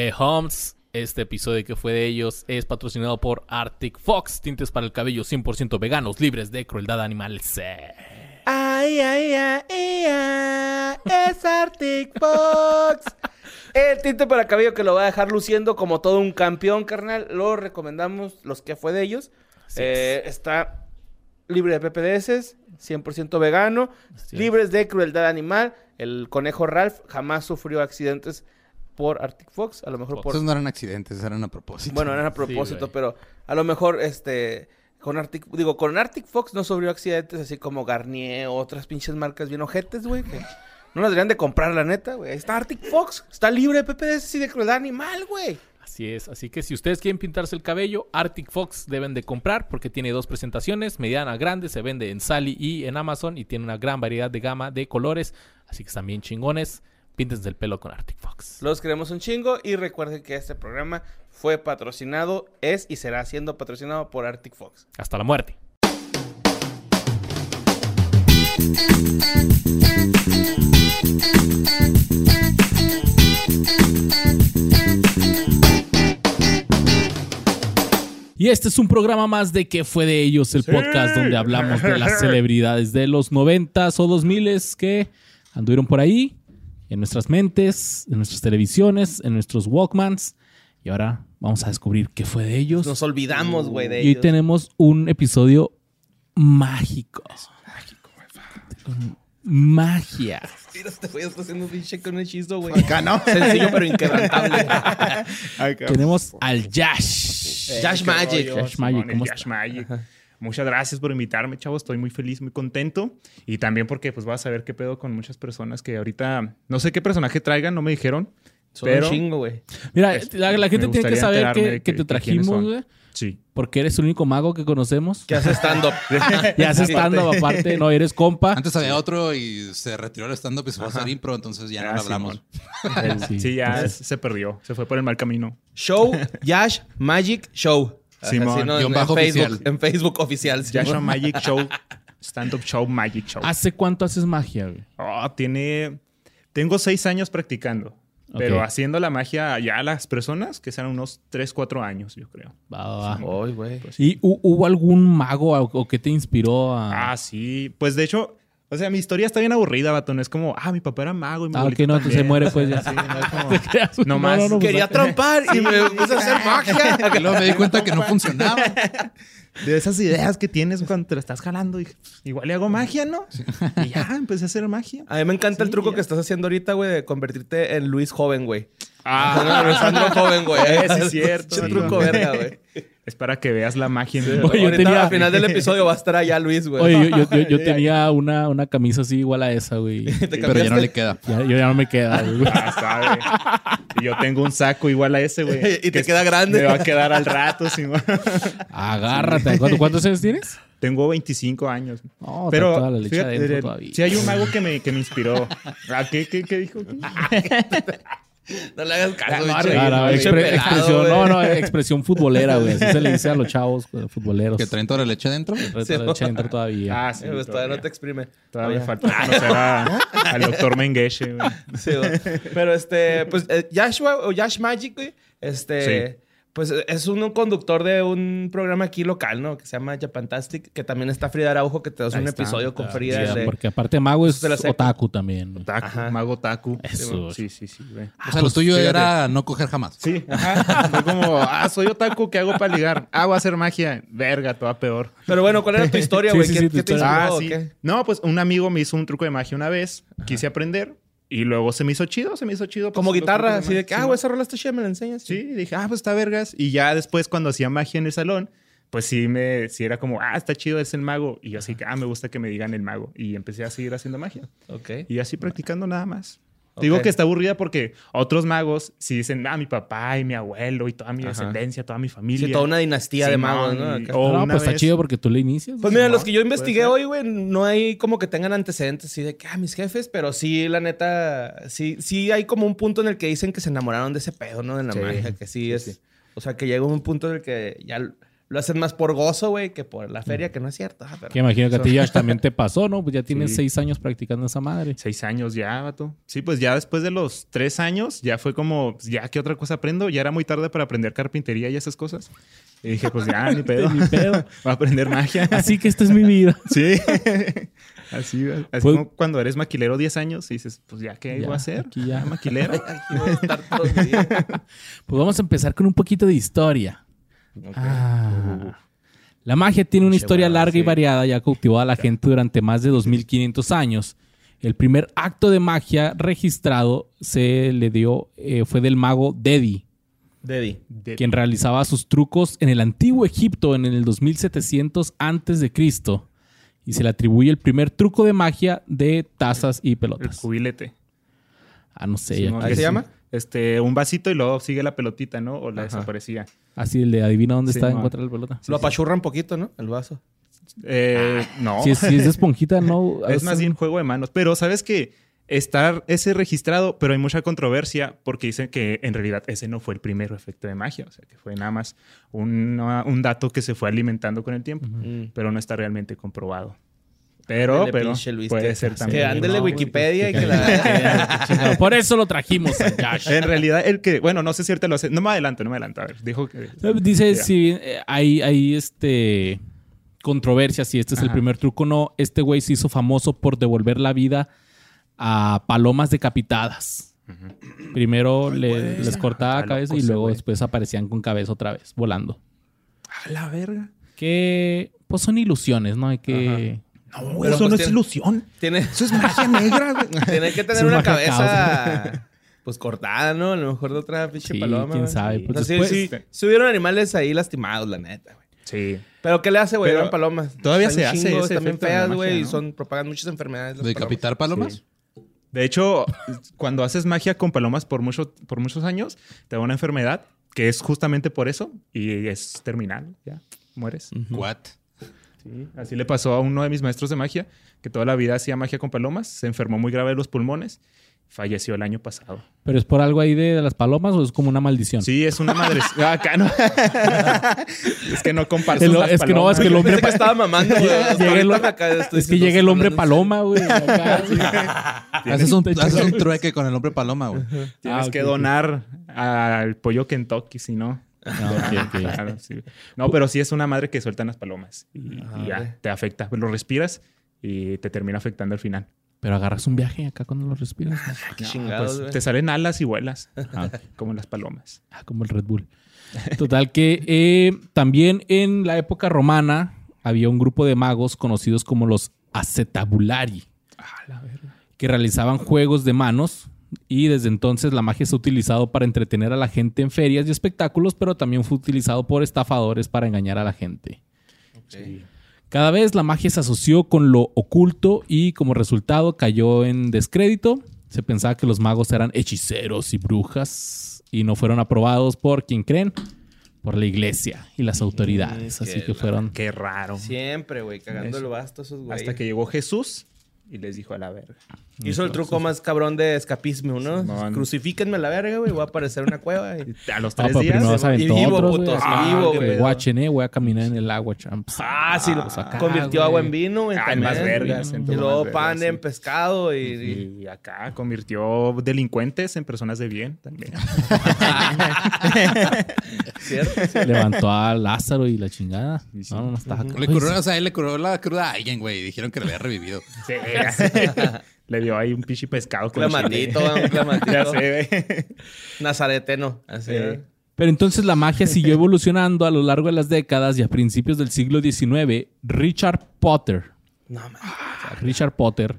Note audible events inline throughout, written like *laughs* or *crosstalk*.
Eh, Homes, este episodio que fue de ellos es patrocinado por Arctic Fox, tintes para el cabello 100% veganos, libres de crueldad animal. Ay, ay, ay, ay, es Arctic Fox. El tinte para cabello que lo va a dejar luciendo como todo un campeón, carnal. Lo recomendamos, los que fue de ellos. Eh, está libre de PPDS, 100% vegano, Así es. libres de crueldad animal. El conejo Ralph jamás sufrió accidentes por Arctic Fox. A lo mejor por Esos no eran accidentes, eran a propósito. bueno, eran a propósito, pero a lo mejor este con Arctic, digo, con Arctic Fox no sufrió accidentes así como Garnier o otras pinches marcas bien ojetes, güey, que no las deberían de comprar, la neta, güey. Está Arctic Fox, está libre de PPDS y de crueldad animal, güey. Así es, así que si ustedes quieren pintarse el cabello, Arctic Fox deben de comprar porque tiene dos presentaciones, mediana, grande, se vende en Sally y en Amazon y tiene una gran variedad de gama de colores, así que están bien chingones. Píntense el pelo con Arctic Fox. Los queremos un chingo y recuerden que este programa fue patrocinado, es y será siendo patrocinado por Arctic Fox. Hasta la muerte. Y este es un programa más de ¿Qué fue de ellos? El podcast donde hablamos de las *laughs* celebridades de los noventas o dos miles que anduvieron por ahí, en nuestras mentes, en nuestras televisiones, en nuestros Walkmans. Y ahora vamos a descubrir qué fue de ellos. Nos olvidamos, güey, de Y hoy ellos. tenemos un episodio mágico. Con magia. Mira, este güey está haciendo un pinche con un hechizo, güey. Acá, ¿no? *laughs* Sencillo pero inquebrantable. *laughs* Acá. Tenemos al Yash. Yash Magic. Yash Magic, ¿cómo Yash está? Magic. Muchas gracias por invitarme, chavos. Estoy muy feliz, muy contento. Y también porque pues vas a ver qué pedo con muchas personas que ahorita no sé qué personaje traigan, no me dijeron. Son pero un chingo, güey. Mira, la, gente tiene que saber que, de que que- te trajimos, güey. sí. Porque eres el único mago que conocemos. Que hace stand-up. *laughs* Y haces stand-up aparte. No, eres compa. Antes había otro y se retiró el stand-up y se fue a hacer impro, entonces ya no Ah, hablamos. *laughs* Sí, ya se perdió. Se fue por el mal camino. Show Yash Magic Show. Simón. Así, ¿no? Guión en, bajo Facebook, oficial. en Facebook oficial. Yasha Simón. Magic *laughs* Show. Stand-up Show Magic Show. ¿Hace cuánto haces magia, güey? Oh, tiene. Tengo seis años practicando. Pero Ok. haciendo la magia ya a las personas, que serán unos tres, cuatro años, yo creo. Va, va, va. Güey. ¿Y hu- hubo algún mago o, o que te inspiró a...? Ah, sí. Pues de hecho, o sea, mi historia está bien aburrida, vato. No es como, ah, mi papá era mago y mi Ah, ok, no, entonces se muere pues ya. *laughs* Sí, no, es como- *laughs* creas, No más. pues, Quería *laughs* trompar y me puse a hacer magia. Y luego me di cuenta que no funcionaba. de esas ideas que tienes cuando te la estás jalando. Dije, igual le hago magia, ¿no? Y ya, empecé a hacer magia. A mí me encanta el truco ya. que estás haciendo ahorita, güey, de convertirte en Luis joven, güey. Ah, Alessandro joven, güey. Sí es cierto, Ese amigo. truco verga, güey. Es para que veas la magia mí. Oye, yo tenía- al final del *laughs* episodio va a estar allá Luis, güey. Oye, yo, yo- yo- yo *laughs* tenía una, una camisa así igual a esa, güey. *laughs* Pero ya no le queda. Ya, yo ya no me queda, güey. Ah, sabe. Y yo tengo un saco igual a ese, güey. Y te que queda grande. Me va a quedar al rato, sí. Agárrate. ¿Cuánto- ¿Cuántos años tienes? Tengo 25 años. No, Pero toda la leche fíjate, eh, todavía. sí hay un mago que me, que me inspiró. ¿A qué, qué, qué dijo? No le hagas caso, No, bicho. Ah, no, Pinche expre- pelado, expresión, güey. no, no, expresión futbolera, güey. Así se le dice a los chavos futboleros. Que traen toda la leche adentro. Trae Sí, toda la leche adentro todavía. Ah, sí. Pues, todavía no te exprime. todavía falta conocer a- *laughs* al doctor Mengeshe, güey. Sí, güey. Pero este, pues, eh, Yashua o Yash Magic, güey, este, pues eh, es un, conductor de un programa aquí local, ¿no? Que se llama Japantastic, que también está Frida Araujo, que te das Ahí un está. episodio con Ah, Frida. sí, de- porque aparte Mago es la sepa. otaku también. güey. Taku, Ajá. mago Taku. Eso. Sí, sí, sí, güey. O sea, lo tuyo fíjate. era no coger jamás. Sí, ajá. Fue como, ah, soy otaku, ¿qué hago para ligar? Ah, voy a hacer magia. Verga, toda peor. Pero bueno, ¿cuál era tu historia, Sí, güey? sí, ¿Qué, sí, qué te historia. inspiró Ah, sí. qué? No, pues un amigo me hizo un truco de magia una vez. Quise aprender. Y luego se me hizo chido, se me hizo chido. pues, Como guitarra, así de que, ah, güey, esa rola está chida, me la enseñas. Sí, dije, ah, pues está vergas. Y ya después, cuando hacía magia en el salón, pues sí me, sí era como, ah, está chido, es el mago. Y yo así que, ah, me gusta que me digan el mago. Y empecé a seguir haciendo magia. Ok. Y así practicando nada más. Digo que está aburrida porque otros magos sí dicen, ah, mi papá y mi abuelo y toda mi Ajá. descendencia, toda mi familia. Sí, toda una dinastía de magos, ¿no? y- Acá. o no, una pues está chido porque tú le inicias. Pues mira, los que yo investigué hoy, güey, no hay como que tengan antecedentes así de que, ah, mis jefes, pero sí, la neta, sí, sí hay como un punto en el que dicen que se enamoraron de ese pedo, ¿no? De la Sí. magia, que sí es. sí. O sea, que llega un punto en el que ya lo hacen más por gozo, güey, que por la feria, que no es cierto. Ah, pero- Que imagino que a ti ya también te pasó, ¿no? Pues ya *laughs* tienes Sí. seis años practicando esa madre. Seis años ya, vato. Sí, pues ya después de los tres años, ya fue como, pues, ya, ¿qué otra cosa aprendo? Ya era muy tarde para aprender carpintería y esas cosas. Y dije, pues ya, ni *laughs* pedo. Ni pedo. *laughs* Voy a aprender magia. Así que esta es mi vida. Sí. Así, así Pues- como cuando eres maquilero 10 años y dices, pues ya, ¿qué Ya, voy a hacer? aquí ya. maquilero. Aquí voy a estar todo el día. Pues vamos a empezar con un poquito de historia. Ah. La magia tiene una historia larga y variada y ha cautivado a la gente durante más de 2500 años. El primer acto de magia registrado se le dio eh, fue del mago Dedi, Dedi. De- quien realizaba sus trucos en el antiguo Egipto en el 2700 antes de Cristo y se le atribuye el primer truco de magia de tazas y el pelotas. cubilete. Ah, no sé, Sí, ya ¿no? que- ¿Así se llama? Este, un vasito y luego sigue la pelotita, ¿no? O la Ajá. desaparecía. así el de adivina dónde Sí, está, no. encuentra la pelota. Lo apachurra un poquito, ¿no? El vaso. Eh, no. Si es, si es de esponjita, no. *laughs* Es más bien juego de manos. Pero sabes que estar ese registrado, pero hay mucha controversia porque dicen que en realidad ese no fue el primer efecto de magia. O sea, que fue nada más un, un dato que se fue alimentando con el tiempo, pero no está realmente comprobado. Pero, pero puede que- ser Que también. ándele no, güey, Wikipedia y que la... *laughs* *laughs* Por eso lo trajimos a Josh. En realidad, el que, bueno, no sé si ahorita lo hace. No me adelanto, no me adelanto. A ver, dijo que. Dice si eh, hay, hay este controversia si este es el primer truco o no. Este güey se hizo famoso por devolver la vida a palomas decapitadas. Primero le- les cortaba la Está cabeza y luego güey. después aparecían con cabeza otra vez, volando. A la verga. Que pues son ilusiones, ¿no? Hay que... No, eso pues no es ilusión. Tiene, Eso es magia negra, *laughs* güey. tiene que tener un una cabeza... Pues cortada, ¿no? A lo mejor de otra pinche Sí, paloma. quién sabe. Pues sí, después- sí, sí hubieron animales ahí lastimados, la neta, güey. Sí. Pero ¿qué le hace, güey? Eran palomas. todavía Están se hace ese También feas, güey. Y ¿no? son, propagan muchas enfermedades. las ¿De palomas. decapitar palomas? Sí. De hecho, cuando haces magia con palomas por, mucho, por muchos años, te da una enfermedad que es justamente por eso y es terminal. Ya, mueres. What? Sí, así le pasó a uno de mis maestros de magia, que toda la vida hacía magia con palomas, se enfermó muy grave de los pulmones, falleció el año pasado. ¿Pero es por algo ahí de, de las palomas o es como una maldición? Sí, es una madre. *laughs* Ah, Acá no. *laughs* es que no comparto. El- las es que no, es que el hombre que estaba mamando, *laughs* el- acá estoy Es que llega el hombre paloma, güey. Haces un, haces un trueque con el hombre paloma, güey. Tienes Ah, que donar al pollo Kentucky, si no. Ah. *laughs* Claro, sí. No, pero sí es una madre que sueltan las palomas y, ya te afecta. Lo respiras y te termina afectando al final. Pero agarras un viaje acá cuando lo respiras. ¿no? *laughs* Qué No, chingados, pues, te salen alas y vuelas, Ah, como las palomas. Ah, como el Red Bull. Total que eh, también en la época romana había un grupo de magos conocidos como los acetabulari, que realizaban juegos de manos y desde entonces la magia se ha utilizado para entretener a la gente en ferias y espectáculos, pero también fue utilizado por estafadores para engañar a la gente. Cada vez la magia se asoció con lo oculto y como resultado cayó en descrédito. Se pensaba que los magos eran hechiceros y brujas y no fueron aprobados por quien creen, por la iglesia y las autoridades. que Así que la- fueron. Qué raro. Siempre, güey, cagando el basto esos güey. Hasta que llegó Jesús y les dijo a la verga. Hizo el truco más cabrón de escapismo, ¿no? Simón. Crucifíquenme a la verga, güey. Voy a aparecer en una cueva. Y... *laughs* A los Ah, tres pero días. se aventó Y vivo, otros, putos, así, vivo, güey. guachen, eh, voy a caminar en el agua, champs. Ah, sí, lo pues acá, convirtió güey. agua en vino, güey. Ah, en también. más vergas, Y luego pan en sí. pescado y... y- Y acá convirtió delincuentes en personas de bien también. *laughs* ¿Cierto? *laughs* Levantó a Lázaro y la chingada. Sí, sí. No, no, no estaba acá. Le curó, o sea, él le curó la cruda a alguien, güey. y Dijeron que le había revivido. Sí, Le dio ahí un pichi pescado con Clamatito, chile. un *laughs* Ya clamatito. sé, güey. Nazareteno. Así. Sí. Pero entonces la magia siguió evolucionando a lo largo de las décadas y a principios del siglo XIX, Richard Potter, No, man. Richard Potter,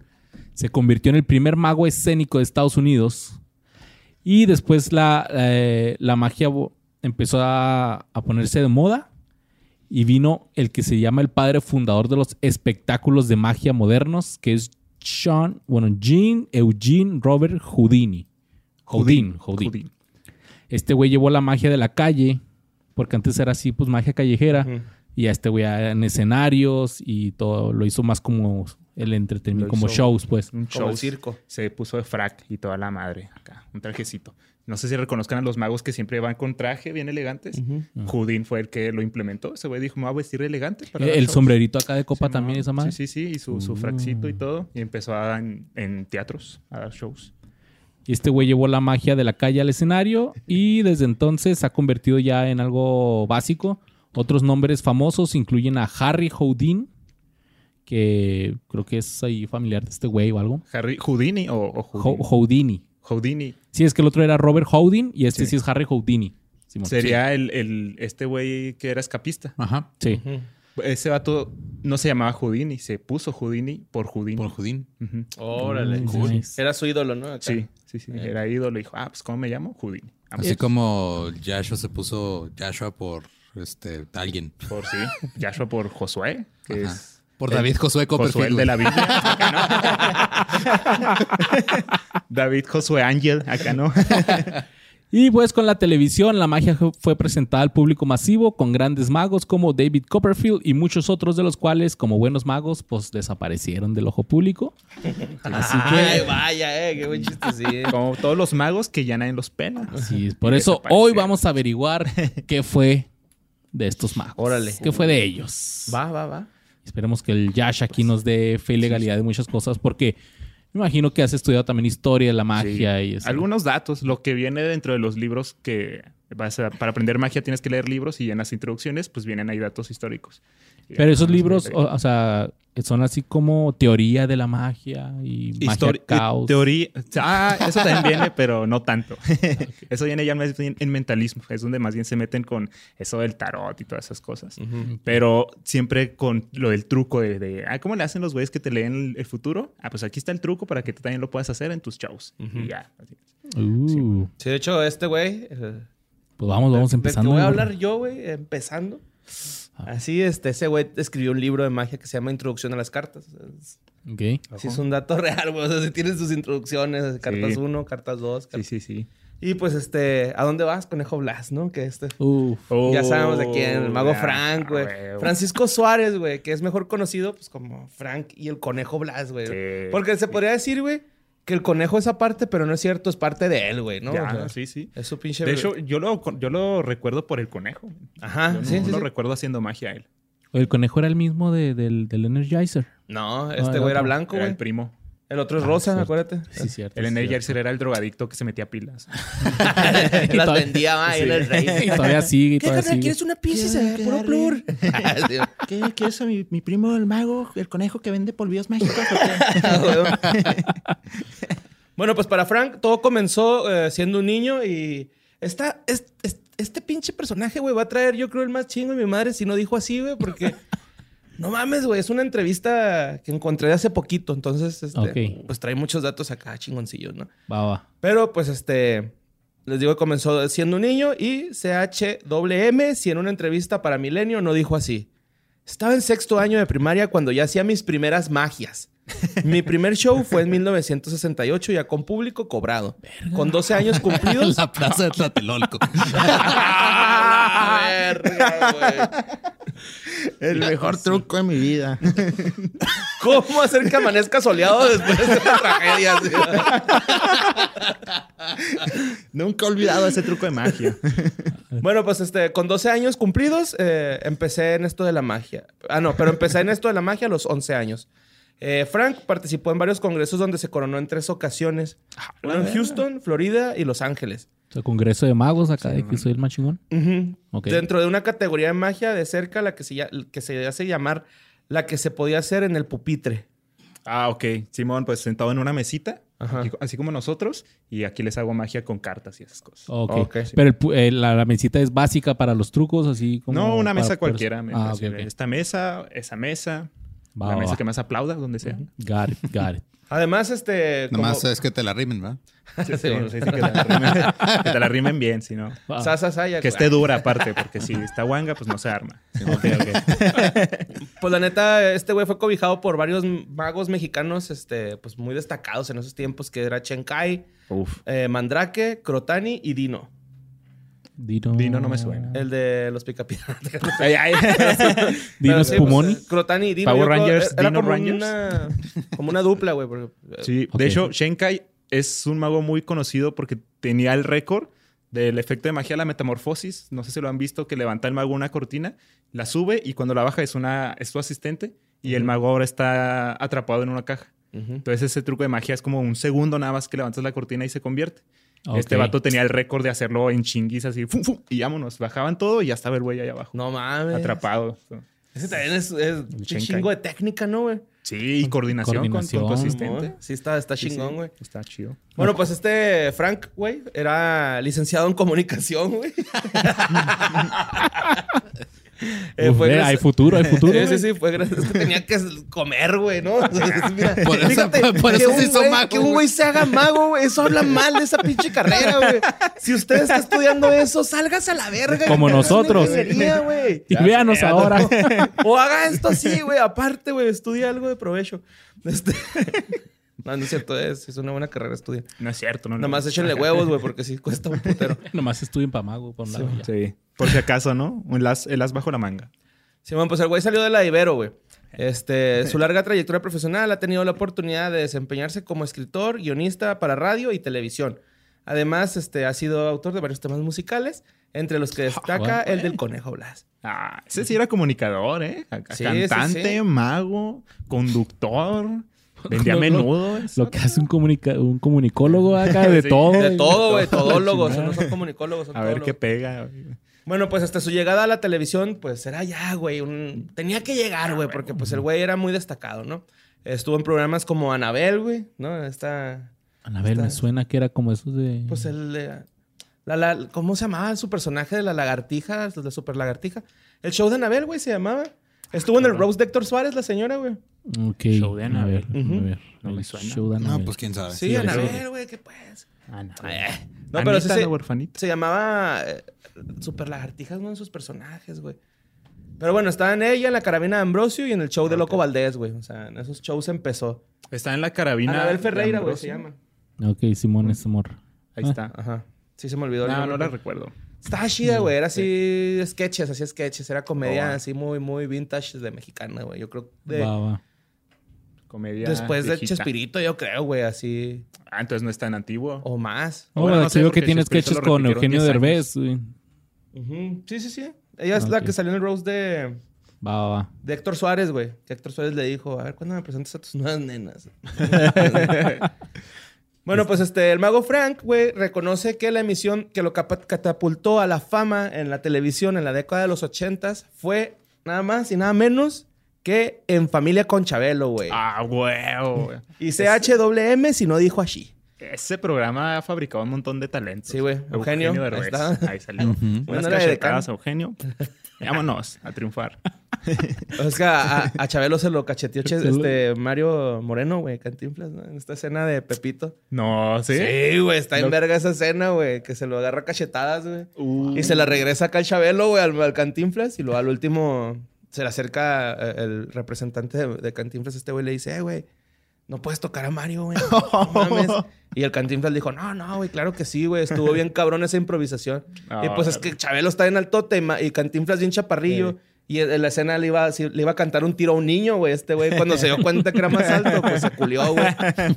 se convirtió en el primer mago escénico de Estados Unidos y después la, eh, la magia empezó a, a ponerse de moda y vino el que se llama el padre fundador de los espectáculos de magia modernos, que es Sean, bueno, Jean Eugene Robert Houdini. Houdin, Houdin. Este güey llevó la magia de la calle, porque antes era así, pues magia callejera. Y a este güey en escenarios y todo lo hizo más como el entretenimiento, como shows, pues. Un Como show. el circo. Se puso de frac y toda la madre acá. Un trajecito. No sé si reconozcan a los magos que siempre van con traje bien elegantes. Houdin fue el que lo implementó. Ese güey dijo, me voy a vestir elegante. para El shows". sombrerito acá de copa Sí, también, no, esa madre. Sí, sí, sí. Y su, su fraxito y todo. Y empezó a dar en, en teatros, a dar shows. Y este güey llevó la magia de la calle al escenario *laughs* y desde entonces se ha convertido ya en algo básico. Otros nombres famosos incluyen a Harry Houdin, que creo que es ahí familiar de este güey o algo. Harry, Houdini o, o Ho- Houdini. Houdini. Houdini. Sí, es que el otro era Robert Houdin y este sí, Sí. es Harry Houdini. Simón. Sería el, el- este güey que era escapista. Ajá. Sí. Ese vato no se llamaba Houdini, se puso Houdini por Houdini. Por. Ujú. Órale. Mm. Era su ídolo, ¿no? Acá. Sí, sí, sí. Era ídolo. Dijo, ah, pues ¿cómo me llamo? Houdini. Ah, Así pues, como Joshua se puso Joshua por este alguien. Por sí. Joshua por Josué, que Ajá. es Por el- David Josué Josué Copperfield. el de la. Biblia. *laughs* *laughs* David Josué Ángel, acá no. *laughs* Y pues con la televisión, la magia fue presentada al público masivo con grandes magos como David Copperfield y muchos otros de los cuales, como buenos magos, pues desaparecieron del ojo público. *laughs* Así Ay, que, vaya, eh, qué buen chiste, sí. *laughs* Como todos los magos que ya nadie los pena. sí, por eso hoy vamos a averiguar qué fue de estos magos. Órale. ¿Qué fue de ellos? Va, va, va. Esperemos que el Yash aquí nos dé fe y legalidad de muchas cosas porque me imagino que has estudiado también historia de la magia Sí. y eso. Algunos datos, lo que viene dentro de los libros que vas a- para aprender magia tienes que leer libros y en las introducciones pues vienen ahí datos históricos. Pero esos Ah, libros, sí. o, o sea, son así como teoría de la magia y magia Histori- caos. eh, Teoría. Ah, eso también viene, *laughs* pero no tanto. *laughs* Eso viene ya más bien en mentalismo. Es donde más bien se meten con eso del tarot y todas esas cosas. Pero siempre con lo del truco de, de, ah, ¿cómo le hacen los güeyes que te leen el, el futuro? Ah, pues aquí está el truco para que tú también lo puedas hacer en tus shows. Y ya. así. Uh, Sí, de hecho, este güey. eh, pues vamos, vamos empezando. que voy a hablar yo, güey, empezando. Así, este, ese güey escribió un libro de magia que se llama Introducción a las cartas. Es- Ok. Sí, es un dato *laughs* real, güey. O sea, si tienes sus introducciones, cartas Sí. 1, cartas 2. Sí, sí, sí. Y pues, este, ¿a dónde vas, Conejo Blas, no? Que este. Uf. ya sabemos de quién, el mago Frank, güey. huevo. Francisco Suárez, güey, que es mejor conocido, pues, como Frank y el Conejo Blas, güey. Sí. Porque se podría decir, güey, que el conejo es aparte, pero no es cierto, es parte de él, güey, ¿no? Ya, O sea, sí, sí. Es su pinche. De hecho, yo lo, yo lo recuerdo por el conejo. Ajá, Yo no, sí, sí, lo sí. recuerdo haciendo magia a él. El conejo era el mismo de- del, del Energizer. No, este güey era blanco, Era güey. el primo. El otro es Ah, rosa, cierto. acuérdate. Sí, cierto. El sí, Energizer era el drogadicto que se metía pilas. *laughs* Las todavía- vendía va, ahí en el rey. *laughs* Y todavía sigue, y todavía sigue. una pizza? Puro plur. *laughs* Sí, ¿Qué, qué es mi, mi primo, el mago, el conejo que vende polvillos mágicos? bueno, pues para Frank todo comenzó eh, siendo un niño y esta, es- es- este pinche personaje, güey, va a traer yo creo el más chingo de mi madre si no dijo así, güey, porque no mames, güey, es una entrevista que encontré hace poquito, entonces este, pues trae muchos datos acá chingoncillos, ¿no? Va, va. Pero pues este, les digo que comenzó siendo un niño y CHWM, si en una entrevista para Milenio no dijo así. Estaba en sexto año de primaria cuando ya hacía mis primeras magias. Mi primer show fue en 1968 ya con público cobrado. Con 12 años cumplidos. la plaza de Tlatelolco. *laughs* Verga, güey. el mejor truco de mi vida. ¿Cómo hacer que amanezca soleado después de una tragedia? Nunca he olvidado ese truco de magia. Bueno, pues este, con 12 años cumplidos, eh, empecé en esto de la magia. Ah, no, pero empecé en esto de la magia a los 11 años. Eh, Frank participó en varios congresos donde se coronó en tres ocasiones. Uno en Houston, Florida y Los Ángeles. O sea, congreso de magos acá de que soy el más chingón. Dentro de una categoría de magia de cerca, la que se, que se hace llamar la que se podía hacer en el pupitre. Ah, ok. Simón, pues sentado en una mesita, aquí- así como nosotros, y aquí les hago magia con cartas y esas cosas. Ok. Ok, sí. Pero el eh, la, la mesita es básica para los trucos, así como. no, una mesa cualquiera. me Ah. Esta mesa, esa mesa, Va, la mesa va. que más aplauda, donde sea. Got it, got it. *laughs* Además, este... como- Nomás es que te la rimen, ¿verdad? *laughs* Sí, Sí, bueno. sí, sí, que, te la rimen, *laughs* que te la rimen bien, si no. Va. Sa, sa, sa, ya- Que esté dura aparte, porque si está guanga, pues no se arma. Ok, ok. Pues la neta, este güey fue cobijado por varios magos mexicanos, este, pues muy destacados en esos tiempos, que era Chenkai, Uf. eh, Mandrake, Crotani y Dino. Dino. Dino no me suena. El de los Picapiedras. *laughs* *laughs* *laughs* Dino Spumoni. pues, Crotani y Dino. Power Rangers, era Dino como Rangers. Una, como una dupla, güey. porque, eh, Sí, de hecho, Shenkai es un mago muy conocido porque tenía el récord del efecto de magia de la metamorfosis. No sé si lo han visto, que levanta el mago una cortina, la sube y cuando la baja es, una, es su asistente y el mago ahora está atrapado en una caja. Ujú. Entonces ese truco de magia es como un segundo nada más que levantas la cortina y se convierte. Este vato tenía el récord de hacerlo en chinguis así, ¡fum, fum! y vámonos. Bajaban todo y ya estaba el güey ahí abajo. No mames. Atrapado. Ese también es, es un chingo de técnica, ¿no, güey? Sí, y coordinación, con- Coordinación. con, tu asistente. ¿No? Sí, está, está Sí, sí, chingón, güey. Está chido. Bueno, pues este Frank, güey, era licenciado en comunicación, güey. *laughs* Eh, Uf, fue hay futuro, hay futuro. *laughs* Sí, sí, fue gracias. Es que tenía que comer, güey, ¿no? *laughs* O sea, mira, Por eso- fíjate, por que eso un se hizo güey- mago, Que un güey. se haga mago, güey. Eso habla mal de esa pinche carrera, güey. Si usted está estudiando eso, sálgase a la verga. Como nosotros. güey. Y véanos ahora. O haga esto así, güey. Aparte, güey, estudia algo de provecho. Este... No, no es cierto, es, es una buena carrera, estudia. No es cierto, no. no. Nomás échenle huevos, güey, porque sí *laughs* cuesta un putero. *laughs* Nomás estudien para mago. Por un lado, ya. Sí. Por si acaso, ¿no? Un as, el as bajo la manga. Simón, pues el güey salió de la Ibero, güey. Este, su larga trayectoria profesional ha tenido la oportunidad de desempeñarse como escritor, guionista para radio y televisión. Además, este, ha sido autor de varios temas musicales, entre los que destaca bueno. el del Conejo Blas. Ah, ese sí era comunicador, ¿eh? Sí, sí, Cantante, sí. mago, conductor. *laughs* Vendía *laughs* Lo- lo- menudo. eso. Lo que hace un, comunica- un comunicólogo *laughs* acá de Sí, todo. De todo, güey, todólogos, no son comunicólogos, son A ver qué pega. Bueno, pues hasta su llegada a la televisión, pues era ya, güey. un- Tenía que llegar, güey, porque pues el güey era muy destacado, ¿no? Estuvo en programas como Anabel, güey, ¿no? Esta, Anabel, me suena que era como esos de. pues el... de- La, la- ¿Cómo se llamaba su personaje de la lagartija, de la super lagartija? El show de Anabel, güey, se llamaba. Estuvo en el Rose de Héctor Suárez, la señora, güey. Ok. Show de A Anabel. ver, Ujú. a ver. No me El suena. Show de Anabel. No, pues quién sabe. Sí, sí, Anabel, güey, ¿qué pues? Ah, no. Eh, No, pero sí se, se llamaba eh, Super Lagartijas, ¿no? En sus personajes, güey. Pero bueno, estaba en ella, en la carabina de Ambrosio y en el show de Loco Valdés, güey. O sea, en esos shows empezó. Está en la carabina. Anabel Ferreira, güey, se llama. Ok, Simón es amor. Ahí está. Ajá. Sí, se me olvidó. el No, nombre, no la recuerdo. Estaba chida, güey. Era así sketches, hacía sketches. Era comedia Oh, así muy, muy vintage de mexicana, güey. Yo creo de... Va, va. Comedia. Después de viejita. Chespirito, yo creo, güey, así. Ah, entonces no es tan antiguo. O más. Oh, Bueno, no sé, que tiene sketches con Eugenio 10 Derbez, güey. Sí, sí, sí. Ella es la que salió en el Rose de, Va, va, va. de Héctor Suárez, güey. Que Héctor Suárez le dijo, a ver, ¿cuándo me presentas a tus nuevas nenas? *laughs* *laughs* bueno, pues este, el mago Frank, güey, reconoce que la emisión que lo catapultó a la fama en la televisión en la década de los ochentas fue nada más y nada menos que En Familia con Chabelo, güey. Ah, huevo. y CHWM si no dijo así. Ese programa ha fabricado un montón de talentos. Sí, güey. Eugenio, Derbez. está. Ahí salió. Ujú. Unas Bueno, cachetadas a Eugenio. Vámonos a triunfar. *laughs* Es que a, Chabelo se lo cacheteó este Mario Moreno, güey, Cantinflas, ¿no? En esta escena de Pepito. No, ¿sí? Sí, güey, está en verga esa escena, güey, que se lo agarra a cachetadas, güey. Uh. Y se la regresa acá al Chabelo, güey, al, al Cantinflas. Y luego al último se le acerca eh, el representante de, de Cantinflas, este güey, le dice, eh, güey, no puedes tocar a Mario, güey. *laughs* No mames. Y el Cantinflas dijo, no, no, güey, claro que sí, güey. Estuvo bien cabrón esa improvisación. Y pues es que Chabelo está en altote y y Cantinflas bien chaparrillo. Y en la escena le iba, sí, le iba a cantar un tiro a un niño, güey. Este güey, cuando se dio cuenta que era más alto, pues se culió, güey.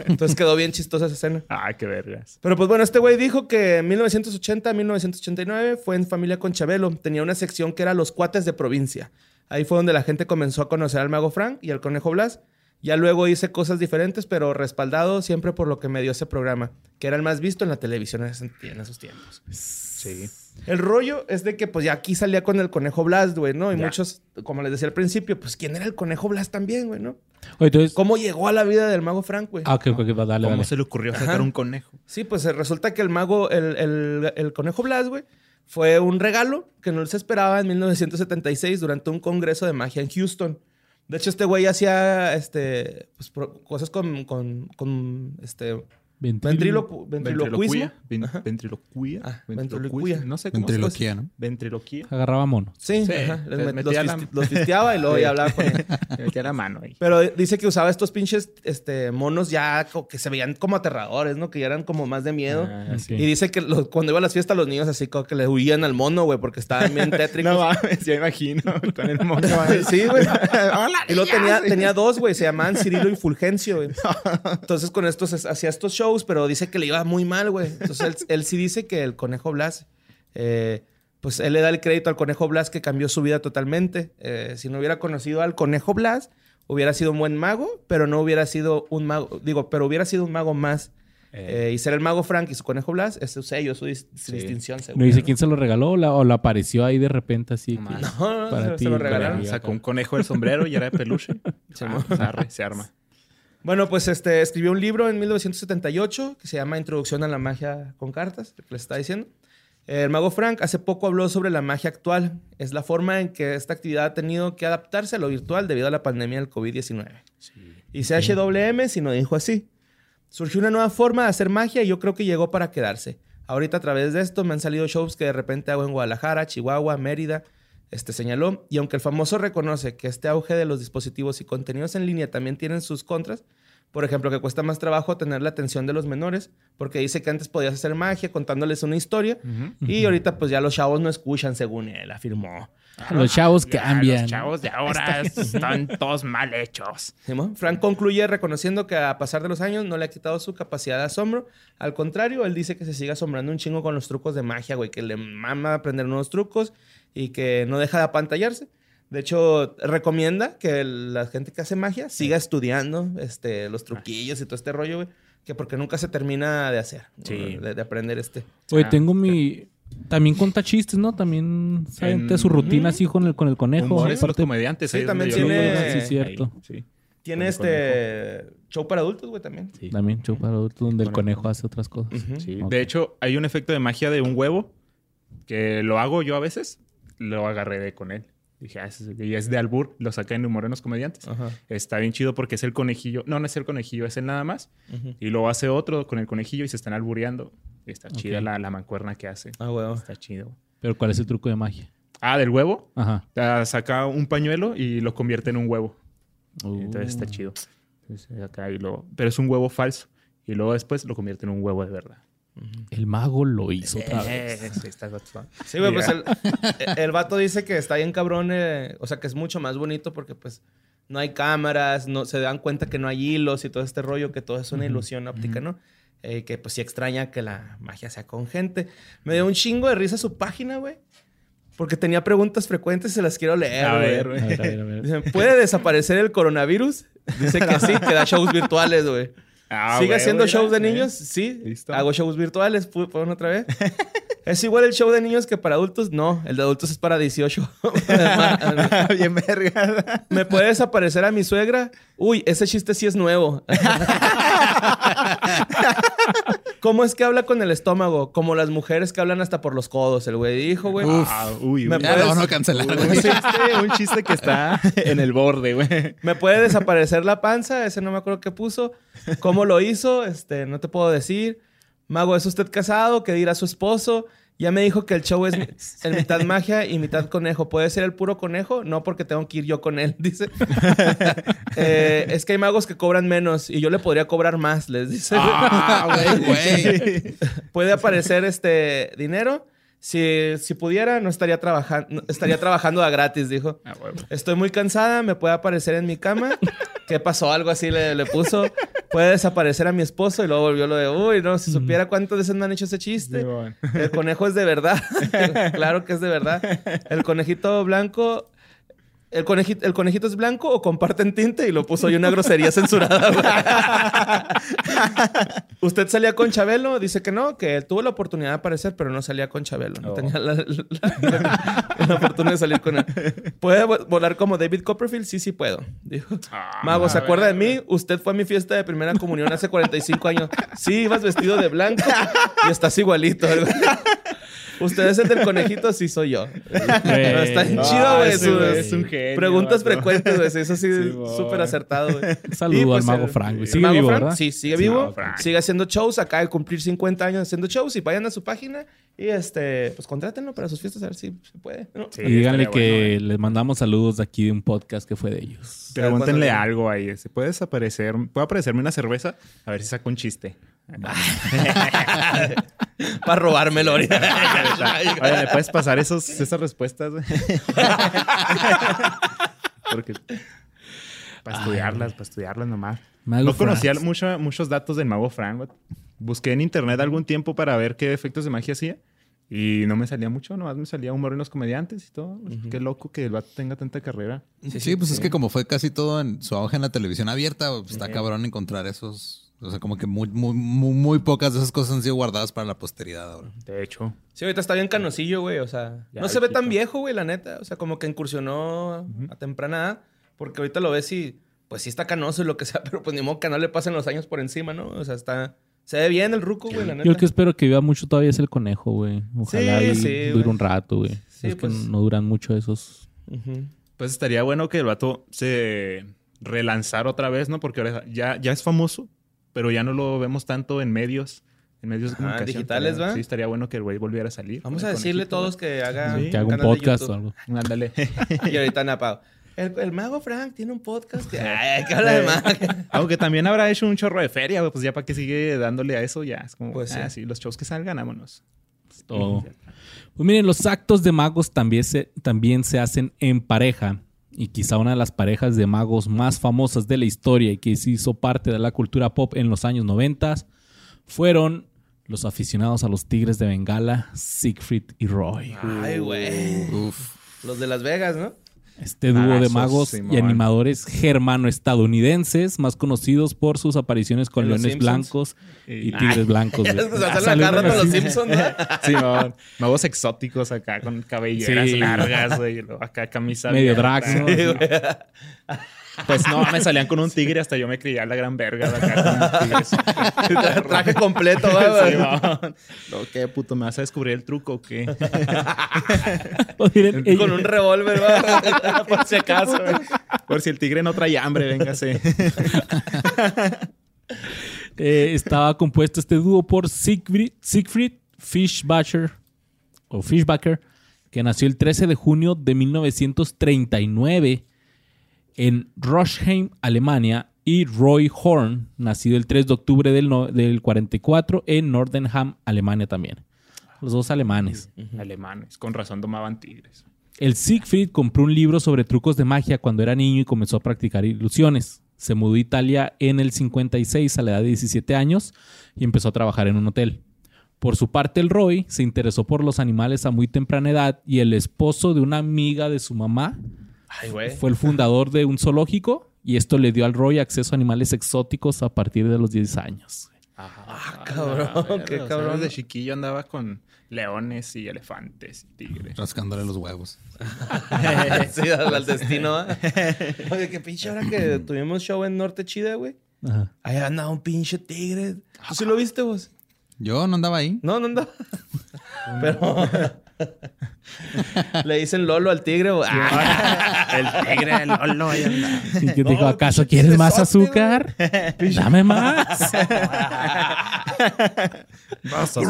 Entonces quedó bien chistosa esa escena. Ah, qué vergas. Pero pues bueno, este güey dijo que en 1980 a 1989 fue en familia con Chabelo. Tenía una sección que era Los Cuates de Provincia. Ahí fue donde la gente comenzó a conocer al Mago Frank y al Conejo Blas. Ya luego hice cosas diferentes, pero respaldado siempre por lo que me dio ese programa, que era el más visto en la televisión en, esos tiempos. Sí. El rollo es de que pues ya aquí salía con el Conejo Blas, güey, ¿no? Y Ya. muchos, como les decía al principio, pues ¿quién era el Conejo Blas también, güey, no? Oye, entonces. ¿Cómo llegó a la vida del Mago Frank, güey? Ah, ok, ok, va, dale, ¿Cómo dale. se le ocurrió sacar Ajá. un conejo? Sí, pues resulta que el mago, el, el- el conejo Blas, güey, fue un regalo que no se esperaba en 1976 durante un congreso de magia en Houston. De hecho, este güey hacía este, pues, cosas con, con, con, este, Ventrilo. ventrilo, ventriloquismo. Ventriloquía. Ah, ventriloquia. ventriloquía. No sé cómo se Ventriloquía, ¿no? Ventriloquía. Agarraba monos. Sí, Sí, ajá, les les met- metía los, la- los fisteaba y luego ya hablaba con él. *laughs* Le metía la mano ahí. Pero dice que usaba estos pinches este, monos ya que se veían como aterradores, ¿no? Que ya eran como más de miedo. Ah, sí. Y dice que lo- cuando iba a las fiestas los niños así como que le huían al mono, güey, porque estaban bien *laughs* tétricos. No mames, ya imagino. Con el mono. *laughs* Sí, güey. Hola, Y luego tenía, tenía dos, güey. Se llamaban Cirilo y Fulgencio, güey. Entonces con estos es- hacía estos shows, shows, pero dice que le iba muy mal, güey. Entonces él, él sí dice que el Conejo Blas, eh, pues él le da el crédito al Conejo Blas que cambió su vida totalmente. Eh, si no hubiera conocido al Conejo Blas, hubiera sido un buen mago, pero no hubiera sido un mago, digo, pero hubiera sido un mago más. Eh. Eh, y ser el mago Frank y su Conejo Blas es su sello, su, dis- su distinción. ¿No seguro, dice quién se lo regaló o, la- o lo apareció ahí de repente así? No que-. No, no, Para se, ti, se lo regalaron. Sacó un conejo del sombrero y era de peluche. *laughs* Sí, Ah, pues, se arma. Bueno, pues este, escribió un libro en 1978 que se llama Introducción a la magia con cartas, que les está diciendo. El mago Frank hace poco habló sobre la magia actual. Es la forma en que esta actividad ha tenido que adaptarse a lo virtual debido a la pandemia del COVID-19. Y CHWM si no dijo así. Surgió una nueva forma de hacer magia y yo creo que llegó para quedarse. Ahorita a través de esto me han salido shows que de repente hago en Guadalajara, Chihuahua, Mérida, este señaló. Y aunque el famoso reconoce que este auge de los dispositivos y contenidos en línea también tienen sus contras, por ejemplo, que cuesta más trabajo tener la atención de los menores, porque dice que antes podías hacer magia contándoles una historia y ahorita pues ya los chavos no escuchan según él, afirmó. Los chavos Ya, cambian. Los chavos de ahora *laughs* están todos mal hechos. Frank concluye reconociendo que a pasar de los años no le ha quitado su capacidad de asombro. Al contrario, él dice que se sigue asombrando un chingo con los trucos de magia, güey, que le mama aprender nuevos trucos y que no deja de apantallarse. De hecho, recomienda que la gente que hace magia siga estudiando este, los truquillos y todo este rollo, güey, que porque nunca se termina de hacer. Sí. de, de aprender este. Oye, Ah, tengo mi... También cuenta chistes, ¿no? También En- su rutina así con el, con el conejo. Humores aparte- comediantes. Sí, también tiene-. Sí, cierto. Ahí, sí. Tiene este show para adultos, güey, también. Sí. También show para adultos donde el Conejo. conejo hace otras cosas. Sí. De hecho, hay un efecto de magia de un huevo que lo hago yo a veces. Lo agarré de con él. Dije, ah, es- y es de albur. Lo saqué en Humor en los Comediantes. Ajá. Está bien chido porque es el conejillo. No, no es el conejillo, es él nada más. Y luego hace otro con el conejillo y se están albureando. Y está chida la, la mancuerna que hace. Ah, güey. Está chido. Pero ¿cuál es el truco de magia? Ah, del huevo. Ajá. Ah, saca un pañuelo y lo convierte en un huevo. Uh. Entonces está chido. Entonces, acá y lo- Pero es un huevo falso. Y luego después lo convierte en un huevo de verdad. El mago lo hizo otra vez. Eh, sí, está. Sí, güey, pues el, el vato dice que está bien cabrón, eh, o sea, que es mucho más bonito porque pues no hay cámaras, no se dan cuenta que no hay hilos y todo este rollo, que todo es una ilusión óptica, ¿no? Eh, que pues sí extraña que la magia sea con gente. Me dio un chingo de risa su página, güey. Porque tenía preguntas frecuentes y se las quiero leer, A güey. A ver, a ver, a ver. Dicen, ¿puede desaparecer el coronavirus? Dice que sí, que da shows virtuales, güey. Ah, ¿Sigue haciendo shows de eh. niños? Sí. Listo. Hago shows virtuales. ¿Pu- ¿Pueden otra vez? *laughs* ¿Es igual el show de niños que para adultos? No, el de adultos es para 18. *laughs* Bien verga. *laughs* ¿Me puede desaparecer a mi suegra? Uy, ese chiste sí es nuevo. ¿Cómo es que habla con el estómago? Como las mujeres que hablan hasta por los codos. El güey dijo, güey. Ah, uy, Me uy. Ya puedes- lo van a cancelar, Un güey. chiste, *laughs* un chiste que está *laughs* en el borde, güey. ¿Me puede desaparecer la panza? Ese no me acuerdo qué puso. ¿Cómo lo hizo? Este, no te puedo decir. Mago, ¿es usted casado? ¿Qué dirá su esposo? Ya me dijo que el show es *laughs* en mitad magia y mitad conejo. ¿Puede ser el puro conejo? No, porque tengo que ir yo con él, *laughs* dice. *laughs* Eh, es que hay magos que cobran menos y yo le podría cobrar más, les dice. Ah. ¿Puede aparecer este dinero? Si, si pudiera, no estaría trabajando, estaría trabajando a gratis, dijo. Ah. Estoy muy cansada, me puede aparecer en mi cama. ¿Qué pasó? Algo así le, le puso. Puede desaparecer a mi esposo y luego volvió lo de, uy, no, si supiera cuántas veces me han hecho ese chiste. El conejo es de verdad. *laughs* claro que es de verdad. El conejito blanco. El conejito, ¿El conejito es blanco o comparten tinte? Y lo puso ahí una grosería censurada. *laughs* ¿Usted salía con Chabelo? Dice que no, que tuvo la oportunidad de aparecer, pero no salía con Chabelo. No Oh. tenía la, la- la oportunidad de salir con él. ¿Puede vo- volar como David Copperfield? Sí, sí puedo. Dijo. Ah, Mago, ¿se acuerda de mí? Usted fue a mi fiesta de primera comunión hace 45 años. Sí, ibas vestido de blanco y estás igualito. Usted es el del conejito, sí soy yo. Pero está bien chido, güey. es un genio, Preguntas vato. frecuentes, güey. Eso sí, súper acertado, güey. *laughs* Saludo Y, pues, al mago Frank, güey. Sigue vivo, Frank, ¿verdad? Sí, sigue vivo. mago Frank. Sigue haciendo shows. Acaba de cumplir 50 años haciendo shows. Y vayan a su página y, este, pues, contrátenlo para sus fiestas a ver si se puede. ¿no? Sí, y díganle que bueno, les mandamos saludos de aquí de un podcast que fue de ellos. Pregúntenle algo ahí. ¿Se puede desaparecer? ¿Puede aparecerme una cerveza? A ver si saco un chiste. *laughs* Para robármelo ahorita. *laughs* Oye, ¿me puedes pasar esos, esas respuestas? *laughs* Porque... Para estudiarlas, para estudiarlas nomás. Mago no conocía mucho- muchos datos del mago Frank. busqué en internet algún tiempo para ver qué efectos de magia hacía. Y no me salía mucho, nomás me salía humor en los comediantes y todo. Qué loco que el vato tenga tanta carrera. Sí, pues es que como fue casi todo en su auge en la televisión abierta, pues, está cabrón encontrar esos. O sea, como que muy, muy, muy, muy pocas de esas cosas han sido guardadas para la posteridad ahora. De hecho. Sí, ahorita está bien canosillo, güey. O sea, Ya, no se ve tan viejo, güey, la neta. O sea, como que incursionó a temprana edad. Porque ahorita lo ves y, pues sí está canoso y lo que sea, *laughs* pero pues ni modo que no le pasen los años por encima, ¿no? O sea, está. Se ve bien el ruco, güey, la neta. Yo el que espero que viva mucho todavía es el conejo, güey. Ojalá Sí, sí, dure güey. un rato, güey. Sí, es que pues. no duran mucho esos. Pues estaría bueno que el vato se relanzara otra vez, ¿no? Porque ahora ya, ya es famoso, pero ya no lo vemos tanto en medios. En medios de Ah, comunicación. digitales, Estaría- ¿va? Sí, estaría bueno que el güey volviera a salir. Vamos a decirle a todos que haga Sí. que haga un podcast o algo. *laughs* Ándale. *laughs* Y ahorita Napao. El, el mago Frank tiene un podcast. que- *laughs* Ay, que habla de magia. Aunque también habrá hecho un chorro de feria, pues ya para que sigue dándole a eso, ya es como, Pues sí. ah, sí, los shows que salgan, vámonos. Todo. Pues miren, los actos de magos también se, también se hacen en pareja. Y quizá una de las parejas de magos más famosas de la historia y que se hizo parte de la cultura pop en los años 90 fueron los aficionados a los Tigres de Bengala, Siegfried y Roy. Ay, güey. Uf. Los de Las Vegas, ¿no? Este dúo de magos y animadores germano-estadounidenses, más conocidos por sus apariciones con leones Simpsons. blancos y Y- tigres blancos. güey. *laughs* O sea, salen salen agarrando a los. Simpsons, ¿no? *laughs* Sí, magos exóticos acá con cabelleras Sí. largas, güey, y acá camisa Medio abierta. drag, ¿no? *laughs* Sí. Pues no, me salían con un *laughs* tigre hasta yo me creía la gran verga de acá con un tigre. *laughs* Traje completo, Sí, güey. No, ¿Qué puto? ¿Me vas a descubrir el truco o qué? *laughs* Pues miren, Con un revólver, güey. Por si acaso, güey. Por si el tigre no trae hambre, véngase. eh, estaba compuesto este dúo por Siegfried, Siegfried Fischbacher o Fischbacher, que nació el 13 de junio de 1939 en Roschheim, Alemania, y Roy Horn, nacido el 3 de octubre del, no- del 44 en Nordenham, Alemania también. Los dos alemanes. Alemanes, con razón tomaban tigres. El Siegfried compró un libro sobre trucos de magia cuando era niño y comenzó a practicar ilusiones. Se mudó a Italia en el 56 a la edad de 17 años y empezó a trabajar en un hotel. Por su parte, el Roy se interesó por los animales a muy temprana edad y el esposo de una amiga de su mamá Ay, güey. fue el fundador de un zoológico y esto le dio al Roy acceso a animales exóticos a partir de los 10 años. Ah, cabrón, qué O sea, cabrón. Desde chiquillo andaba con leones y elefantes y tigres. Rascándole los huevos. *laughs* sí, al, al destino, ¿eh? *laughs* Oye, qué pinche hora que tuvimos show en Norte Chida, güey. Ajá. Ahí andaba un pinche tigre. ¿Tú sí lo viste, vos? Yo no andaba ahí. No, no andaba. *laughs* Pero... *laughs* Le dicen Lolo al tigre. Ah, *laughs* el tigre, el Lolo. Y que dijo, No, ¿acaso quieres más azúcar? *laughs* Dame más. Vas a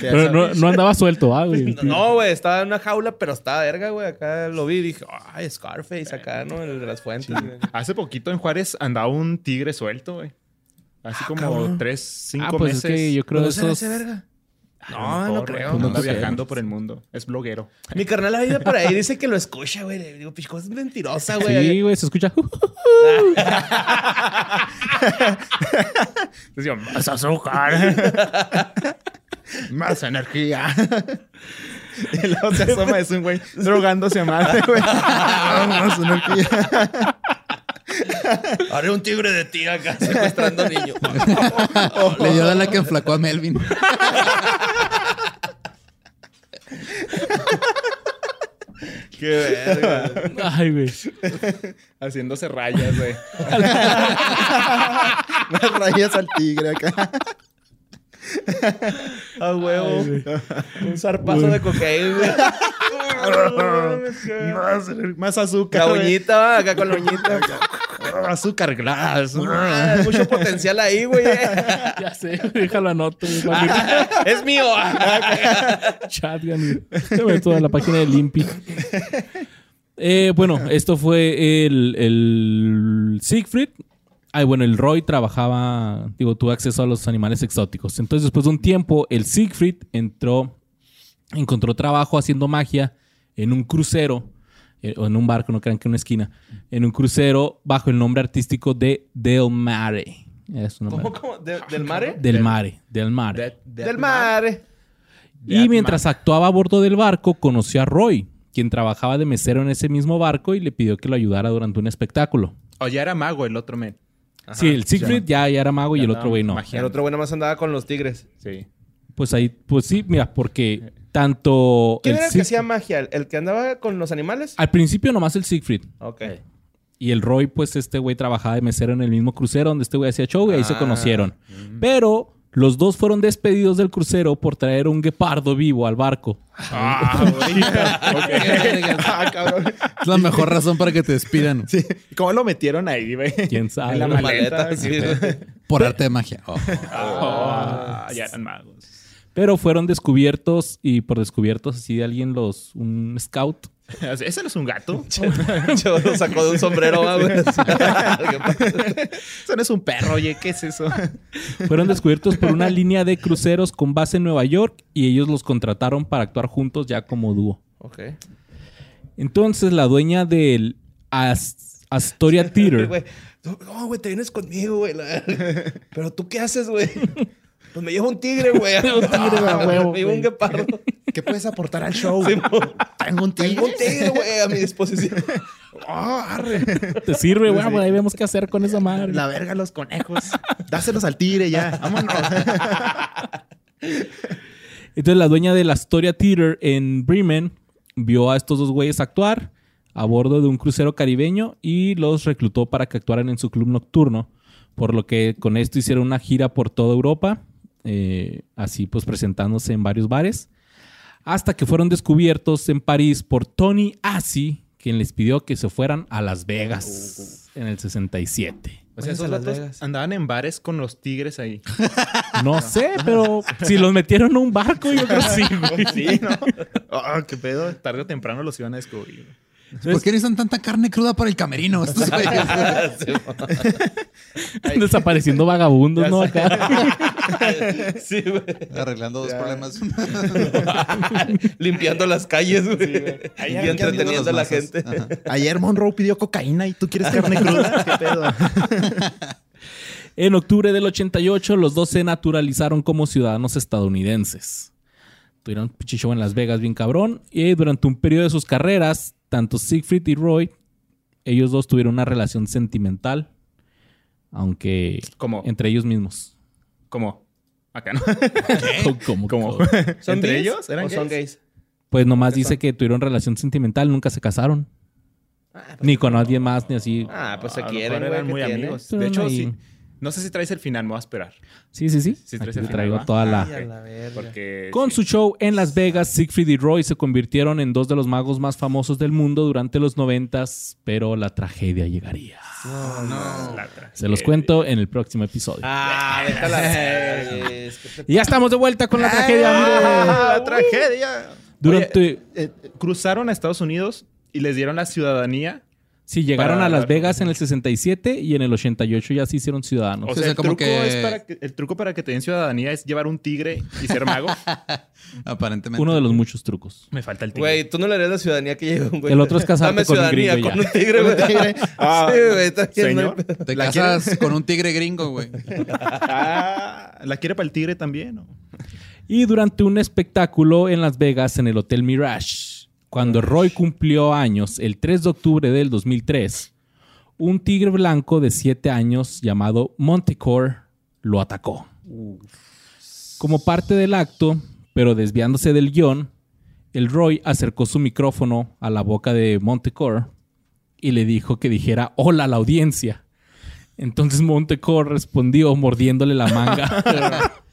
Pero no, no andaba suelto, ah, güey. No, güey, estaba en una jaula, pero estaba verga, güey. Acá lo vi y dije, ay, Scarface acá, ¿no? El de las fuentes. Hace poquito en Juárez andaba un tigre suelto, güey. Así como cabrón. tres, cinco Ah, pues meses. es que yo creo ¿No de esos... verga? No, no creo. No Anda creo. viajando por el mundo. Es bloguero. Mi carnal vive por ahí, dice que lo escucha, güey. Le digo, picho, es mentirosa, güey. Sí, güey, se escucha. *laughs* Yo, más azúcar. *laughs* más energía. y luego se asoma, es un güey drogándose a madre, güey. *laughs* más energía. *laughs* Haré un tigre de ti acá *laughs* secuestrando niños. *laughs* Le dio de la que enflacó a Melvin. Qué verga. Ay, güey. Haciéndose rayas, güey. rayas al tigre acá. *laughs* A huevo. un zarpazo de cocaína, güey. *laughs* más, más azúcar. La uñita, va, acá con la uñita. *laughs* azúcar glass. Ah, mucho potencial ahí, güey. Ya sé, déjalo anoto. que- es mío. Güey. Se ve toda la página de Limpi. Eh, bueno, esto fue el, el Siegfried. Ay, bueno, el Roy trabajaba, digo, tuvo acceso a los animales exóticos. Entonces, después de un tiempo, el Siegfried entró, encontró trabajo haciendo magia en un crucero, eh, o en un barco, no crean que en una esquina, en un crucero bajo el nombre artístico de Del Mare. Es una ¿Cómo, cómo? ¿De- ¿Del mare? Del mare, del mare. Del mare. Y mientras actuaba a bordo del barco, conoció a Roy, quien trabajaba de mesero en ese mismo barco y le pidió que lo ayudara durante un espectáculo. O ya era mago el otro men. Sí, el Siegfried ya, ya era mago y el otro güey no. Magia. El otro güey nada más andaba con los tigres. Sí. Pues ahí, pues sí, mira, porque tanto ¿Quién el era el que hacía magia? ¿El que andaba con los animales? al principio nomás el Siegfried Ok. y el Roy, pues este güey trabajaba de mesero en el mismo crucero donde este güey hacía show y ahí se Ah. conocieron. Pero los dos fueron despedidos del crucero por traer un guepardo vivo al barco. Ah, güey. Ok. *laughs* Ah, cabrón. Es la mejor razón para que te despidan. Sí. ¿Cómo lo metieron ahí, güey? ¿Quién sabe? En la La maleta. Maleta, sí. Por arte de magia. Oh. Ah, ya eran magos. Pero fueron descubiertos y por descubiertos así de alguien los un scout *laughs* ¿Ese no es un gato? *laughs* Yo lo sacó de un sombrero, güey. *laughs* Eso no es un perro, oye, ¿qué es eso? fueron descubiertos por una línea de cruceros con base en Nueva York y ellos los contrataron para actuar juntos ya como dúo. ok. Entonces la dueña del As- Astoria Theater No, güey, te vienes conmigo, güey. Pero tú qué haces, güey. Pues me llevo un tigre, güey. *laughs* Un tigre, güey, a huevo, Me llevo un güey. guepardo. ¿Qué puedes aportar al show? Sí, Tengo un Tengo un tigre, güey, a mi disposición. Ah, arre. te sirve, bueno, pues ahí vemos qué hacer con esa madre. La verga los conejos. Dáselos al tigre ya. Vámonos. Entonces la dueña del Astoria Theater en Bremen vio a estos dos güeyes actuar a bordo de un crucero caribeño y los reclutó para que actuaran en su club nocturno, por lo que con esto hicieron una gira por toda Europa, eh, así pues presentándose en varios bares, hasta que fueron descubiertos en París por Tony Assi, quien les pidió que se fueran a Las Vegas en el 67. O sea, esos andaban en bares con los tigres ahí. *laughs* No sé, pero si los metieron a un barco, yo creo que sí, *laughs* güey. Sí, ¿no? Ah, qué pedo. Tarde o temprano los iban a descubrir. ¿Por qué necesitan tanta carne cruda para el camerino? Estos *laughs* güeyes? Desapareciendo vagabundos, ¿no? Acá. *laughs* Sí, güey. Arreglando dos problemas. *laughs* Limpiando las calles, güey. Ahí y entreteniendo a la gente. Ajá. Ayer Monroe pidió cocaína y tú quieres carne cruda. ¿Qué pedo? En octubre del 88, los dos se naturalizaron como ciudadanos estadounidenses. Tuvieron un pinche show en Las Vegas bien cabrón. Y durante un periodo de sus carreras, tanto Siegfried y Roy, ellos dos tuvieron una relación sentimental. Aunque ¿Cómo? entre ellos mismos. ¿Cómo? Acá no. Como, *laughs* ¿Cómo? ¿Son ¿Entre gays ellos? ¿Eran o son gays? gays? Pues nomás dice que tuvieron relación sentimental, nunca se casaron. Ni con nadie más, ni así. Ah, pues se quieren, güey. eran ¿qué muy tiene? amigos. De hecho, sí. No sé si traes el final, me voy a esperar. Sí, sí, sí. Aquí el te final, traigo ¿va? toda la... Ay, a la. Porque. Con sí. su show en Las Vegas, Siegfried y Roy se convirtieron en dos de los magos más famosos del mundo durante los noventas, pero la tragedia llegaría. La tragedia. Se los cuento en el próximo episodio. Ah, déjala. güeyes, ¿qué te- Y ya estamos de vuelta con la tragedia, ¡Ah, la tragedia! Durante... Oye, eh, cruzaron a Estados Unidos y les dieron la ciudadanía. Sí, llegaron para a Las la- Vegas en el 67 y en el 88 ya se hicieron ciudadanos. O sea, o sea, el, como truco que- es para que, el truco para que te den ciudadanía es llevar un tigre y ser mago. *laughs* Aparentemente. Uno de los muchos trucos. Me falta el tigre. Güey, tú no le harías la ciudadanía que lleva un güey. El otro es casarte Dame con un ciudadanía gringo con ya. un tigre, güey. *laughs* Ah, sí, güey. está bien, señor. no hay- Te ¿La casas *laughs* con un tigre gringo, güey. Ah, ¿La quiere para el tigre también? o? Y durante un espectáculo en Las Vegas en el Hotel Mirage, cuando Roy cumplió años el 3 de octubre del 2003, un tigre blanco de 7 años llamado Montecore lo atacó. Como parte del acto, pero desviándose del guion, el Roy acercó su micrófono a la boca de Montecore y le dijo que dijera hola a la audiencia. Entonces Montecore respondió mordiéndole la manga. *laughs*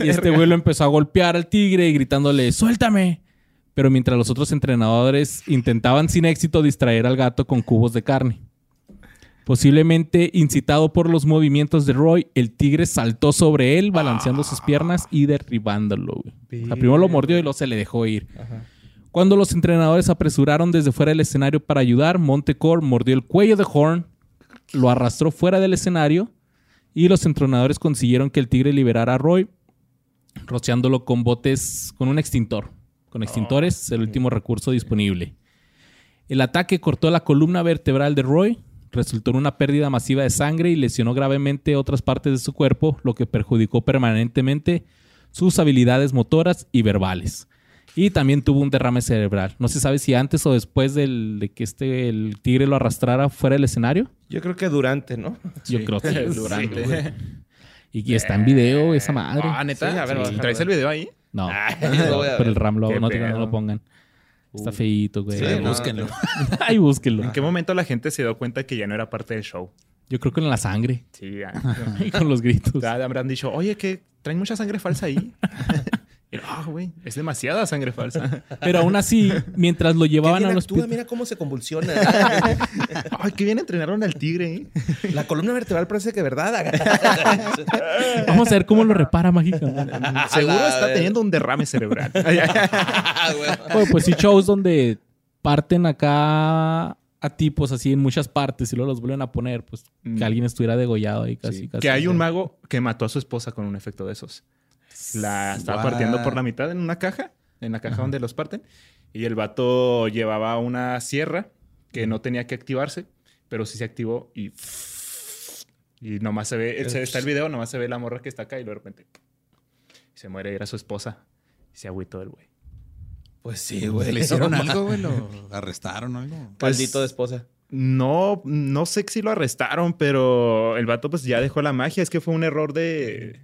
Y este güey lo empezó a golpear al tigre y gritándole, suéltame. Pero mientras los otros entrenadores intentaban sin éxito distraer al gato con cubos de carne. Posiblemente incitado por los movimientos de Roy, el tigre saltó sobre él, balanceando sus piernas y derribándolo. güey. O sea, primero lo mordió y luego se le dejó ir. Cuando los entrenadores apresuraron desde fuera del escenario para ayudar, Montecore mordió el cuello de Horn, lo arrastró fuera del escenario y los entrenadores consiguieron que el tigre liberara a Roy, rociándolo con botes, con un extintor. Con extintores, el último recurso disponible. El ataque cortó la columna vertebral de Roy, resultó en una pérdida masiva de sangre y lesionó gravemente otras partes de su cuerpo, lo que perjudicó permanentemente sus habilidades motoras y verbales. Y también tuvo un derrame cerebral. No se sabe si antes o después del- de que este el tigre lo arrastrara fuera del escenario. Yo creo que durante, ¿no? Yo creo que Durante. Sí. Y, está en video esa madre. Ah, neta. Sí, a ver, ¿Traes el video ahí? No, Ay, no, *laughs* lo voy a pero el. Ram lo, no, te- no lo pongan. Está feíto, güey. Sí, no, búsquenlo. *laughs* Ay, búsquenlo. ¿En qué momento la gente se dio cuenta que ya no era parte del show? Yo creo que en la sangre. Sí, ya. Y *laughs* con los gritos. Ya habrán dicho, oye, que traen mucha sangre falsa ahí. Ah, güey, es demasiada sangre falsa. *laughs* Pero aún así, mientras lo llevaban actúa, hospital. mira cómo se convulsiona. *laughs* Ay, qué bien entrenaron al tigre, ¿eh? La columna vertebral parece que verdad. *laughs* Vamos a ver cómo lo repara mágicamente. Seguro la está teniendo un derrame cerebral. Ah. Bueno, pues sí, shows donde parten acá a tipos así en muchas partes y luego los vuelven a poner, pues Mm. que alguien estuviera degollado ahí casi. Sí. casi. que hay un mago que mató a su esposa con un efecto de esos. La estaba What? partiendo por la mitad en una caja, en la caja donde los parten. Y el vato llevaba una sierra que no tenía que activarse, pero sí se activó y... Y nomás se ve, se- está el video, nomás se ve la morra que está acá y de repente se muere, era su esposa. Y se agüitó el güey. Pues sí, güey. *laughs* ¿Le hicieron algo, güey? ¿Lo arrestaron o algo? Maldito de esposa. No, no sé si lo arrestaron, pero el vato pues ya dejó la magia. Es que fue un error de...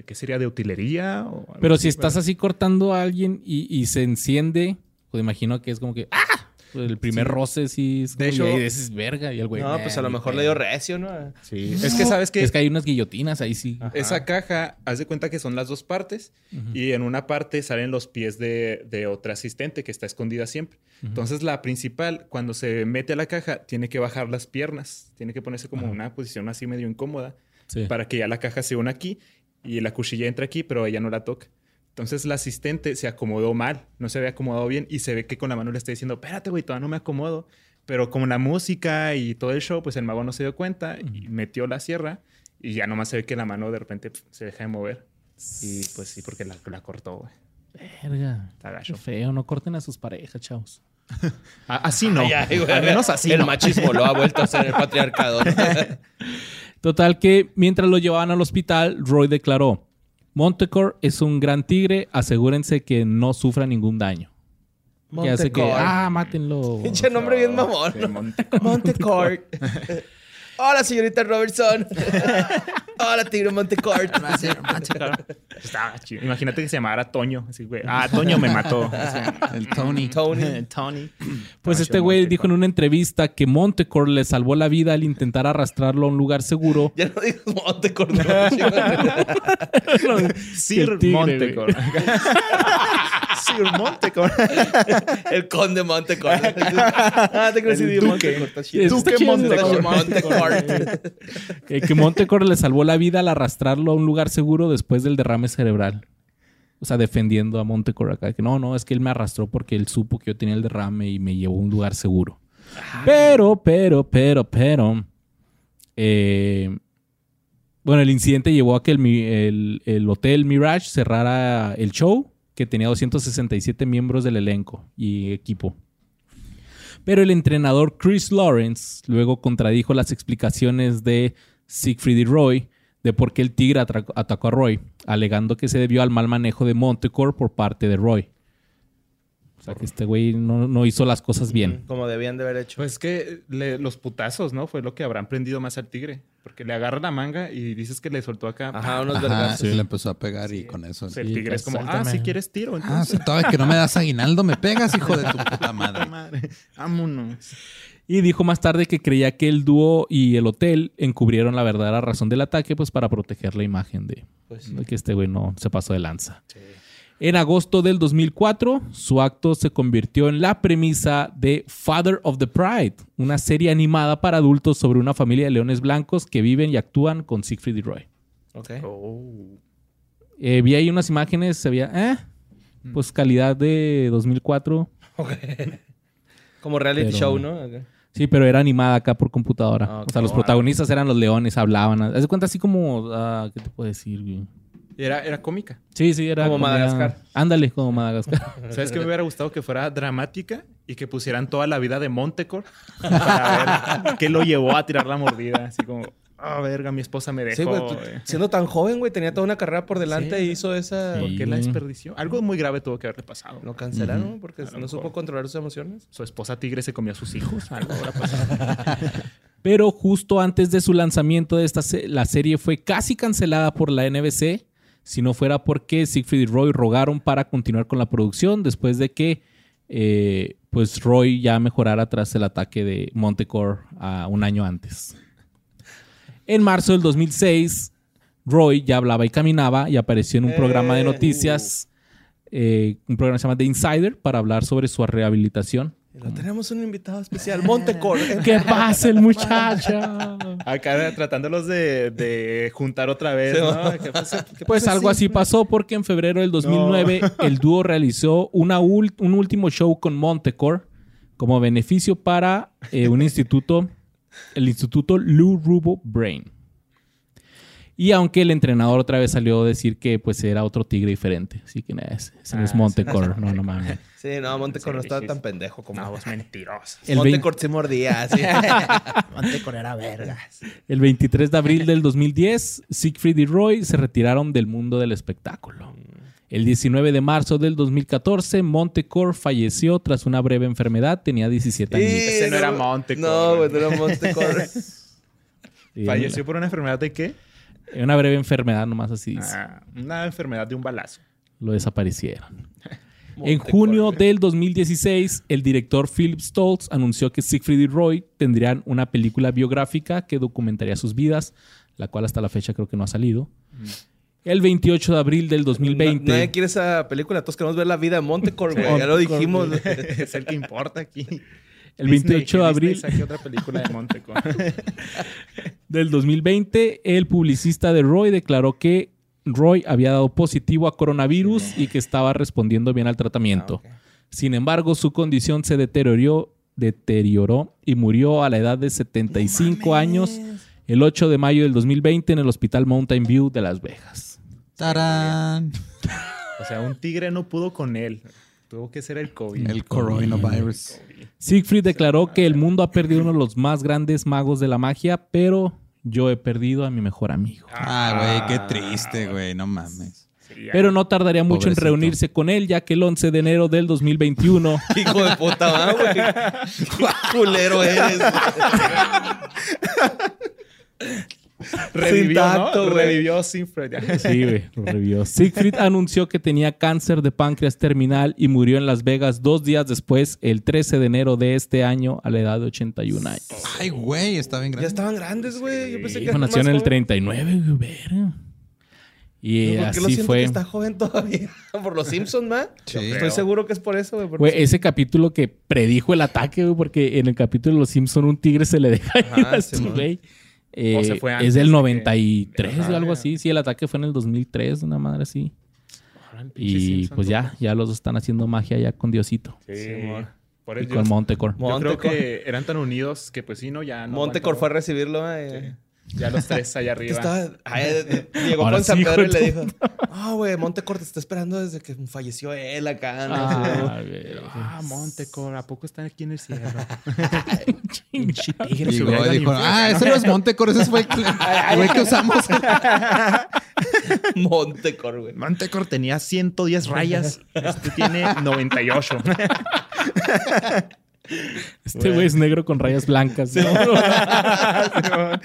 ¿De qué sería? ¿De utilería? O algo Pero así, si estás así cortando a alguien y, y se enciende, pues imagino que es como que ¡ah! Pues el primer roce sí es De como, hecho- y ese es verga. Y el güey. No, "Nah, pues a lo mejor pedo". le dio recio, ¿no? Sí. Es que sabes que Es que hay unas guillotinas ahí sí. esa caja, haz de cuenta que son las dos partes y en una parte salen los pies de, de otra asistente que está escondida siempre. Entonces la principal, cuando se mete a la caja, tiene que bajar las piernas, tiene que ponerse como en una posición así medio incómoda Sí. para que ya la caja se una aquí y la cuchilla entra aquí, pero ella no la toca. Entonces la asistente se acomodó mal, no se había acomodado bien y se ve que con la mano le está diciendo, espérate, güey, todavía no me acomodo. Pero como la música y todo el show, pues el mago no se dio cuenta y metió la sierra y ya nomás se ve que la mano de repente se deja de mover. Y pues sí, porque la, la cortó, güey. Verga. Está Qué gacho. feo, no corten a sus parejas, chavos. *laughs* Así no. *laughs* Ay, ay, güey. Al menos así El no. machismo lo ha vuelto a hacer el *laughs* patriarcado. Total que mientras lo llevaban al hospital, Roy declaró, Montecore es un gran tigre, asegúrense que no sufra ningún daño. Que hace que, ah, mátenlo. *laughs* Pinche nombre bien mamón. De Monte- Montecourt. *laughs* Hola, señorita Robertson. *laughs* Hola, Tigre *laughs* chido. Imagínate que se llamara Toño. Así, güey. Ah, *laughs* Toño me mató. El Tony. Tony. Tony. *clears throat* Pues este güey dijo en una entrevista que Montecore le salvó la vida al intentar arrastrarlo a un lugar seguro. *laughs* Ya no digas Montecourt. no, Sir Montecore. Sir Montecore. El conde Montecourt. Ah, te que duque. Está Duque. Eh, que Montecore le salvó la vida al arrastrarlo a un lugar seguro después del derrame cerebral. O sea, defendiendo a Montecore acá. Que no, no, es que él me arrastró porque él supo que yo tenía el derrame y me llevó a un lugar seguro. Pero, pero, pero, pero. eh, bueno, el incidente llevó a que el, el- el hotel Mirage cerrara el show, que tenía 267 miembros del elenco y equipo. Pero el entrenador Chris Lawrence luego contradijo las explicaciones de Siegfried y Roy de por qué el Tigre atacó a Roy, alegando que se debió al mal manejo de Montecore por parte de Roy. O sea, que este güey no, no hizo las cosas bien. Como debían de haber hecho. Pues que le- los putazos, ¿no? Fue lo que habrán prendido más al tigre. Porque le agarra la manga y dices que le soltó acá. Ajá, unos Ajá, vergazos. sí, le empezó a pegar y con eso. Pues el Sí, tigre es como, ah, si quieres tiro. Ah, Entonces, si todavía que no me das aguinaldo, me pegas, hijo de tu *laughs* puta madre. madre, vámonos. Y dijo más tarde que creía que el dúo y el hotel encubrieron la verdadera razón del ataque, pues para proteger la imagen de, Pues sí. de que este güey no se pasó de lanza. En agosto del 2004, su acto se convirtió en la premisa de Father of the Pride, una serie animada para adultos sobre una familia de leones blancos que viven y actúan con Siegfried y Roy. Ok. Oh. Eh, vi ahí unas imágenes, se veía, eh, pues calidad de 2004. Ok. *laughs* Como reality Pero- show, ¿no? Ok. Sí, pero era animada acá por computadora. Ah, o sea, los protagonistas eran los leones, hablaban. Haz de cuenta así como, ah, ¿qué te puedo decir? güey? Era, era cómica. Sí, sí, era Como comedia- Madagascar. Ándale, como Madagascar. *laughs* ¿Sabes qué me hubiera gustado que fuera dramática y que pusieran toda la vida de Montecor *laughs* para ver qué lo llevó a tirar la mordida? Así como, ah, verga, mi esposa me dejó. Sí, güey. tú- güey. Siendo tan joven, güey, tenía toda una carrera por delante Sí. y hizo esa. Sí. ¿Por qué la desperdició? Algo muy grave tuvo que haberle pasado. Lo cancelaron porque no supo controlar sus emociones. Su esposa tigre se comió a sus hijos. *laughs* Algo habrá pasado. *laughs* Pero justo antes de su lanzamiento de esta se- la serie fue casi cancelada por la NBC, si no fuera porque Siegfried y Roy rogaron para continuar con la producción después de que eh, pues Roy ya mejorara tras el ataque de Montecore a un año antes. En marzo del 2006, Roy ya hablaba y caminaba y apareció en un programa de Eh, noticias, eh, un programa que se llama The Insider, para hablar sobre su rehabilitación. Lo tenemos un invitado especial, *laughs* Montecor. ¿Qué pasa el muchacho? Acá tratándolos de, de juntar otra vez, ¿no? ¿Qué pasa? ¿Qué Pues algo así pasó porque en febrero del 2009 el dúo realizó una un último show con Montecore como beneficio para eh, un instituto, el Instituto Lou Rubo Brain. Y aunque el entrenador otra vez salió a decir que pues era otro tigre diferente. Así que nada, ese, ese no es Ah, Montecore. No, no mames. Sí, no, Montecor no Sí, estaba sí, tan sí. pendejo como. No, vos mentiroso. Montecor se mordía. *laughs* Montecor era vergas. el 23 de abril del 2010, Siegfried y Roy se retiraron del mundo del espectáculo. El 19 de marzo del 2014, Montecore falleció tras una breve enfermedad. Tenía 17 años. Ese no era Montecor, No, güey, no era Montecor. *laughs* ¿Falleció por una enfermedad de qué? Una breve enfermedad, nomás así dice. Ah, una enfermedad de un balazo. Lo desaparecieron. *laughs* En junio del 2016, el director Philip Stoltz anunció que Siegfried y Roy tendrían una película biográfica que documentaría sus vidas, la cual hasta la fecha creo que no ha salido. El 28 de abril del 2020. No- Nadie quiere esa película. Todos queremos ver la vida de Montecor, güey. Ya lo dijimos. *laughs* es el que importa aquí. El 28 de abril Saqué otra película de *laughs* del 2020, el publicista de Roy declaró que Roy había dado positivo a coronavirus y que estaba respondiendo bien al tratamiento. Sin embargo, su condición se deterioró, deterioró y murió a la edad de 75 años el 8 de mayo del 2020 en el Hospital Mountain View de Las Vegas. ¡Tarán! o sea, un tigre no pudo con él. Tuvo que ser el COVID. El coronavirus. Siegfried declaró que el mundo ha perdido uno de los más grandes magos de la magia, pero yo he perdido a mi mejor amigo. Ah, güey, qué triste, güey. No mames. Pero no tardaría mucho en reunirse con él, ya que el 11 de enero del 2021 *laughs* Hijo de puta, ¿va, güey. *laughs* Qué culero eres. *laughs* *laughs* revivió, sin tacto, ¿no? güey. Revivió ya. Sí, güey, lo revivió. Siegfried anunció que tenía cáncer de páncreas terminal y murió en Las Vegas dos días después, el 13 de enero de este año, a la edad de 81 años. Ay, güey, está bien Ya grande. estaban grandes, güey. Yo pensé que Hijo, eran nació en el joven. 39, güey. Y ¿Por qué lo así siento fue. que está joven todavía? *laughs* ¿Por los Simpsons, ma? Sí. Estoy seguro que es por eso, güey. Güey, ese capítulo que predijo el ataque, güey, porque en el capítulo de Los Simpson un tigre se le deja ir a este Simón. güey. Eh, O se fue es del de que- 93 o Ajá, algo así. Sí, el ataque fue en el 2003, una madre así. Y Simpson, pues ya, ya los dos están haciendo magia ya con Diosito. Sí. Simón. Por Y con Montecore. yo creo que eran tan unidos que pues sí, no, ya no Montecor fue a recibirlo, eh. Ya los tres allá *laughs* arriba. estaba- ay, llegó *laughs* Ahora con San sí, Pedro y le dijo: Ah, güey, Montecor te está esperando desde que falleció él acá. ¿no? Ah. Ah, Montecor, ¿a poco están aquí en el cielo? *laughs* Tigre, y dijo, ah, infierno". ese no es Montecor, ese fue el, que- el güey que usamos. Montecor, güey. Montecor tenía 110 rayas. Este tiene 98. Este güey es negro con rayas blancas. ¿no? *laughs*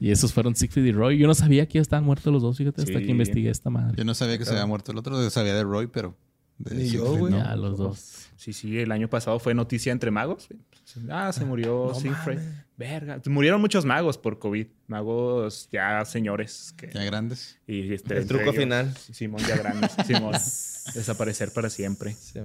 y esos fueron Siegfried y Roy. Yo no sabía que ya estaban muertos los dos, fíjate, hasta Sí. que investigué esta madre. Yo no sabía que se había muerto el otro, yo sabía de Roy, pero... de yo, güey. no. Ya, los dos. Sí, sí, el año pasado fue noticia entre magos. Ah, se murió No Siegfried. mames. Verga. Murieron muchos magos por COVID. Magos ya señores. Que, Ya grandes. y este, El truco ellos, final. Simón ya grandes. Simón. *laughs* Desaparecer para siempre. Sí.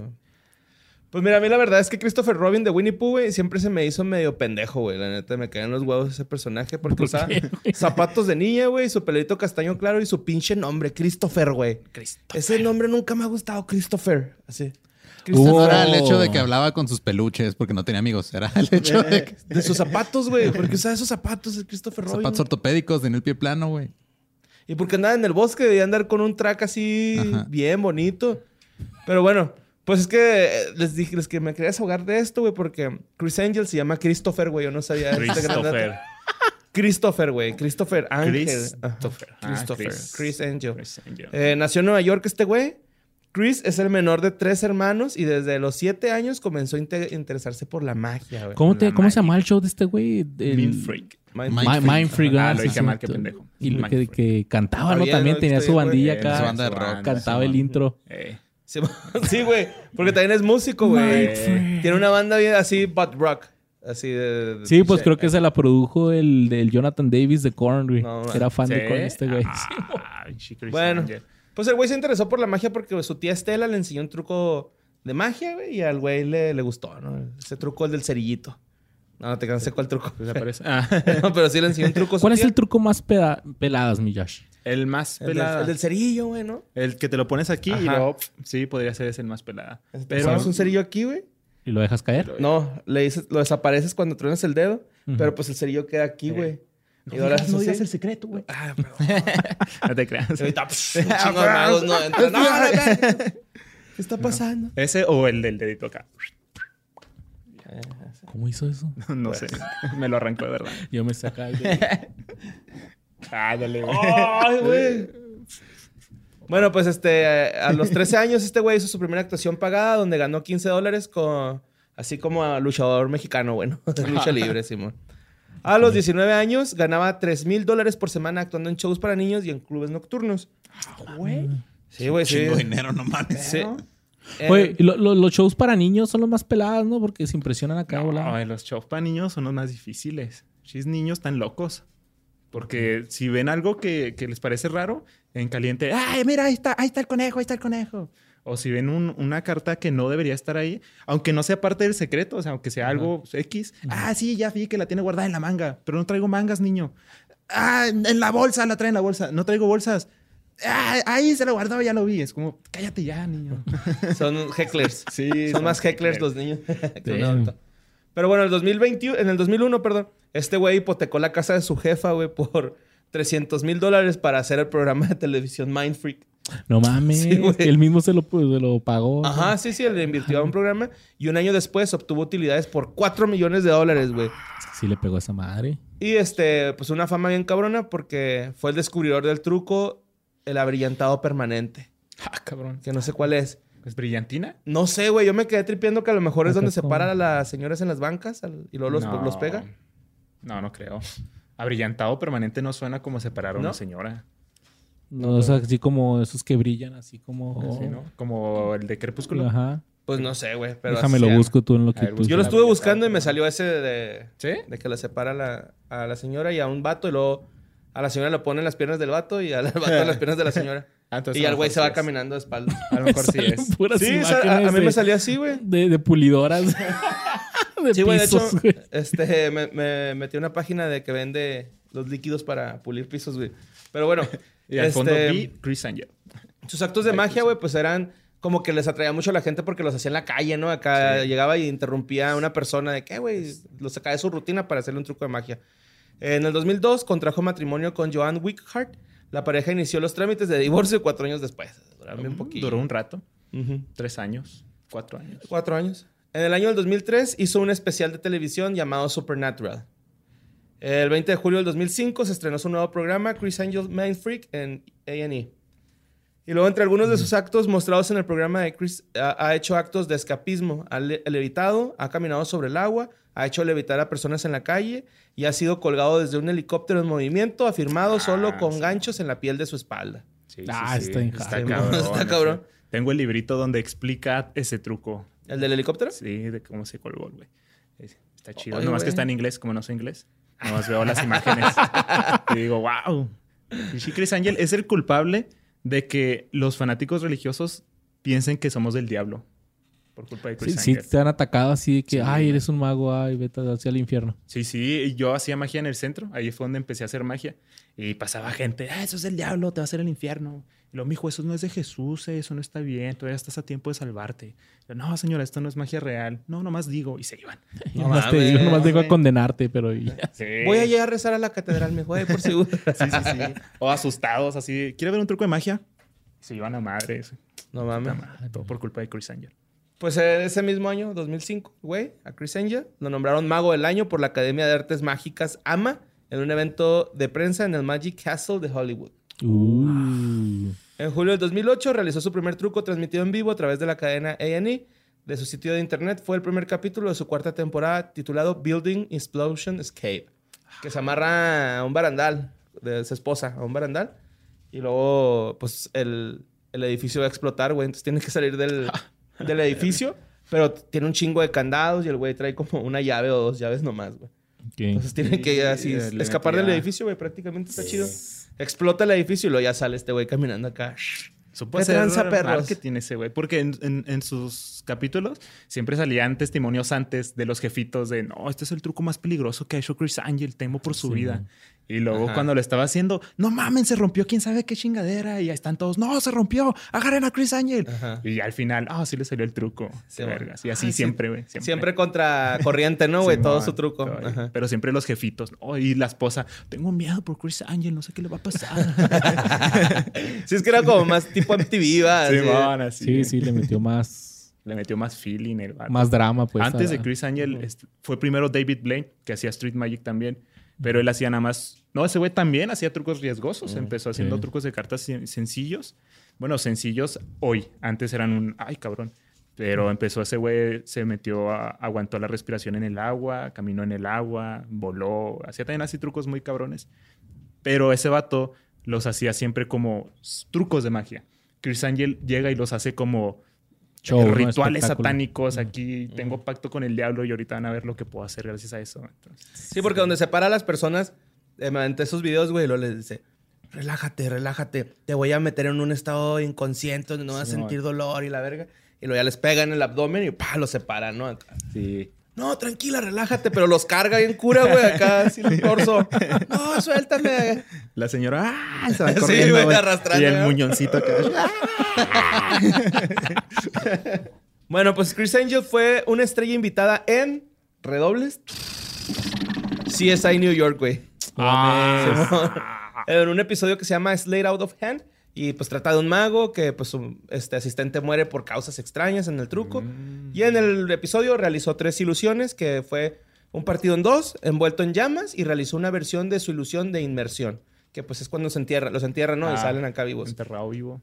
Pues mira, a mí la verdad es que Christopher Robin de Winnie Pooh, güey, siempre se me hizo medio pendejo, güey. La neta, me caían los huevos ese personaje porque ¿Por usaba zapatos de niña, güey, su pelito castaño claro y su pinche nombre, Christopher, güey. Ese nombre nunca me ha gustado, Christopher. Así. No era el hecho de que hablaba con sus peluches porque no tenía amigos. Era el hecho de que... De sus zapatos, güey. Porque usaba esos zapatos, el Christopher Robin. Zapatos güey. ortopédicos en el pie plano, güey. Y porque andaba en el bosque, debía andar con un track así Ajá. bien bonito. Pero bueno, pues es que eh, les dije les que me quería desahogar de esto, güey, porque Chris Angel se llama Christopher, güey. Yo no sabía este gran dato. Christopher. Christopher, güey. Christopher Ángel. Christopher. Ajá. Ah, Christopher. Chris. Chris Angel. Chris Angel. Eh, nació en Nueva York este güey. Chris es el menor de tres hermanos y desde los siete años comenzó a inte- interesarse por la magia, güey. ¿Cómo, te, La ¿Cómo se mind el show de este güey? El- Mean Freak. Mind- Mind Mi- Freak. Mind Freak. Ah, ah, lo dije mal, qué pendejo. Y lo Mind que, Freak. que cantaba, ¿no? También ¿no? tenía su bandilla acá. Su banda de rock. Cantaba el intro. Eh. *laughs* Sí, güey. Porque también es músico, güey. Tiene una banda bien así, butt rock. Así de... de- Sí, pues creo que se la produjo el del Jonathan Davis de Korn, güey. No, Era fan de. Korn este güey. Ah, *laughs* Bueno. Pues el güey se interesó por la magia porque su tía Estela le enseñó un truco de magia, güey. Y al güey le, le gustó, ¿no? Ese truco, el del cerillito. No, no te cansé cuál truco. Desaparece. *laughs* Ah. no, pero sí le enseñó un truco ¿Cuál es el truco más peda- peladas, mi Josh? El más El del, el del cerillo, güey, ¿no? El que te lo pones aquí y luego, sí, podría ser ese el más pelada. Pero pones un cerillo aquí, güey. ¿Y lo dejas caer? No, le dices, lo desapareces cuando truenas el dedo, pero pues el cerillo queda aquí, güey. Y ahora no digas el secreto, güey. Ah, pero... No *laughs* te creas. Ahorita. *laughs* No, no, no. ¿Qué está pasando? Ese o el del dedito acá. ¿Cómo hizo eso? *laughs* No sé. *laughs* Me lo arrancó de verdad. Yo me saca *laughs* Ah, dale, güey. ¡Ay, güey! Bueno, pues este, a los 13 años este güey hizo su primera actuación pagada donde ganó 15 dólares con, así como a luchador mexicano, bueno, de lucha libre, Simón. A los 19 años ganaba 3 mil dólares por semana actuando en shows para niños y en clubes nocturnos. güey. Sí, güey, sí. Dinero, no mames. Sí. Eh, Oye, lo- lo- los shows para niños son los más peladas, ¿no? Porque se impresionan acá, No, los shows para niños son los más difíciles. Chis niños tan locos. Porque si ven algo que, que les parece raro, en caliente, ¡ay, mira, ahí está, ahí está el conejo, ahí está el conejo! O si ven un- una carta que no debería estar ahí, aunque no sea parte del secreto, o sea, aunque sea algo X, ah, sí, ya vi que la tiene guardada en la manga, pero no traigo mangas, niño. Ah, en la bolsa, la trae en la bolsa, no traigo bolsas. Ah, ahí se lo guardó, ya lo vi. Es como, cállate ya, niño. *laughs* Son hecklers. Sí, son más hecklers los niños. *laughs* adulto. Pero bueno, en el 2021, en el 2001, perdón, este güey hipotecó la casa de su jefa, güey, por 300 mil dólares para hacer el programa de televisión Mind Freak. No mames. Sí, güey. Él mismo se lo, pues, se lo pagó. Ajá, sí, sí, le invirtió a un programa y un año después obtuvo utilidades por 4 millones de dólares, güey. Sí le pegó a esa madre. Y este, pues una fama bien cabrona porque fue el descubridor del truco, el abrillantado permanente. *laughs* Ah, cabrón. Que no sé cuál es. ¿Es brillantina? No sé, güey, yo me quedé tripiendo que a lo mejor es donde se como- para a las señoras en las bancas al- y luego los, No. los pega. No, no creo. Abrillantado permanente no suena como separar a ¿No? una señora. No, o sea, así como esos que brillan, así como. Así, ¿no? Como el de Crepúsculo. Ajá. Pues no sé, güey. Pero Déjame lo busco tú en lo que ver, tú. Yo lo La estuve buscando y me salió ese de, ¿Sí? de que le separa la, a la señora y a un vato y luego a la señora le ponen las piernas del vato y al *laughs* vato en las piernas de la señora. *laughs* Ah, entonces y al güey se va es. caminando de espaldas. A lo mejor sí es. puras Sí, a, mí me salió así, güey. De, de pulidoras. *laughs* de Sí, güey, de hecho, este, me, me metí una página de que vende los líquidos para pulir pisos, güey. Pero bueno, Y al este, fondo vi Chris Angel. sus actos de magia, güey, pues eran como que les atraía mucho a la gente porque los hacía en la calle, ¿no? Acá llegaba y interrumpía a una persona de que, güey, lo sacaba de su rutina para hacerle un truco de magia. En el 2002 contrajo matrimonio con Joan Wickhart. La pareja inició los trámites de divorcio cuatro años después. Duraron un poquito. Duró un rato. Tres años. Cuatro años. Cuatro años. En el año del 2003 hizo un especial de televisión llamado Supernatural. El 20 de julio del 2005 se estrenó su nuevo programa, Chris Angel Mind Freak, en A&E. Y luego, entre algunos de sus actos mostrados en el programa de Chris, ha, ha hecho actos de escapismo. Ha le- levitado, ha caminado sobre el agua, ha hecho levitar a personas en la calle y ha sido colgado desde un helicóptero en movimiento, afirmado solo con sí. ganchos en la piel de su espalda. Sí, Ah, está bien Está jalo. cabrón. *laughs* Está cabrón. Tengo el librito donde explica ese truco. ¿El del helicóptero? Sí, de cómo se colgó, güey. Es- Está chido. Oye, Nomás güey. que está en inglés, como no soy inglés. Nomás veo las imágenes. *laughs* y digo, wow. Y sí, Chris Angel es el culpable de que los fanáticos religiosos piensen que somos del diablo. por culpa de Sí, Chris sí, Angel. te han atacado así de que, Sí, ay, eres un mago, ay, vete hacia el infierno. Sí, sí, yo hacía magia en el centro, ahí fue donde empecé a hacer magia. Y pasaba gente, ah, eso es del diablo, te va a hacer el infierno. Y lo mijo, eso no es de Jesús, eh, eso no está bien, todavía estás a tiempo de salvarte. Yo, no, señora, esto no es magia real. No, nomás digo, y se iban. *laughs* No No nomás te digo, nomás vengo a condenarte, pero. Sí. Voy a llegar a rezar a la catedral, mi güey, por seguro. *laughs* Sí, sí, sí. O asustados, así, ¿quiere ver un truco de magia? Se iban a madres. No mames. madre, todo por culpa de Chris Angel. Pues eh, ese mismo año, 2005, güey, a Chris Angel lo nombraron Mago del Año por la Academia de Artes Mágicas AMA en un evento de prensa en el Magic Castle de Hollywood. Uh. En julio del 2008 realizó su primer truco transmitido en vivo a través de la cadena A&E. De su sitio de internet fue el primer capítulo de su cuarta temporada titulado Building Explosion Escape, que se amarra a un barandal de su esposa, a un barandal. Y luego, pues, el, el edificio va a explotar, güey. Entonces tiene que salir del, *laughs* del edificio, pero tiene un chingo de candados y el güey trae como una llave o dos llaves nomás, güey. Ok. Entonces tienen que Sí, así escapar del edificio, güey. Prácticamente está chido. Explota el edificio y luego ya sale este güey caminando acá. Supo ¿Qué hacer tranza, perros? marketing ese güey. Porque en, en- en sus capítulos siempre salían testimonios antes de los jefitos de no, este es el truco más peligroso que ha hecho Chris Angel, temo por su Sí. vida. Y luego Ajá. cuando lo estaba haciendo, no mamen, se rompió quién sabe qué chingadera. Y ahí están todos, no, se rompió, agarren a Chris Angel. Ajá. Y al final, ah, sí le salió el truco. Sí, vergas. Y así Ah, sí. siempre, güey. Siempre. Siempre contra corriente, ¿no, güey? Todo su truco. todo. Ajá. Pero siempre los jefitos. ¿no? y la esposa, tengo miedo por Chris Angel, no sé qué le va a pasar. *laughs* Sí, es que era como más tipo MTV, ¿va? *laughs* Así. Sí, sí, le metió más, *laughs* Le metió más feeling el más drama, pues. Antes a- de Chris Angel fue primero David Blaine, que hacía Street Magic también. Pero él hacía nada más. No, ese güey también hacía trucos riesgosos. Empezó haciendo trucos de cartas sen- sencillos. Bueno, sencillos hoy. Antes eran un. Ay, cabrón. Pero empezó ese güey, se metió, a- aguantó la respiración en el agua, caminó en el agua, voló. Hacía también así trucos muy cabrones. Pero ese vato los hacía siempre como trucos de magia. Chris Angel llega y los hace como Show, ¿no? rituales satánicos. Aquí tengo pacto con el diablo y ahorita van a ver lo que puedo hacer gracias a eso. Entonces, Sí, porque donde separa a las personas, eh, mediante esos videos, güey, lo les dice, relájate, relájate, te voy a meter en un estado inconsciente donde no vas a sentir dolor y la verga. Y luego ya les pega en el abdomen y pa, los separa, ¿no? Sí. No, tranquila, relájate, pero los carga bien cura, güey, acá, así el torso. No, suéltame. La señora ¡ah! se va Sí, corriendo. güey, güey. arrastrando, Y el ¿no? muñoncito acá. Bueno, pues Chris Angel fue una estrella invitada en Redobles. CSI New York, güey. Ah, *laughs* en un episodio que se llama Slate Out of Hand. Y pues trata de un mago que pues su este, asistente muere por causas extrañas en el truco. Y en el episodio realizó tres ilusiones, que fue un partido en dos, envuelto en llamas, y realizó una versión de su ilusión de inmersión. Que pues es cuando se entierra, los entierran, ¿no? y Ah, salen acá vivos. Enterrado vivo.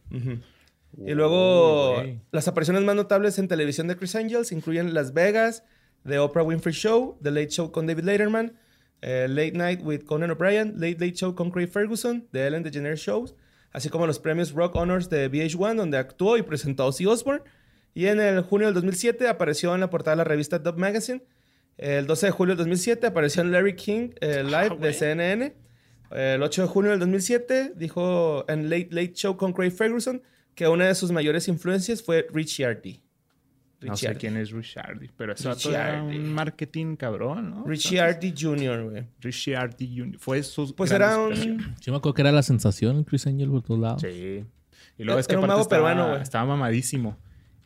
Y luego, las apariciones más notables en televisión de Chris Angels incluyen Las Vegas, The Oprah Winfrey Show, The Late Show con David Letterman, eh, Late Night with Conan O'Brien, Late Late Show con Craig Ferguson, The Ellen DeGeneres Shows, así como los premios Rock Honors de VH1, donde actuó y presentó a Ozzy Osbourne. Y en el junio del 2007 apareció en la portada de la revista Dub Magazine. El 12 de julio del 2007 apareció en Larry King eh, Live de CNN. El 8 de junio del 2007 dijo en Late Late Show con Craig Ferguson que una de sus mayores influencias fue Ricciardi. No sé quién es Richardi, pero eso Richie era Hardy. un marketing cabrón, ¿no? Ricciardi Jr., güey. Richardi Jr. Fue su Pues era un... Yo me acuerdo que era la sensación Chris Angel por todos lados. Sí. Y luego es que Era un mago estaba, peruano, güey. estaba mamadísimo.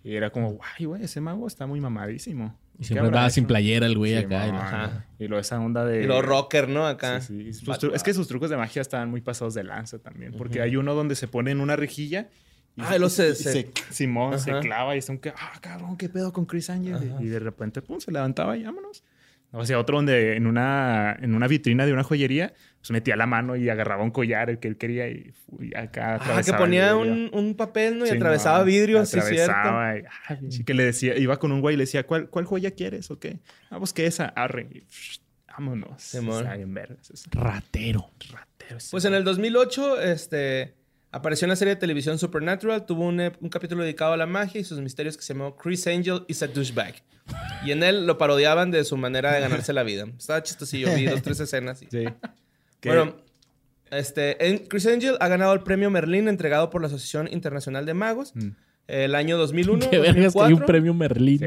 Y era como, guay, güey, ese mago está muy mamadísimo. Y ¿Qué siempre andaba hecho?" sin playera el güey Sí, acá. y la- man. Ajá. Y luego esa onda de... Y los rocker, ¿no? Acá. Sí, sí. Sus tru- es que sus trucos de magia estaban muy pasados de lanza también. Porque hay uno donde se pone en una rejilla. Y, Ah, se- y se- Simón se Ajá. clava y es un que, ah, cabrón, qué pedo con Chris Angel. Ajá. Y de repente, pum, se levantaba y vámonos. O sea, otro donde en una, en una vitrina de una joyería, pues metía la mano y agarraba un collar, el que él quería, y, y acá Ah, que atravesaba ponía vidrio. un, un papel, ¿no? Y Sí, atravesaba no, vidrios, sí, cierto. atravesaba y, ah, pinche, que le decía, iba con un güey y le decía, ¿cuál, cuál joya quieres o qué? Ah, pues que esa, arre. Y, psh, vámonos. Está bien vergas eso. Ratero. Ratero Pues en el 2008, este, apareció en la serie de televisión Supernatural. Tuvo un, ep- un capítulo dedicado a la magia y sus misterios que se llamó Chris Angel is a douchebag. Y en él lo parodiaban de su manera de ganarse la vida. Estaba chistosillo. Vi dos, tres escenas. y- Sí. Que- Bueno, este, en- Chris Angel ha ganado el premio Merlin entregado por la Asociación Internacional de Magos. Mm. El año 2001, *laughs* Qué vergas que hay un 2004. premio Merlín.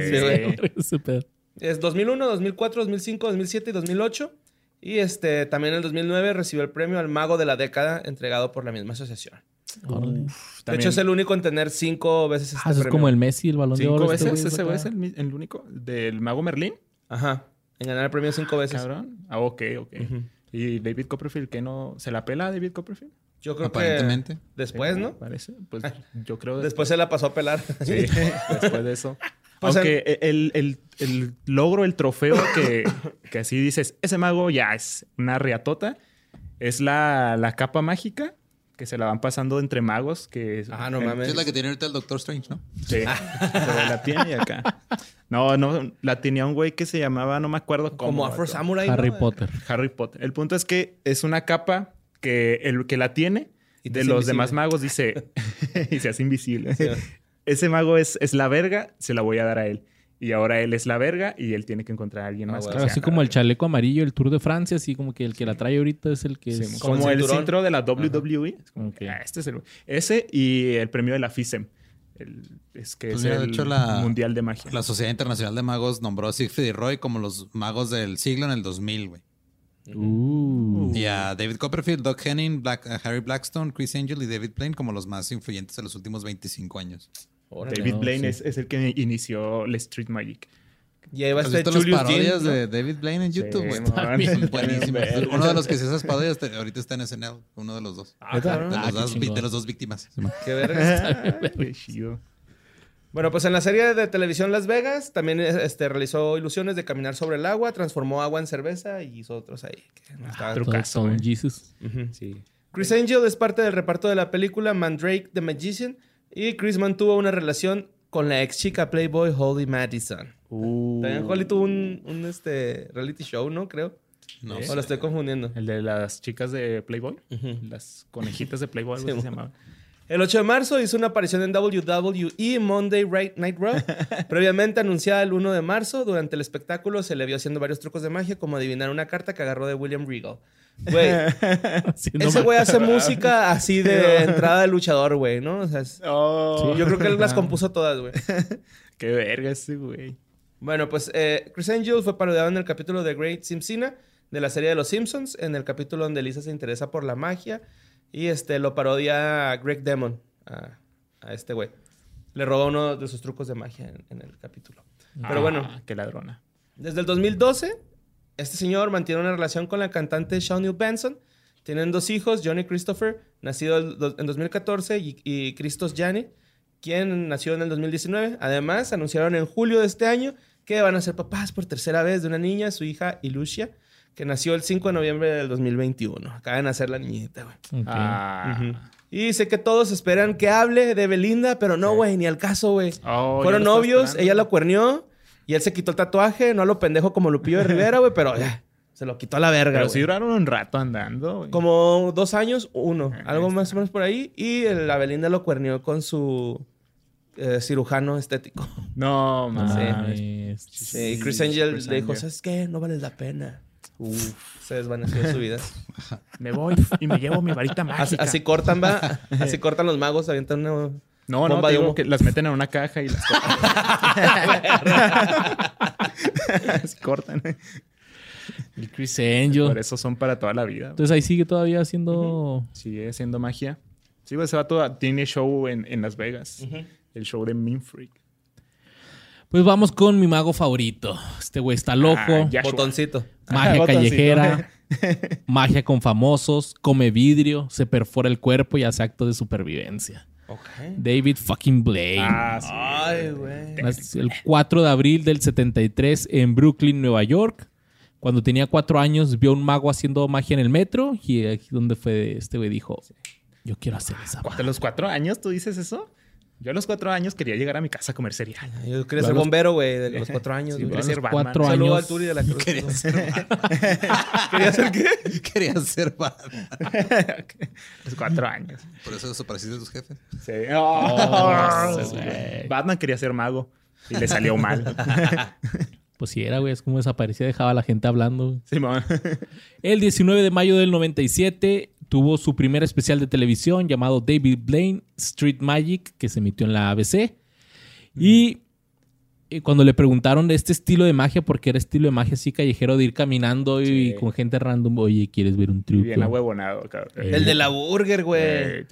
Sí, *laughs* pedo. Es 2001, 2004, 2005, 2007 y 2008. Y este, también en el 2009 recibió el premio al Mago de la Década entregado por la misma asociación. De hecho, es el único en tener cinco veces este Ah, eso es como el Messi, el balón de ¿Cinco oro. este veces? güey, ¿Ese es el, único? ¿Del mago Merlín? Ajá. En ganar el premio cinco veces. Cabrón. Ah, ok, ok. ¿Y David Copperfield qué no? ¿Se la pela a David Copperfield? Yo creo Aparentemente. que después, Sí, ¿no? Parece. Pues yo creo. *laughs* Después se la pasó a pelar. *laughs* Sí, después de eso. *laughs* Pues, Aunque el, el- el logro, el trofeo que, que así dices, ese mago ya es una riatota, es la, la capa mágica que se la van pasando entre magos. Que es- Ah, no mames. Es la que tiene ahorita el Doctor Strange, ¿no? Sí, pero la tiene acá. No, no, la tenía un güey que se llamaba, no me acuerdo cómo. Como Afro. Samurai. Harry ¿no? Potter. Harry Potter. El punto es que es una capa que el que la tiene Y de los invisible. demás magos dice *laughs* y se hace invisible. Sí. Ese mago es, es la verga, se la voy a dar a él. Y ahora él es la verga y él tiene que encontrar a alguien Ah, más. bueno. que Claro, sea así como el chaleco amarillo, el Tour de Francia, así como que el que la trae ahorita es el que Sí, es... como como el cintro de la WWE. Es como que, ah, este es el, ese y el premio de la FISEM. El- es que Pues es mira, de el hecho, la- Mundial de Magia. La Sociedad Internacional de Magos nombró a Siegfried y Roy como los magos del siglo en el 2000, güey. Uh. Y a David Copperfield, Doug Henning, Black- a Harry Blackstone, Chris Angel y David Blaine como los más influyentes de los últimos 25 años. Órale. David No, Blaine sí. es, es el que inició el Street Magic. Y ahí va a ¿Has estar las parodias Dean, ¿no? de David Blaine en YouTube? Sí. Son buenísimas. *laughs* Uno de los que hace esas parodias te- ahorita está en SNL, uno de los dos. Ah, cabrón. De, Ah, los dos, de víctimas. *laughs* Qué verga. Qué chido. Bueno, pues en la serie de televisión Las Vegas también este, realizó ilusiones de caminar sobre el agua, transformó agua en cerveza y hizo otros ahí. que no caso, con eh. Jesus. Ujú. Sí. Chris Angel es parte del reparto de la película Mandrake the Magician y Chris mantuvo una relación con la ex chica Playboy Holly Madison. Uh, También Holly tuvo un, un, este, reality show, ¿no? Creo. No o sé. lo estoy confundiendo. El de las chicas de Playboy. Las conejitas de Playboy, *laughs* algo Sí, así se llamaba. El 8 de marzo hizo una aparición en WWE Monday Night Raw. *laughs* Previamente anunciada el 1 de marzo, durante el espectáculo se le vio haciendo varios trucos de magia, como adivinar una carta que agarró de William Regal. Güey, *laughs* ese güey hace música así de entrada de luchador, güey, ¿no? O sea, es- Oh, yo creo que él las compuso todas, güey. *laughs* Qué verga ese güey. Bueno, pues eh, Chris Angel fue parodiado en el capítulo de Great Simpsona de la serie de Los Simpsons, en el capítulo donde Lisa se interesa por la magia y este lo parodia a Greg Demon, a, a este güey. Le roba uno de sus trucos de magia en, en el capítulo. Pero Ah, bueno, Qué ladrona. desde el 2012, este señor mantiene una relación con la cantante Shawnee Benson. Tienen dos hijos, Johnny Christopher, nacido en 2014, y, y Christos Jani, quien nació en el 2019. Además, anunciaron en julio de este año que van a ser papás por tercera vez de una niña, su hija Ilusia, que nació el 5 de noviembre del 2021. Acaba de nacer la niñita, güey. Ah. Y sé que todos esperan que hable de Belinda, pero no, güey, ni al caso, güey. Oh, Fueron novios, esperando. ella lo cuernió y él se quitó el tatuaje, no a lo pendejo como Lupillo de *laughs* Rivera, güey, pero ya, se lo quitó a la verga. Pero sí duraron un rato andando. güey. Como dos años, uno, Ah, algo más o menos por ahí. Y la Belinda lo cuernió con su eh, cirujano estético. No, No mames. Sí, y Chris Sí, Angel Chris le dijo, Angel. ¿sabes qué? No vale la pena. Uf, se desvaneció de su vida. *laughs* Me voy y me llevo mi varita mágica. así cortan, va. *laughs* Así cortan los magos, avientan una... no, no, te digo que las meten en una caja y las cortan. *laughs* así cortan. El Chris Angel. Por eso son para toda la vida. Entonces ahí sigue todavía haciendo... Sigue haciendo magia. Sí, pues ese vato tiene show en, en Las Vegas. El show de Mean Freak. Pues vamos con mi mago favorito. Este güey está loco. Ah. Botoncito. Magia *laughs* Botoncito. callejera. *laughs* magia con famosos. Come vidrio. Se perfora el cuerpo y hace actos de supervivencia. Ok. David fucking Blaine. Ah, sí. Ay, güey. El 4 de abril del 73 en Brooklyn, Nueva York. Cuando tenía cuatro años vio a un mago haciendo magia en el metro y aquí donde fue este güey dijo, yo quiero hacer esa ¿De los cuatro años tú dices eso? Yo a los cuatro años quería llegar a mi casa a comer cereal. Yo quería ser los- bombero, güey, de los cuatro años. Sí, güey. quería ser Batman. cuatro Un saludo años. al Turi de la Cruz. Quería ser *laughs* ¿Quería ser qué? Quería ser Batman. los cuatro años. Por eso desapareciste de tus jefes. Sí. Oh, Sí. Batman quería ser mago y le salió mal. *laughs* Pues sí era, güey, es como desaparecía, dejaba a la gente hablando. Simón. El 19 de mayo del 97 tuvo su primer especial de televisión llamado David Blaine Street Magic, que se emitió en la ABC. Y eh, cuando le preguntaron de este estilo de magia, porque era estilo de magia así callejero de ir caminando y Sí. con gente random, oye, ¿quieres ver un truco? Bien ahuevonado, cabrón. Eh, El de la burger, güey. Eh.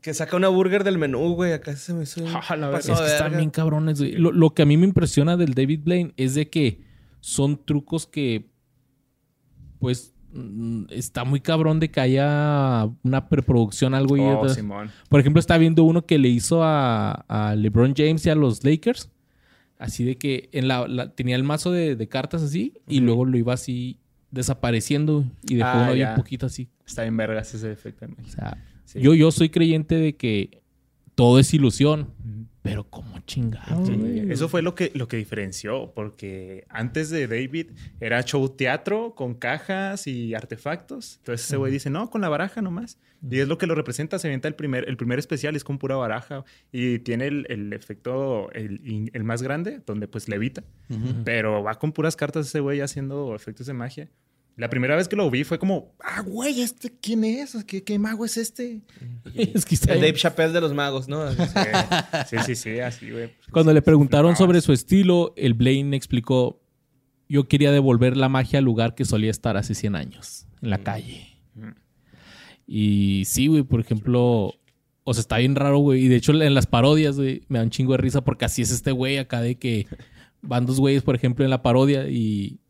Que saca una burger del menú, güey. Acá se me hizo. *laughs* un la paso Es que están bien cabrones. güey. Lo, lo que a mí me impresiona del David Blaine es de que son trucos que, pues, está muy cabrón de que haya una preproducción, algo. y Oh. Por ejemplo, está viendo uno que le hizo a, a LeBron James y a los Lakers. Así de que en la, la- tenía el mazo de, de cartas así y luego lo iba así desapareciendo y dejó Ah, uno poquito así. Está bien vergas ese efecto O sea, Sí. yo, yo soy creyente de que todo es ilusión. Pero como chingado. Sí? Eso fue lo que, lo que diferenció, porque antes de David era show teatro con cajas y artefactos. Entonces ese güey dice, no, con la baraja nomás. Y es lo que lo representa, se avienta el primer, el primer especial, es con pura baraja. Y tiene el, el efecto, el, el más grande, donde pues levita. Pero va con puras cartas ese güey haciendo efectos de magia. La primera vez que lo vi fue como, ah, güey, ¿este quién es? ¿Qué, qué mago es este? *laughs* Es que está El. Dave Chappelle de los magos, ¿no? Sí, *laughs* sí, sí, sí, así, güey. Cuando le preguntaron sobre su estilo, el Blaine explicó, yo quería devolver la magia al lugar que solía estar hace 100 años, en la calle. Mm. Y sí, güey, por ejemplo, o sea, está bien raro, güey. Y de hecho, en las parodias, güey, me da un chingo de risa porque así es este güey acá de que van dos güeyes, por ejemplo, en la parodia y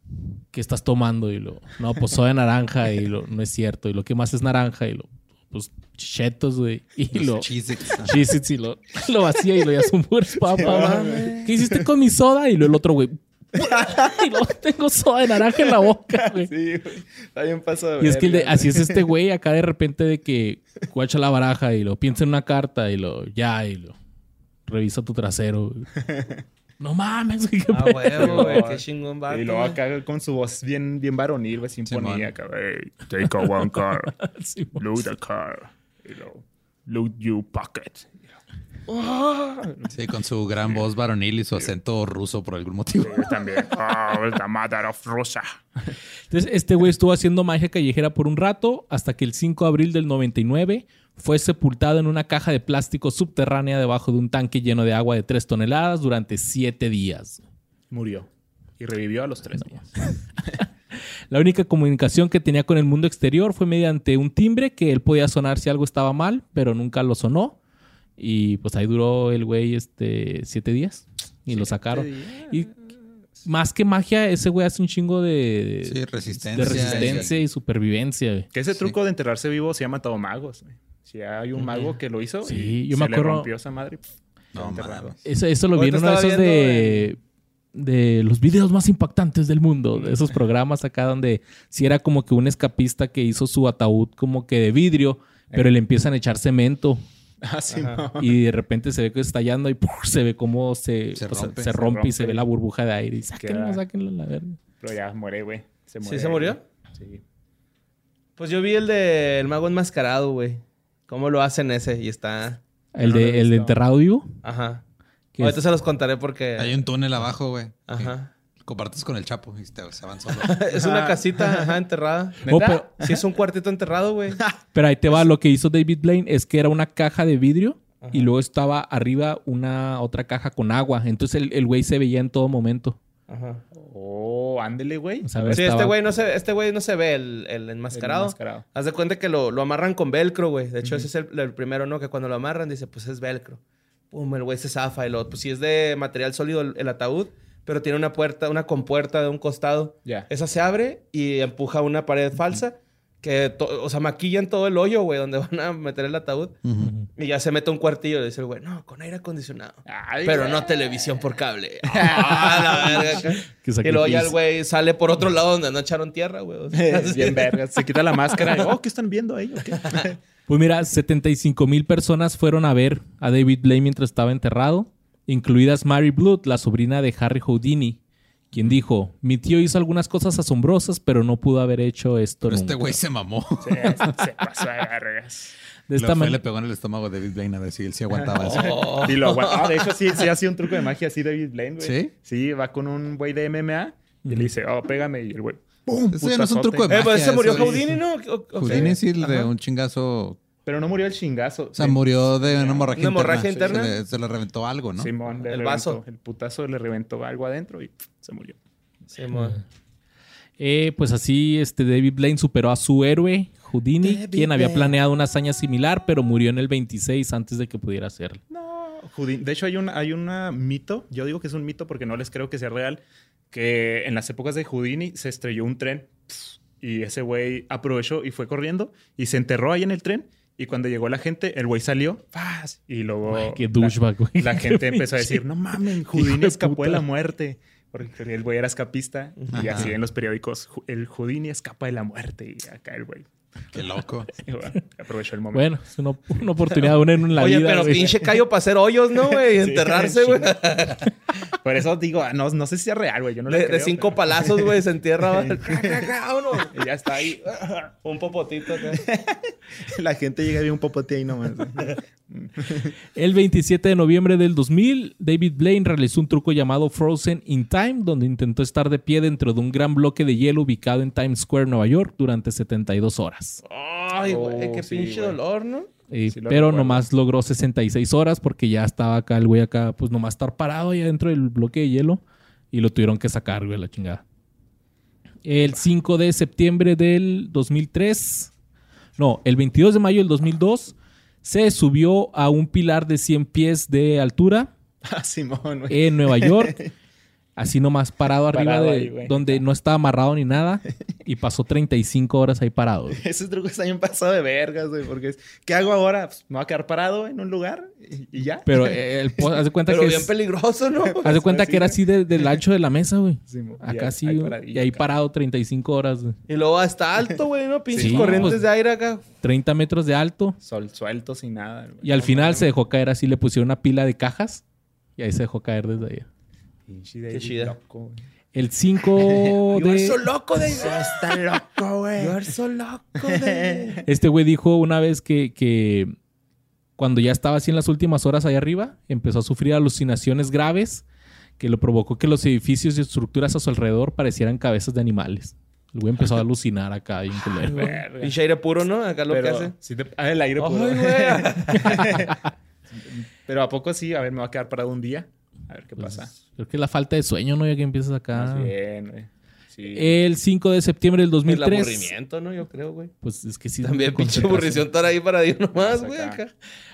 ¿qué estás tomando? Y lo, no, pues soy de naranja y lo, no es cierto. Y lo que más es naranja y lo, pues, chetos, güey. Y lo, Cheez-Its. Y lo, lo vacía y lo ya son puras papas. ¿Qué hiciste con mi soda? Y lo el otro, güey. y luego tengo soda de naranja en la boca, *laughs* güey. Sí, güey. Está bien paso de Y es que el de- así es este güey acá de repente de que *laughs* guacha la baraja y lo piensa en una carta y lo ya y lo revisa tu trasero. güey. *laughs* No mames, güey, qué Ah, huevo, güey. Qué chingón vato. Y luego acá con su voz bien, bien varonil, güey, acá, "Hey, take a one car, *laughs* Sí, load the car, y luego, load you pocket. Sí, con su gran voz varonil y su acento ruso por algún motivo. Yo también. Oh, the mother of Russia. Entonces, este güey estuvo haciendo magia callejera por un rato hasta que el 5 de abril del 99 fue sepultado en una caja de plástico subterránea debajo de un tanque lleno de agua de 3 toneladas durante 7 días. Murió. Y revivió a los tres días. *laughs* La única comunicación que tenía con el mundo exterior fue mediante un timbre que él podía sonar si algo estaba mal, pero nunca lo sonó. Y pues ahí duró el güey este siete días y lo sacaron. Y más que magia, ese güey hace un chingo de, Sí, resistencia. de resistencia y supervivencia. güey. Que ese Sí. truco de enterrarse vivo se llama todo magos. güey. Si hay un mago que lo hizo, Sí, y yo se me le acuerdo- rompió esa madre. pff, No. Eso, eso lo vi en uno de esos de, de los videos más impactantes del mundo. De esos programas acá donde si era como que un escapista que hizo su ataúd como que de vidrio, pero le empiezan a echar cemento. Ah, sí, no. Y de repente se ve que está estallando y se ve cómo se, Se o sea, rompe. se rompe Se y se ve la burbuja de aire. Y sáquenlo, Queda- sáquenlo a la verga. Pero ya muere, güey. Muere. se murió? Sí. Pues yo vi el de El Mago Enmascarado, güey. ¿Cómo lo hacen ese? Y está... El, no de, el de enterrado vivo. Ajá. Ahorita es- se los contaré porque... Hay un túnel abajo, güey. Ajá. que Compartes con el Chapo y te- se van solo. *laughs* Es una casita, ajá, enterrada. *laughs* Oh, pero, Sí, es un cuartito enterrado, güey. *laughs* pero ahí te va. Lo que hizo David Blaine es que era una caja de vidrio Ajá. y luego estaba arriba una otra caja con agua. Entonces el, el güey se veía en todo momento. Ajá. Oh, ándele, güey. O sea, Sí, estaba- este güey no se, este güey no se ve el, el enmascarado. El enmascarado. Haz de cuenta que lo, lo amarran con velcro, güey. De hecho, ese es el, el primero, ¿no? Que cuando lo amarran dice, pues es velcro. Pum, el güey se zafa y lo, pues si es de material sólido el, el ataúd, pero tiene una puerta, una compuerta de un costado. Ya. Esa se abre y empuja una pared falsa que, to- o sea, maquillan todo el hoyo, güey, donde *laughs* van a meter el ataúd. Y ya se mete un cuartillo y dice el güey, no, con aire acondicionado. Ay, Pero güey. no televisión por cable. *laughs* Ah, la verga. Y luego ya el güey sale por otro lado donde no echaron tierra, güey. O sea, *laughs* Es bien verga. Se quita la máscara. y, oh, ¿qué están viendo ahí? Pues mira, 75 mil personas fueron a ver a David Blaine mientras estaba enterrado, incluidas Mary Blood, la sobrina de Harry Houdini, quien dijo, mi tío hizo algunas cosas asombrosas, pero no pudo haber hecho esto Pero este nunca". güey se mamó. *laughs* Sí, se pasó de vergas. De esta Lo fue, man- le pegó en el estómago a David Blaine a ver si él sí aguantaba eso. Oh. Y lo aguanta. Ah, de hecho, sí, sí hacía un truco de magia así David Blaine, güey. ¿Sí? Sí, va con un güey de MMA y le dice, oh, pégame. Y el güey, ¡pum! Eso ya no es un truco de Eh, pues magia, se murió Houdini, ¿no? O- o- Houdini sí, de un chingazo. Pero no murió el chingazo. O sea, murió de una hemorragia ¿Una hemorragia interna. interna? Se le, se le reventó algo, ¿no? Simón, le El reventó- vaso. El putazo le reventó algo adentro y pff, se murió. Sí, mo. Eh, pues así, este David Blaine superó a su héroe, Houdini, David quien había planeado una hazaña similar, pero murió en el 26 antes de que pudiera hacerlo. No, Houdini- De hecho, hay un hay una mito, yo digo que es un mito porque no les creo que sea real, que en las épocas de Houdini se estrelló un tren y ese güey aprovechó y fue corriendo y se enterró ahí en el tren. Y cuando llegó la gente, el güey salió y luego qué la- douchebag, güey. la, *laughs* gente empezó a decir, no mames, Houdini escapó de la muerte. Porque el güey era escapista y Ajá. así en los periódicos, "Ju- el Houdini escapa de la muerte y acá el güey Qué loco. *laughs* bueno, aprovechó el momento. Bueno, es una, una oportunidad una en la Oye, vida. pero güey. pinche callo para hacer hoyos, ¿no, güey? Y Sí, enterrarse, güey. *laughs* Por eso digo, ah, no, no sé si es real, güey. Yo no le De, de cinco pero- palazos, güey, se entierra. *laughs* vámonos. Y ya está ahí. Un popotito acá. La gente llega y ve un popote ahí nomás. El 27 de noviembre del 2000, David Blaine realizó un truco llamado Frozen in Time, donde intentó estar de pie dentro de un gran bloque de hielo ubicado en Times Square, Nueva York, durante 72 horas. Ay, güey, Oh, qué sí, pinche güey. dolor, ¿no? Eh, Sí lo pero recuerdo. nomás logró 66 horas porque ya estaba acá el güey acá, pues nomás estar parado ahí adentro del bloque de hielo y lo tuvieron que sacar, güey, la chingada. El 5 de septiembre del 2003, no, el 22 de mayo del 2002, se subió a un pilar de 100 pies de altura *laughs* Ah, Simón, güey. en Nueva York. *laughs* Así nomás parado arriba Parado de ahí, donde no estaba amarrado ni nada *laughs* y pasó 35 horas ahí parado. güey. *laughs* Esos trucos también pasado de vergas, güey. Porque es, ¿qué hago ahora? Pues, me voy a quedar parado en un lugar y, y ya. Pero *laughs* eh, el, haz de cuenta Pero que bien es- peligroso, ¿no? Haz de cuenta Así, que era así de- del ancho de la mesa, güey. Y Acá sí, ahí güey. paradillo Y ahí parado 35 horas, güey. Y luego hasta alto, güey, ¿no? Pinches Sí, corrientes pues- de aire acá. 30 metros de alto. Sol suelto sin nada. güey. Y al final se dejó caer así, le pusieron una pila de cajas. Y ahí se dejó caer desde ahí. Pinche David chida. loco, güey. El 5 *laughs* You are de... so loco, de Está loco, güey. You so loco, *laughs* de Este güey dijo una vez que, que cuando ya estaba así en las últimas horas allá arriba, empezó a sufrir alucinaciones graves que lo provocó que los edificios y estructuras a su alrededor parecieran cabezas de animales. El güey empezó a *laughs* alucinar acá, bien culero. Pinche aire puro, ¿no? Acá lo Pero, que hace. sí te- ah, el aire puro. Ay, güey. Pero ¿a poco sí? A ver, me va a quedar parado un día. A ver qué Pues, pasa. Creo que es la falta de sueño, ¿no? Ya que empiezas acá. Más bien, güey. Sí. El 5 de septiembre del El 2003. aburrimiento, ¿no? Yo creo, güey. Pues es que sí. También pinche aburrición estar ahí para Dios nomás, Más güey. acá.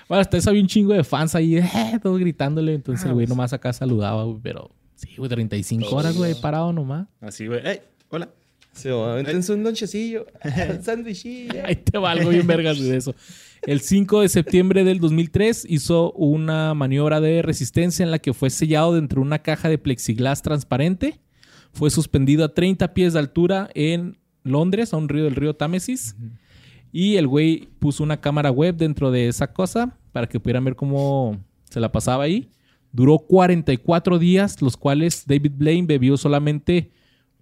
Bueno, hasta eso había un chingo de fans ahí, *laughs* eh, todos gritándole. Entonces Ah, el güey pues. nomás acá saludaba, güey. Pero sí, güey, 35 Todo horas, güey, parado nomás. Así, güey. ¡Ey! Hola. Sí, avéntense un lonchecillo. *laughs* Un sándwichillo. Ahí te va algo bien vergas de eso. *laughs* El 5 de septiembre del 2003 hizo una maniobra de resistencia en la que fue sellado dentro de una caja de plexiglas transparente. Fue suspendido a 30 pies de altura en Londres, a un río del río Támesis. Y el güey puso una cámara web dentro de esa cosa para que pudieran ver cómo se la pasaba ahí. Duró 44 días, los cuales David Blaine bebió solamente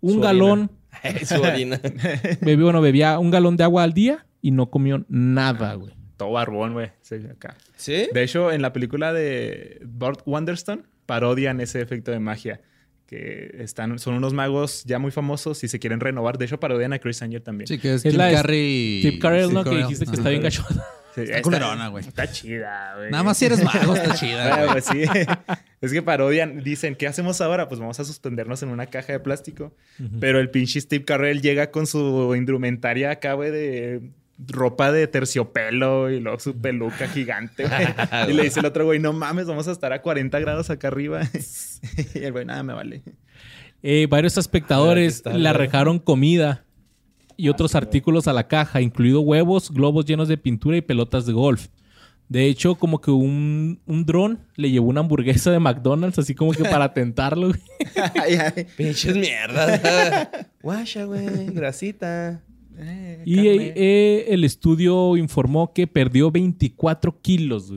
un Su galón, *laughs* Su orina. *laughs* bebió, bueno, bebía un galón de agua al día y no comió nada, güey. Todo barbón, güey. Sí, acá. ¿Sí? De hecho, en la película de Burt Wonderstone parodian ese efecto de magia. Que están, son unos magos ya muy famosos y se quieren renovar. De hecho, parodian a Chris Angel también. Sí, que es, Es de Carrey. Steve Carell, Steve ¿no? Que dijiste que está bien gachota. Está culerona, güey. Está chida, güey. Nada más si eres mago, está chida. Ah, güey. pues sí. *laughs* es que parodian, dicen, ¿qué hacemos ahora? Pues vamos a suspendernos en una caja de plástico. Pero el pinche Steve Carell llega con su indumentaria acá, güey, de ropa de terciopelo y luego su peluca gigante, güey. *laughs* y le dice el otro güey, no mames, vamos a estar a 40 grados acá arriba. *laughs* y el güey, nada, me vale. Eh, varios espectadores Ah, ¿qué tal, le arrejaron comida y otros artículos a la caja, incluido huevos, globos llenos de pintura y pelotas de golf. De hecho, como que un, un dron le llevó una hamburguesa de McDonald's, así como que para *laughs* tentarlo. güey. Ay, ay. Pinches mierdas. Guasha, güey. Grasita. Eh, Y eh, el estudio informó que perdió 24 kilos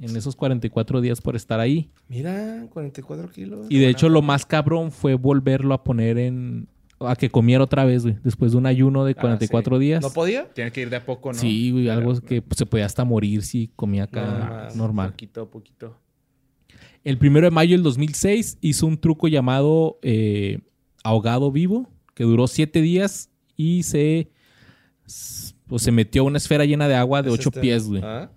en esos 44 días por estar ahí. Mira, 44 kilos. Y de hecho, lo más cabrón fue volverlo a poner en... a que comiera otra vez, güey, después de un ayuno de 44 días. ¿No podía? Tiene que ir de a poco, ¿no? Sí, güey, algo Pero- que pues, se podía hasta morir si comía acá No, normal. Poquito a poquito. El primero de mayo del 2006 hizo un truco llamado eh, ahogado vivo, que duró siete días y se, pues, se metió a una esfera llena de agua de Es ocho este- pies, güey. ¿Ah?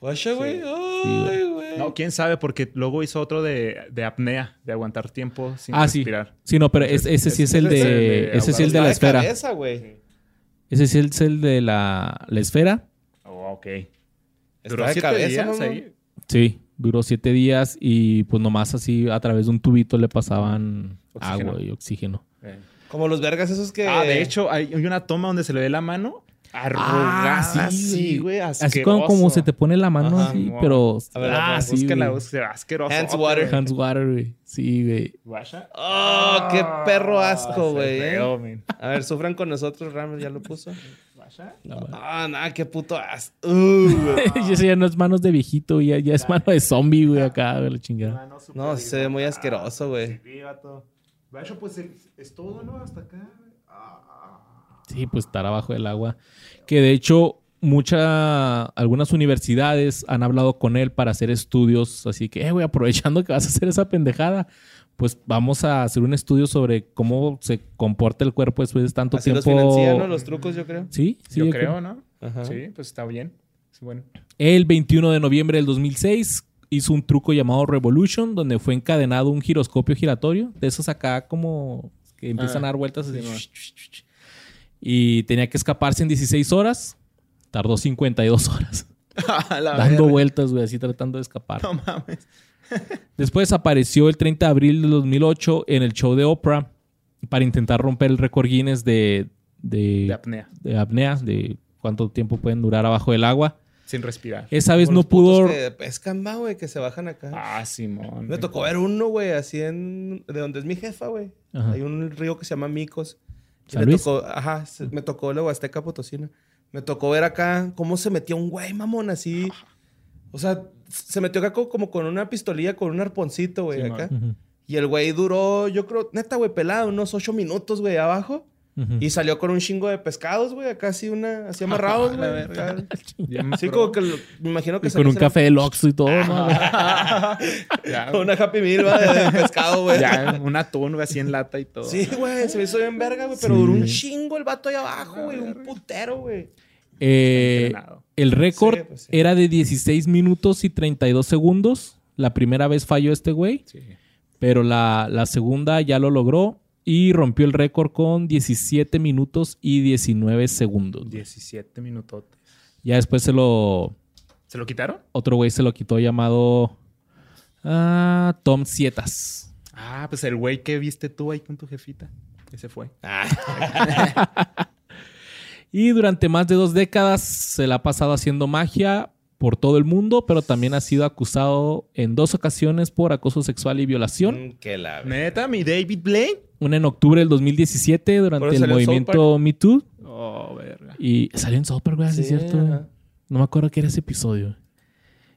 Guacha, güey. güey. Ay, güey. No, quién sabe, porque luego hizo otro de, de apnea, de aguantar tiempo sin Ah, sí. respirar. Sí, no, pero es- ese sí es el de, de ese sí es el de la esfera. cabeza, güey. Ese sí es el de la, la esfera. Oh, ok. Duró de siete cabeza, días ahí. Sí, duró siete días y pues nomás así a través de un tubito le pasaban Oxígeno. agua y oxígeno. Eh. Como los vergas esos que... Ah, de hecho, hay, hay una toma donde se le ve la mano arrugada. sí, güey. Así como, como se te pone la mano Ajá, así, pero... A ver, ah, sí, güey. búsquenla. Asqueroso. Hands water. Hands water, güey. Sí, güey. Guasha. Oh, qué perro asco, güey. eh. A ver, sufran con nosotros, Ramos ya lo puso. Ah, nada, qué puto asco. Uh, *laughs* ese ya no es manos de viejito, ya, ya es mano de zombie, güey, acá, güey, la chingada. No, se ve muy asqueroso, güey. Guasha, pues es, es todo, ¿no? Hasta acá. Sí, pues estar abajo del agua. Que de hecho, muchas, algunas universidades han hablado con él para hacer estudios. Así que, eh, güey, aprovechando que vas a hacer esa pendejada, pues vamos a hacer un estudio sobre cómo se comporta el cuerpo después de tanto Así los tiempo. financian, ¿no? Los trucos, yo creo. Sí, sí, yo creo, ¿no? Ajá. Sí, pues está bien. Es bueno. El 21 de noviembre del 2006 hizo un truco llamado Revolution, donde fue encadenado un giroscopio giratorio, de esos acá como que empiezan Ah, a dar vueltas. así. sí, y tenía que escaparse en 16 horas. Tardó 52 horas. *laughs* *laughs* Dando verga. vueltas, güey, así tratando de escapar. No mames. *laughs* Después apareció el 30 de abril de 2008 en el show de Oprah para intentar romper el récord Guinness de, de, De apnea. de apnea, de cuánto tiempo pueden durar abajo del agua. Sin respirar. Esa vez Como no los putos pudo... Que pescan, va, güey, que se bajan acá. Ah, Simón. Me tocó ver uno, güey, así en... De donde es mi jefa, güey. Ajá. Hay un río que se llama Micos. Y ¿San me Luis? tocó... Ajá, se- me tocó la Huasteca Potosina. Me tocó ver acá cómo se metía un güey, mamón, así... O sea, se metió acá co- como con una pistolilla, con un arponcito, güey, acá. Ujú, Y el güey duró, yo creo, neta, güey, pelado, unos ocho minutos, güey, abajo. Y salió con un chingo de pescados, güey, acá así una... Así amarrados, *laughs* güey. *laughs* Sí, como que lo- me imagino que Y salió con un café del Oxxo y todo, ¿no? *laughs* Ya. Una Happy Meal, de, de pescado, güey. Ya, un atún, güey, así en lata y todo. Sí, güey, se me hizo bien verga, güey, pero Sí. duró un chingo el vato ahí abajo, güey, un putero, güey. Eh, el récord Sí, pues sí. era de 16 minutos y 32 segundos. La primera vez falló este güey, Sí. pero la, la segunda ya lo logró y rompió el récord con 17 minutos y 19 segundos. 17 minutos. Ya después se lo... ¿Se lo quitaron? Otro güey se lo quitó llamado ah, Tom Sietas. Ah, pues el güey que viste tú ahí con tu jefita. Ese fue. *laughs* Y durante más de dos décadas se la ha pasado haciendo magia por todo el mundo, pero también ha sido acusado en dos ocasiones por acoso sexual y violación. Mm, que la... Neta, mi David Blaine. Una en octubre del 2017 Por durante el movimiento Me Too. Oh, verga. Y salió en Park, güey, ¿sí es cierto. ajá. No me acuerdo qué era ese episodio.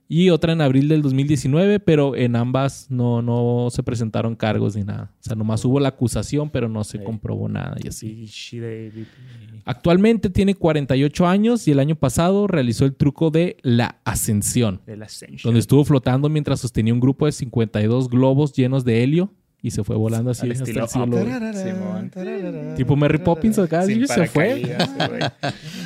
Y otra en abril del 2019, pero en ambas no, no se presentaron cargos ni nada. O sea, nomás hubo la acusación, pero no se comprobó nada y así. Actualmente tiene 48 años y el año pasado realizó el truco de la ascensión, De la Ascension. donde estuvo flotando mientras sostenía un grupo de 52 globos llenos de helio y se fue volando así Al hasta estilo el cielo. Simón. Tipo Mary Poppins acá, y se fue. *laughs*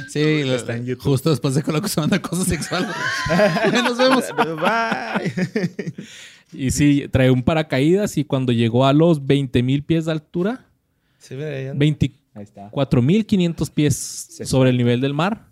Sí, lo- Está en YouTube. justo después de que lo acusaban de acoso sexual. *laughs* Nos vemos. Bye. *laughs* Y sí, trae un paracaídas y cuando llegó a los 20 mil pies de altura, Sí, mira, ahí anda. 24 Ahí está. mil 500 pies sobre el nivel del mar,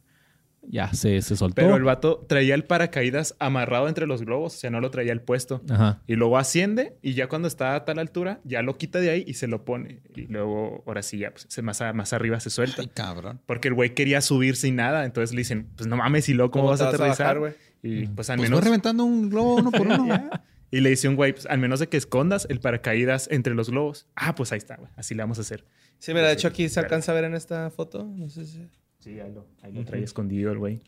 ya se, se soltó. Pero el vato traía el paracaídas amarrado entre los globos, o sea, no lo traía el puesto. Ajá. Y luego asciende y ya cuando está a tal altura, ya lo quita de ahí y se lo pone. Y luego, ahora sí, ya pues, se- más, a- más arriba se suelta. Ay, cabrón. Porque el güey quería subir sin nada. Entonces le dicen, pues no mames, y luego, ¿cómo, ¿Cómo vas a vas a aterrizar? bajar, y pues al Pues menos... reventando un globo uno por *laughs* uno. Ya. Y le dice un güey, pues al menos de que escondas el paracaídas entre los globos. Ah, pues ahí está, güey. Así le vamos a hacer. Sí, mira, de hecho aquí se alcanza a ver en esta foto. No sé si... Sí, ahí lo, ahí lo trae escondido el güey.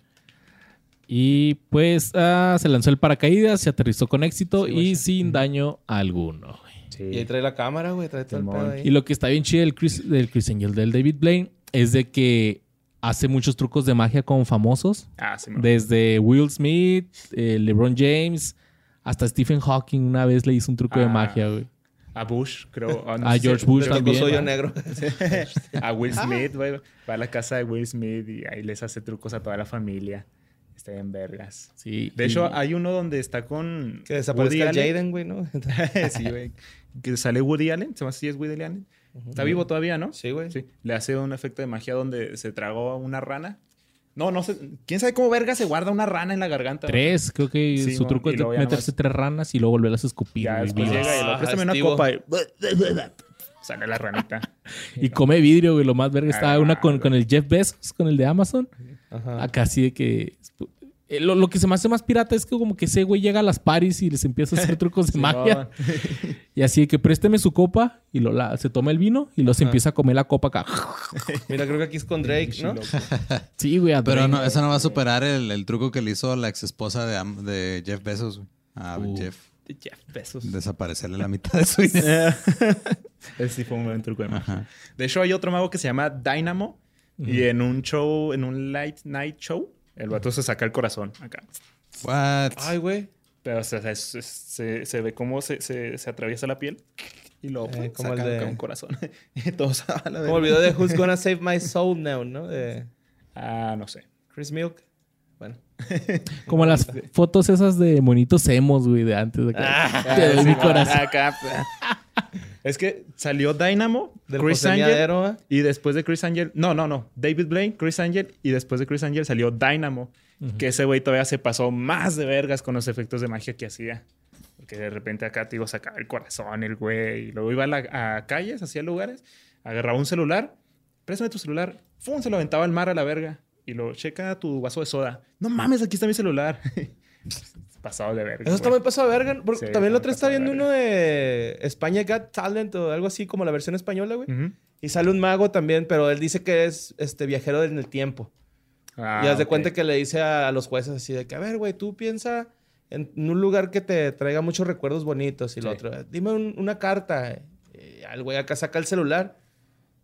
Y pues ah, se lanzó el paracaídas, se aterrizó con éxito Sí, y sin daño alguno. Sí. Y ahí trae la cámara, güey, trae todo el pedo ahí. Y lo que está bien chido del Chris, del Chris Angel, del David Blaine, es de que hace muchos trucos de magia con famosos. Ah, sí, me- Desde Will Smith, eh, LeBron James, hasta Stephen Hawking una vez le hizo un truco de Ah. magia, güey. A Bush, creo. *laughs* Ah, no A sé si- George Bush Le tocó también. Soy yo negro. *laughs* *laughs* a Will Smith, güey. Va a la casa de Will Smith y ahí les hace trucos a toda la familia. Está en vergas. Sí. De y- hecho, hay uno donde está con. Que desaparezca. Jaden, güey, ¿no? sí, güey. Que sale Woody Allen. Se llama así, es Woody Allen. Está vivo todavía, ¿no? Sí, güey. Sí. Le hace un efecto de magia donde se tragó una rana. No, no sé. ¿Quién sabe cómo verga se guarda una rana en la garganta? Tres, creo que Sí, su truco y es meterse nomás- tres ranas y luego volverlas a escupir. Ya vivas. llega y lo Ah, préstame una copa y *laughs* sale la ranita. Y come vidrio, güey. Lo más verga estaba Ah, una con, con el Jeff Bezos, con el de Amazon. Ajá. Acá sí de que. Eh, Lo, lo que se me hace más pirata es que como que ese güey llega a las paris y les empieza a hacer *laughs* trucos de magia. *laughs* Y así de que présteme su copa y lo la- se toma el vino y luego se empieza a comer la copa acá. *laughs* Mira, creo que aquí es con Drake, ¿no? Sí, güey. a Pero no, eso no va a superar el, el truco que le hizo la ex esposa de, de Jeff Bezos, güey. A Uh. Jeff. Jeff Bezos. Desaparecerle la mitad de su dinero. Ese sí fue un buen truco de magia. De hecho, hay otro mago que se llama Dynamo. Y en un show, en un light night show, el vato se saca el corazón acá. What? Ay, güey. Pero o sea, se, se ve cómo se, se- se atraviesa la piel. Y luego Eh, como saca el de- un corazón. *laughs* y todos a la Como el video de Who's Gonna Save My Soul Now, ¿no? De Ah, no sé. Chris Milk. Bueno. *laughs* Como las fotos esas de monitos emos, güey, de antes. De Ah, que, te doy mi corazón. Acá. Es que salió Dynamo, Del Chris José Angel. Miadero, ¿eh? Y después de Chris Angel, no, no, no, David Blaine, Chris Angel, y después de Chris Angel salió Dynamo, que ese güey todavía se pasó más de vergas con los efectos de magia que hacía. Porque de repente acá, te digo, sacaba el corazón el güey, y luego iba a, la- a calles, hacía lugares, agarraba un celular, préstame tu celular, ¡fum! se lo aventaba al mar a la verga, y lo checa tu vaso de soda. No mames, aquí está mi celular. *laughs* *laughs* Pasado de verga. Eso está muy pasado de verga. Porque Sí, también lo está otro está viendo uno de España Got Talent o algo así como la versión española, güey. Ujú. Y sale un mago también, pero él dice que es este viajero en el tiempo. Ah, y haz de cuenta que le dice a, a los jueces así de que, a ver, güey, tú piensa en un lugar que te traiga muchos recuerdos bonitos. Y lo Sí. otro, dime un- una carta. Y al güey acá saca el celular.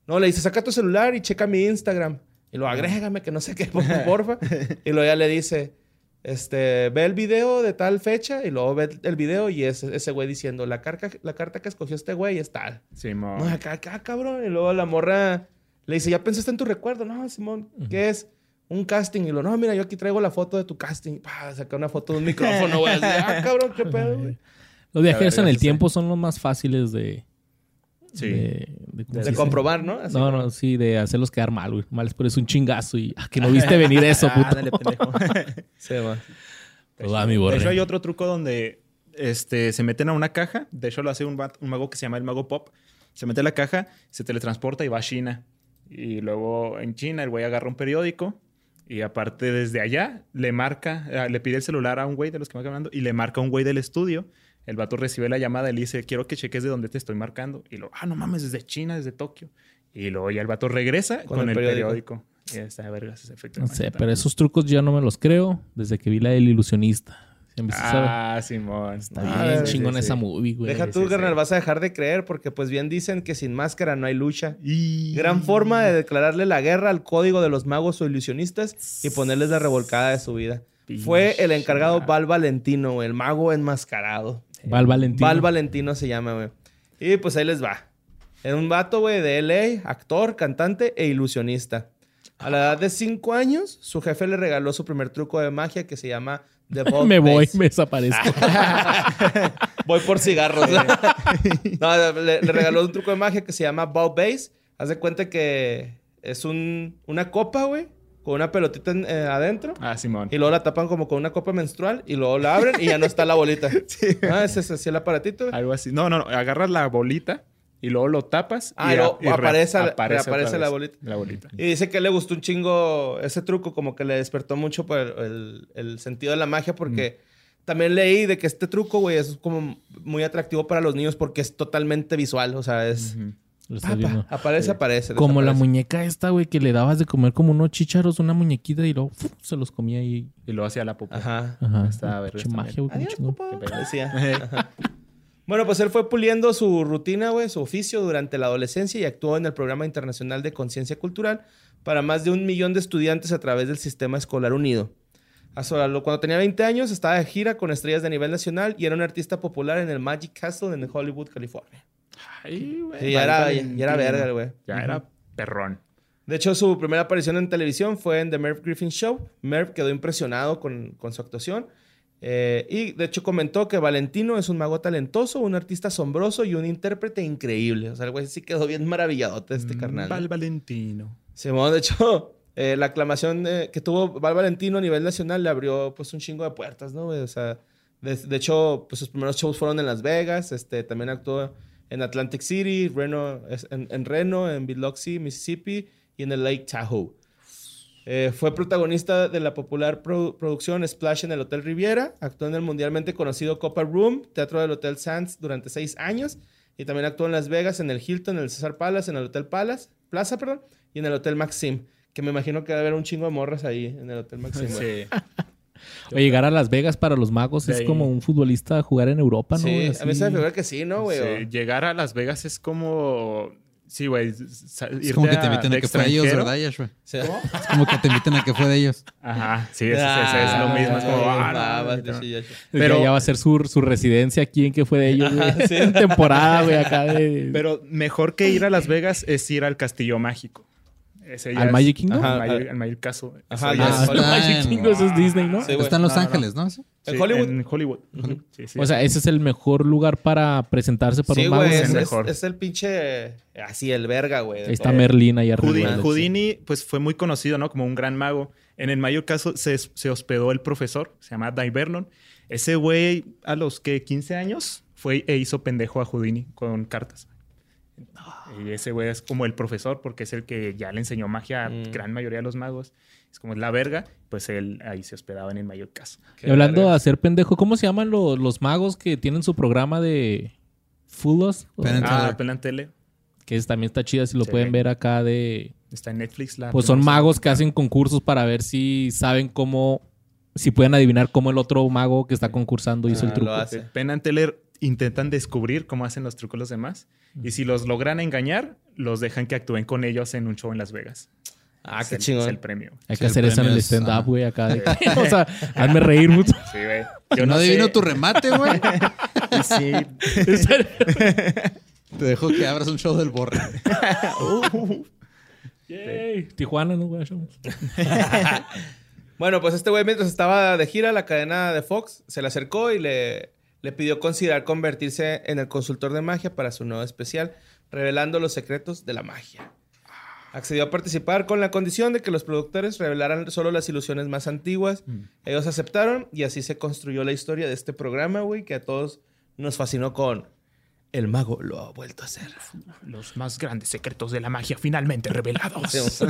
No, le dice, saca tu celular y checa mi Instagram. Y lo agrégame, que no sé qué, *laughs* por- *laughs* porfa. y luego ya le dice, este, ve el video de tal fecha. Y luego ve el video y es ese güey diciendo, la, carta la carta que escogió este güey es tal. Simón. No, acá, acá, cabrón. Y luego la morra le dice, ¿ya pensaste en tu recuerdo? No, Simón, ¿qué es? Un casting. Y lo, no, mira, yo aquí traigo la foto de tu casting. Pa, saca una foto de un micrófono, güey. Ah, cabrón, qué pedo, güey. Los viajeros en el tiempo son los más fáciles de. Sí. De, de- ¿cómo se De dice? comprobar, ¿no? Así No, no, sí, de hacerlos quedar mal, güey. Mal es por eso un chingazo y. Ah, que no *laughs* viste venir eso, puto. Ándale, pendejo. *laughs* Se va. Pues va, mi De borre. hecho, hay otro truco donde este, se meten a una caja. De hecho, lo hace un, un mago que se llama el mago Pop. Se mete a la caja, se teletransporta y va a China. Y luego en China el güey agarra un periódico y aparte desde allá le marca, eh, le pide el celular a un güey de los que va caminando y le marca a un güey del estudio. El vato recibe la llamada y le dice, quiero que cheques de dónde te estoy marcando. Y lo, ah, no mames, desde China, desde Tokio. Y luego ya el vato regresa con, Con el el, periódico. periódico. Y está de vergas ese efecto. No sé, también. pero esos trucos ya no me los creo desde que vi la del ilusionista. Ah, Simón. Está ah, bien sí, sí, esa sí. movie, güey. Deja tú, sí. carnal, vas a dejar de creer porque pues bien dicen que sin máscara no hay lucha. Y... Gran forma de declararle la guerra al código de los magos o ilusionistas y ponerles la revolcada de su vida. Fue el encargado Val Valentino, el mago enmascarado. Val Valentino. Val Valentino se llama, güey. Y pues ahí les va. Era un vato, güey, de LA, actor, cantante e ilusionista. A la edad de 5 años, su jefe le regaló su primer truco de magia que se llama The *laughs* Bolt me voy, me desaparezco. *laughs* Voy por cigarros. *laughs* no, le, le regaló un truco de magia que se llama Ball Base. Haz de cuenta que es un, una copa, güey, con una pelotita en- eh, adentro. Ah, Simón. Y luego la tapan como con una copa menstrual y luego la abren y ya no está la bolita. *laughs* Ah, ese es así el aparatito. Algo así. No, no, no. Agarras la bolita y luego lo tapas. Ah, y re- aparece- otra reaparece la bolita. La bolita. Y dice que le gustó un chingo ese truco, como que le despertó mucho por el, sentido de la magia, porque también leí de que este truco, güey, es como muy atractivo para los niños porque es totalmente visual. O sea, es. Lo viendo. aparece, aparece. Como la muñeca esta, güey, que le dabas de comer como unos chícharos, una muñequita y luego se los comía y... Y luego hacía la popó. Ajá. Ajá. Pinche también. magia, güey, Adiós. Decía. *laughs* Bueno, pues él fue puliendo su rutina, güey, su oficio durante la adolescencia y actuó en el Programa Internacional de Conciencia Cultural para más de un millón de estudiantes a través del Sistema Escolar Unido. Hasta lo- Cuando tenía 20 años, estaba de gira con estrellas de nivel nacional y era un artista popular en el Magic Castle en Hollywood, California. Ay, güey. Sí, ya era, ya, era verga, güey. Ya era perrón. De hecho, su primera aparición en televisión fue en The Merv Griffin Show. Merv quedó impresionado con, con su actuación. Eh, y de hecho comentó que Valentino es un mago talentoso, un artista asombroso y un intérprete increíble. O sea, el güey sí quedó bien maravilladote este carnal. Val Valentino. Simón, de hecho, *laughs* eh, la aclamación eh, que tuvo Val Valentino a nivel nacional le abrió pues un chingo de puertas, ¿no? güey? O sea, de, de hecho, pues sus primeros shows fueron en Las Vegas, este, también actuó en Atlantic City, Reno, en, en Reno, en Biloxi, Mississippi y en el Lake Tahoe. Eh, fue protagonista de la popular produ- producción Splash en el Hotel Riviera. Actuó en el mundialmente conocido Copper Room, teatro del Hotel Sands, durante seis años. Y también actuó en Las Vegas, en el Hilton, en el Cesar Palace, en el Hotel Palace, Plaza, perdón, y en el Hotel Maxim. Que me imagino que debe haber un chingo de morras ahí en el Hotel Maxim. *laughs* Sí. Oye, llegar a Las Vegas para los magos es como un futbolista jugar en Europa, ¿no? Sí, a mí se me figura que sí, ¿no, güey? Sí, Llegar a Las Vegas es como. Sí, güey. Es como que te a- inviten a de que fue de ellos. ¿verdad, Yashua? Sí. Es como que te inviten a que fue de ellos. Ajá, sí, es, es- lo mismo. Es como. Ah, ah, no, no, Pero- ya va a ser su, su residencia aquí en que fue de ellos, güey. Ajá, sí. En *laughs* temporada, güey, acá de... Pero mejor que ir a Las Vegas es ir al Castillo Mágico. Ese ya ¿Al es- Magic Kingdom? Al Ajá, Magic, ah. al Magic Castle. Ajá, Ah, es- el está Magic en- Kingdom, eso es Disney, ¿no? Sí. Está en Los No, no, no. Ángeles, ¿no? Sí, ¿En Hollywood? En Hollywood. Sí, sí. O sea, ese es el mejor lugar para presentarse para Sí, un mago. güey, es es, el es- mejor. es el pinche... Así, el verga, güey. Ahí está todo. Merlín ahí arriba. Houdini, pues fue muy conocido, ¿no? Como un gran mago. En el mayor caso se, se hospedó el profesor, se llama Dai Vernon. Ese güey, a los que 15 años, fue e hizo pendejo a Houdini con cartas. Y ese güey es como el profesor porque es el que ya le enseñó magia a Mm. gran mayoría de los magos. Es como la verga, pues él ahí se hospedaba en el mayor caso. Qué Y hablando verga. de hacer pendejo, ¿cómo se llaman lo- los magos que tienen su programa de Fulos? Ah, Teller. Que es- también está chida si lo Sí. pueden ver acá de... Está en Netflix. La Pues son magos que hacen concursos para ver si saben cómo... Si pueden adivinar cómo el otro mago que está concursando hizo Ah, el truco. lo intentan descubrir cómo hacen los trucos los demás. Y si los logran engañar, los dejan que actúen con ellos en un show en Las Vegas. Ah, Es qué el- chingón. Es el premio. Hay Sí, que hacer eso en el stand-up, ajá. güey, acá. de- *laughs* o sea, hazme reír mucho. Sí, güey. Yo no adivino tu remate, güey. *laughs* Sí. Te dejo que abras un show del borre. *laughs* Yay. Tijuana, ¿no, güey? Bueno, pues este güey mientras estaba de gira, la cadena de Fox se le acercó y le, le pidió considerar convertirse en el consultor de magia para su nuevo especial, revelando los secretos de la magia. Accedió a participar con la condición de que los productores revelaran solo las ilusiones más antiguas. Ellos aceptaron y así se construyó la historia de este programa, güey, que a todos nos fascinó con El mago lo ha vuelto a hacer. Los más grandes secretos de la magia finalmente revelados. *laughs*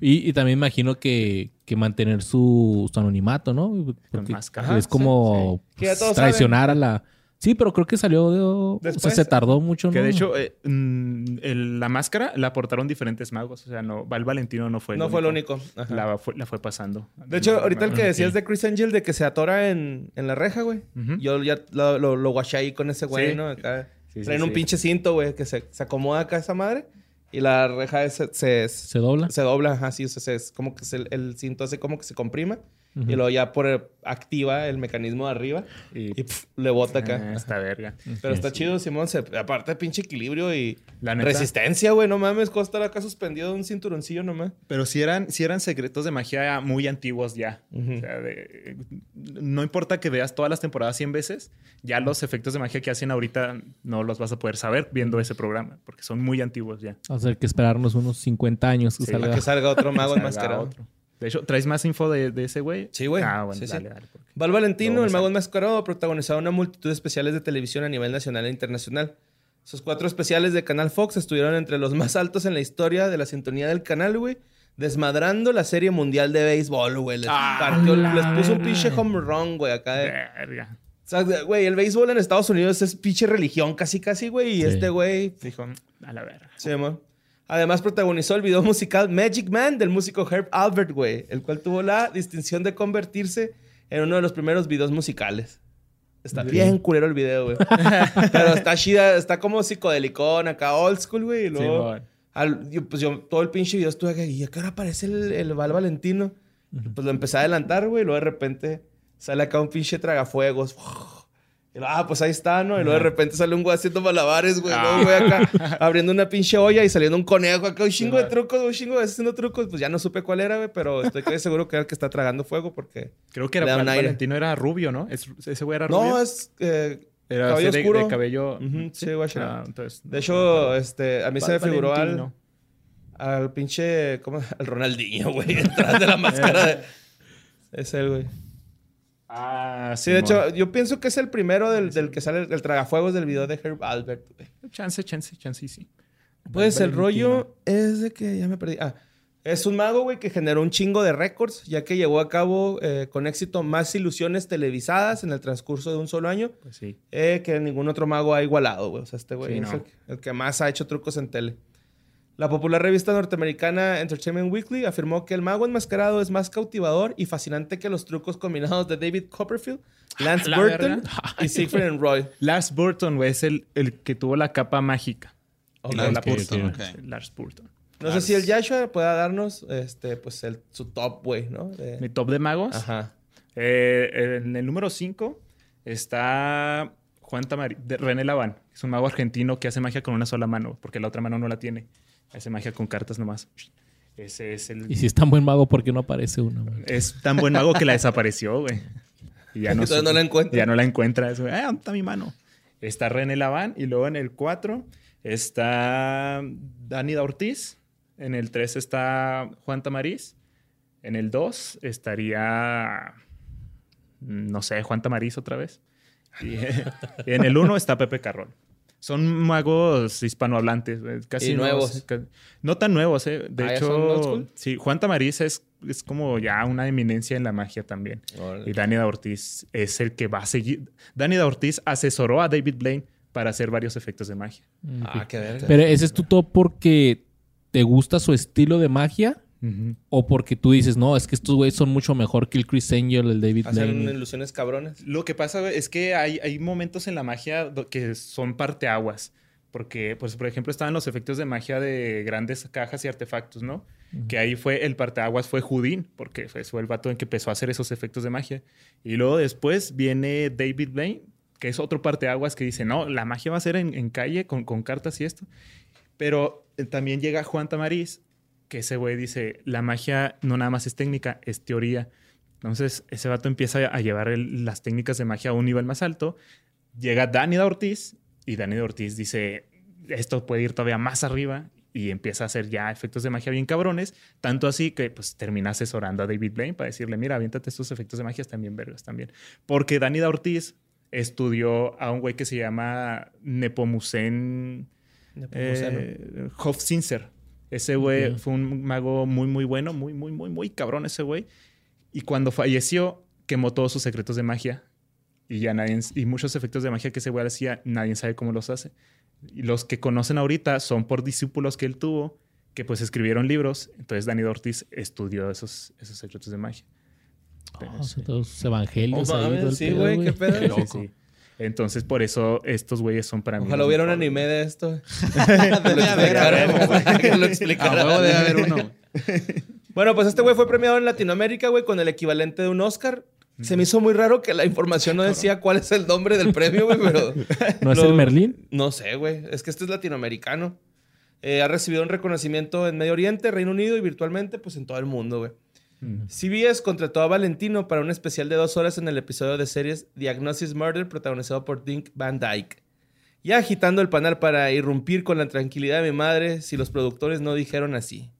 Y, y también imagino que, que mantener su, su anonimato, ¿no? Porque máscara. es como sí. Todos traicionar a la... Sí, pero creo que salió de... O sea, se tardó mucho, ¿no? Que de hecho, eh, mm, el- la máscara la aportaron diferentes magos. O sea, no, Val Valentino no fue el no único. fue el único. Ajá. La fue, la fue pasando. De hecho, ahorita el que decías de Chris Angel de que se atora en, en la reja, güey. Yo ya lo, lo, lo guaché ahí con ese güey, Sí. ¿no? Acá Sí, sí, traen un sí. pinche cinto, güey, que se, se acomoda acá esa madre. Y la reja se, se, se, Se dobla. dobla, ajá, sí. O sea, se- es como que se- el cinto hace como que se comprima. Y luego ya por activa el mecanismo de arriba. Y, Y pf, le bota acá. Ah, esta verga. Pero está chido, Simón. Se, aparte, pinche equilibrio y La resistencia, güey. No mames, cómo estar acá suspendido de un cinturoncillo nomás. Pero si eran, sí eran secretos de magia muy antiguos ya. O sea, de- no importa que veas todas las temporadas 100 veces, ya los efectos de magia que hacen ahorita no los vas a poder saber viendo ese programa, porque son muy antiguos ya. Vamos a tener que esperarnos unos 50 años que Sí, salga. Que salga otro *laughs* mago enmascarado. otro. De hecho, ¿traes más info de, de ese güey? Sí, güey. Ah, bueno, Sí, sí. dale, dale. porque- Val Valentino, el mago enmascarado, ha protagonizado una multitud de especiales de televisión a nivel nacional e internacional. Sus cuatro especiales de Canal Fox estuvieron entre los más altos en la historia de la sintonía del canal, güey. Desmadrando la serie mundial de béisbol, güey. Les, partió- la les puso un pinche home run, güey, acá de... Verga. O sea, güey, el béisbol en Estados Unidos es pinche religión casi, casi, güey. Y Sí. este güey... Dijo, a la verga. Sí, amor. Además protagonizó el video musical Magic Man del músico Herb Albert, güey. El cual tuvo la distinción de convertirse en uno de los primeros videos musicales. Está bien culero el video, güey. *laughs* Pero está chida, está como psicodelicón, acá old school, güey. Y luego, Simón. al- yo, pues yo todo el pinche video estuve acá, y acá ahora aparece el, el Val Valentino. Pues lo empecé a adelantar, güey. Y luego de repente sale acá un pinche tragafuegos. Y luego, ah, pues ahí está, ¿no? Y luego de repente sale un güey haciendo malabares, güey. Luego, güey, acá abriendo una pinche olla y saliendo un conejo acá, un chingo de trucos, un chingo de haciendo trucos. Pues ya no supe cuál era, güey, pero estoy seguro que era el que está tragando fuego porque... Creo que era. Valentino era rubio, ¿no? Es- ese güey era rubio. No, es eh, era cabello de, oscuro. de cabello. Sí, guacha. Ah, entonces, De hecho, este, a mí se me figuró al, Valentino. al pinche, ¿cómo? Al Ronaldinho, güey, *laughs* detrás de la máscara de... Es él, güey. Ah, Sí, de hecho, yo pienso que es el primero del, del que sale el, tragafuegos del video de Herb Albert, güey. Chance, chance, chance, sí. Pues el rollo es de que ya me perdí. Ah, es un mago, güey, que generó un chingo de récords, ya que llevó a cabo eh, con éxito más ilusiones televisadas en el transcurso de un solo año Pues sí. eh, que ningún otro mago ha igualado, güey. O sea, este güey Sí, es no. el, el que más ha hecho trucos en tele. La popular revista norteamericana Entertainment Weekly afirmó que el mago enmascarado es más cautivador y fascinante que los trucos combinados de David Copperfield, Lance La Burton verga. *laughs* y Siegfried and Roy. Lars Burton, güey, es el, el que tuvo la capa mágica. Ok. Y luego la ok, Burton, Lars Burton. No sé si el Joshua pueda darnos este, pues el, su top, güey, ¿no? De- Mi top de magos. Ajá. Eh, en el número 5 está Juan Tamari, de René Laván. Es un mago argentino que hace magia con una sola mano, porque la otra mano no la tiene. Hace magia con cartas nomás. Ese es el... Y si es tan buen mago, ¿por qué no aparece uno? güey? Es tan buen mago que la desapareció, güey. Y ya *laughs* no, la encuentra. Ya no la encuentra. Ah, ¿dónde está mi mano? Está René Laván. Y luego en el 4 está Danida Ortiz. En el 3 está Juan Tamariz. En el 2 estaría, no sé, Juan Tamariz otra vez. Y, *laughs* y en el 1 está Pepe Carrón. Son magos hispanohablantes. eh, Casi Y nuevos. No tan nuevos, ¿eh? De Ah, ¿ya son old hecho, sí, Juan Tamariz es, es como ya una eminencia en la magia también. Órale. Y Dani Ortiz es el que va a seguir. Dani Ortiz asesoró a David Blaine para hacer varios efectos de magia. Ah, qué verga. Pero ese es tu top porque te gusta su estilo de magia o porque tú dices, no, es que estos güeyes son mucho mejor que el Chris Angel, el David Hacen ilusiones cabrones. Lo que pasa es que hay, hay momentos en la magia que son parteaguas. Porque, pues, por ejemplo, estaban los efectos de magia de grandes cajas y artefactos, ¿no? Que ahí fue, el parteaguas fue Houdin, porque fue, fue el vato en que empezó a hacer esos efectos de magia. Y luego después viene David Blaine, que es otro parteaguas que dice, no, la magia va a ser en, en calle con, con cartas y esto. Pero eh, también llega Juan Tamariz, que ese güey dice, la magia no nada más es técnica, es teoría. Entonces, ese vato empieza a llevar el- las técnicas de magia a un nivel más alto. Llega Dani de Ortiz y Dani de Ortiz dice, esto puede ir todavía más arriba y empieza a hacer ya efectos de magia bien cabrones. Tanto así que pues termina asesorando a David Blaine para decirle, mira, aviéntate estos efectos de magia, bien vergas también. Porque Dani de Ortiz estudió a un güey que se llama Nepomucen eh, Hofzinser. Ese güey fue un mago muy, muy bueno, muy, muy, muy, muy cabrón ese güey. Y cuando falleció, quemó todos sus secretos de magia. Y ya nadie, y muchos efectos de magia que ese güey hacía, nadie sabe cómo los hace. Y los que conocen ahorita son por discípulos que él tuvo, que pues escribieron libros. Entonces Dani Ortiz estudió esos, esos secretos de magia. Oh, sí. son todos evangelios Oh, ahí, sí, güey, qué pedo. Sí, loco. sí. Entonces, por eso estos güeyes son para mí. Ojalá hubiera un anime de esto. *laughs* *laughs* Debe haber, que lo *laughs* explicara. debe haber uno. Bueno, pues este güey fue premiado en Latinoamérica, güey, con el equivalente de un Oscar. Se me hizo muy raro que la información no decía cuál es el nombre del premio, güey, pero... ¿No es lo- el Merlín? No sé, güey. Es que este es latinoamericano. Eh, ha recibido un reconocimiento en Medio Oriente, Reino Unido y virtualmente, pues en todo el mundo, güey. CBS contrató a Valentino para un especial de dos horas en el episodio de series Diagnosis Murder, protagonizado por Dink Van Dyke. Ya agitando el panal para irrumpir con la tranquilidad de mi madre si los productores no dijeron así.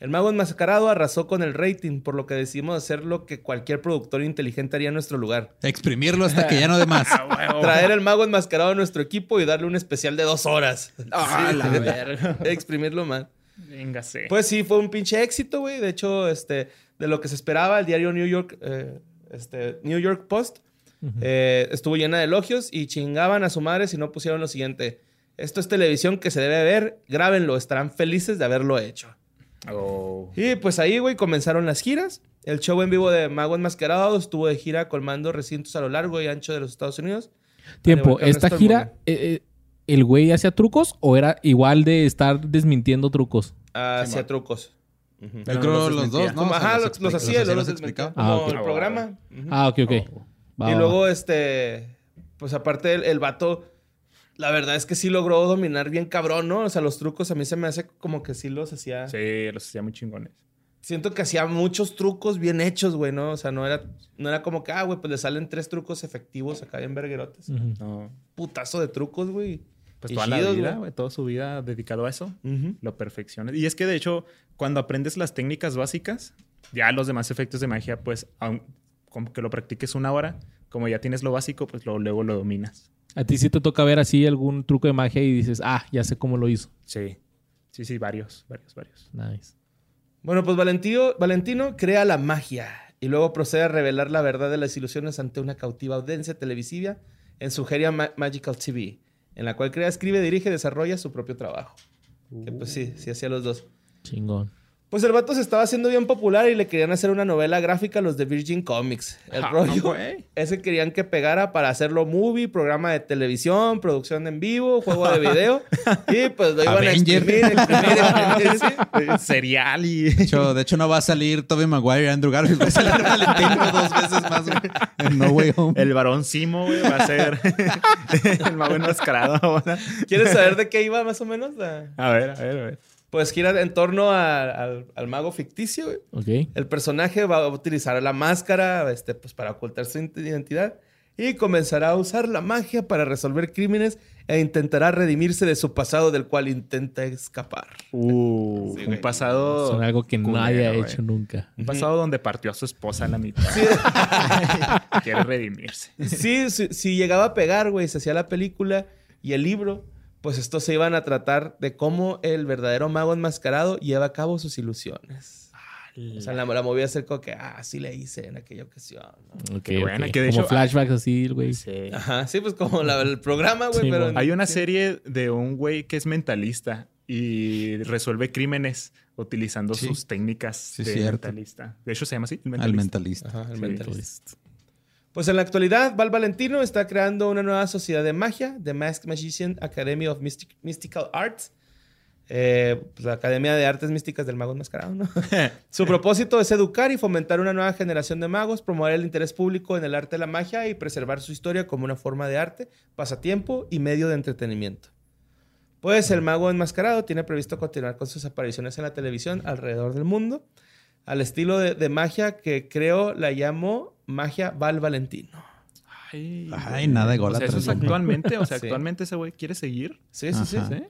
El mago enmascarado arrasó con el rating, por lo que decidimos hacer lo que cualquier productor inteligente haría en nuestro lugar. Exprimirlo hasta que ya no de más. *laughs* Traer el mago enmascarado a nuestro equipo y darle un especial de dos horas. Ah, Sí, la verga. *laughs* Exprimirlo más. Véngase. Pues sí, fue un pinche éxito, güey. De hecho, este, de lo que se esperaba, el diario New York, eh, este, New York Post eh, estuvo llena de elogios y chingaban a su madre si no pusieron lo siguiente. Esto es televisión que se debe ver, grábenlo, estarán felices de haberlo hecho. Oh. Y pues ahí, güey, comenzaron las giras. El show en vivo de Mago Enmascarado estuvo de gira colmando recintos a lo largo y ancho de los Estados Unidos. Tiempo, ¿esta gira, eh, eh, el güey hacía trucos o era igual de estar desmintiendo trucos? Hacia Simón. trucos. Yo creo los los dos, ¿no? Ajá, los los, los hacía luego los explicaba. Ah, Como el programa. Ah, ok, ok. Va, y va, luego, va. este, pues aparte el, el vato, la verdad es que sí logró dominar bien cabrón, ¿no? O sea, los trucos a mí se me hace como que sí los hacía. Sí, los hacía muy chingones. Siento que hacía muchos trucos bien hechos, güey, ¿no? O sea, no era, no era como que, ah, güey, pues le salen tres trucos efectivos acá bien verguerotes. Ujú. No. Putazo de trucos, güey. Pues Y toda la vida, güey. toda su vida dedicado a eso. Lo perfecciona. Y es que de hecho, cuando aprendes las técnicas básicas, ya los demás efectos de magia, pues, aun, como que lo practiques una hora, como ya tienes lo básico, pues lo- luego lo dominas. ¿A ti sí te toca ver así algún truco de magia y dices, ah, ya sé cómo lo hizo? Sí. Sí, sí, varios, varios, varios. Nice. Bueno, pues Valentino, Valentino crea la magia y luego procede a revelar la verdad de las ilusiones ante una cautiva audiencia televisiva en su Geria Ma- Magical TV, en la cual crea, escribe, dirige y desarrolla su propio trabajo. Que pues sí, sí hacía los dos. Chingón. Pues el vato se estaba haciendo bien popular y le querían hacer una novela gráfica los de Virgin Comics. El Ah, rollo güey. es que querían que pegara para hacerlo movie, programa de televisión, producción en vivo, juego de video. *laughs* y pues lo iban Avenger. a exprimir, exprimir, exprimir, sí. *laughs* Cereal y... De hecho, de hecho, no va a salir Tobey Maguire y Andrew Garfield. Va a salir *laughs* Valentino dos veces más, güey. En No Way Home. El varón Simo, güey, va a ser el mago enmascarado ahora. ¿Quieres saber de qué iba más o menos? La- A ver, a ver, a ver. Pues gira en torno a- al, al mago ficticio. güey. El personaje va a utilizar la máscara este, pues, para ocultar su identidad y comenzará a usar la magia para resolver crímenes e intentará redimirse de su pasado del cual intenta escapar. Uh, Sí, un pasado... Son algo que culero, nadie ha güey. hecho nunca. Un pasado donde partió a su esposa a la mitad. *laughs* Quiere redimirse. Sí, si, si llegaba a pegar, güey, se hacía la película y el libro, pues estos se iban a tratar de cómo el verdadero mago enmascarado lleva a cabo sus ilusiones. O sea, la, la movía a ser como que, ah, sí le hice en aquella ocasión. ¿no? Ok, Qué buena, ok. que de Como hecho- flashbacks así, güey. Sí. Ajá, sí, pues como la- el programa, güey, Sí, pero... Hay una serie de un güey que es mentalista y resuelve crímenes utilizando Sí. sus técnicas Sí, de cierto. mentalista. De hecho, se llama así, el Al mentalista. mentalista. Ajá, el Sí, mentalista. Pues en la actualidad, Val Valentino está creando una nueva sociedad de magia, The Masked Magician Academy of Mystic- Mystical Arts. Eh, pues, la Academia de Artes Místicas del Mago Enmascarado, ¿no? *laughs* Su propósito es educar y fomentar una nueva generación de magos, promover el interés público en el arte de la magia y preservar su historia como una forma de arte, pasatiempo y medio de entretenimiento. Pues el mago enmascarado tiene previsto continuar con sus apariciones en la televisión alrededor del mundo, al estilo de, de magia que creo la llamó magia Val Valentino. Ay, Ay, nada de O sea, eso es actualmente. O sea, *laughs* Sí. actualmente ese güey quiere seguir. Sí, sí, sí. ¿Sí?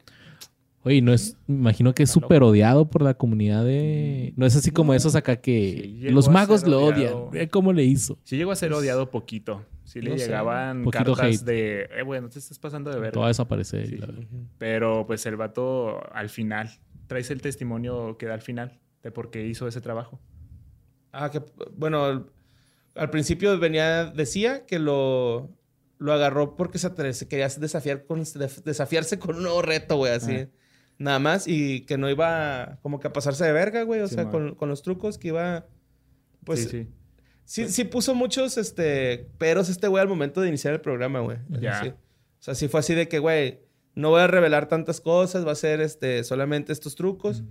Oye, no es, me imagino que es súper odiado por la comunidad de. No es así como esos acá que Sí, los a magos lo odiado. odian. Ve cómo le hizo. Sí llegó a ser odiado poquito. Sí le no sé. llegaban Poquito cartas hate. de, eh, bueno, te estás pasando de ver. Todo eso aparece. Sí. la verdad. Pero pues el vato al final, traes el testimonio que da al final de por qué hizo ese trabajo. Ah, que bueno, al- principio venía, decía que lo, lo agarró porque se, se quería desafiar con, desafiarse con un nuevo reto, güey, así. Ah. Nada más, y que no iba como que a pasarse de verga, güey, o Sí, sea, con, con los trucos que iba... Pues sí, sí. Sí, sí puso muchos este, peros este güey al momento de iniciar el programa, güey. Ya. sí. O sea, sí fue así de que, güey, no voy a revelar tantas cosas, va a ser este, solamente estos trucos.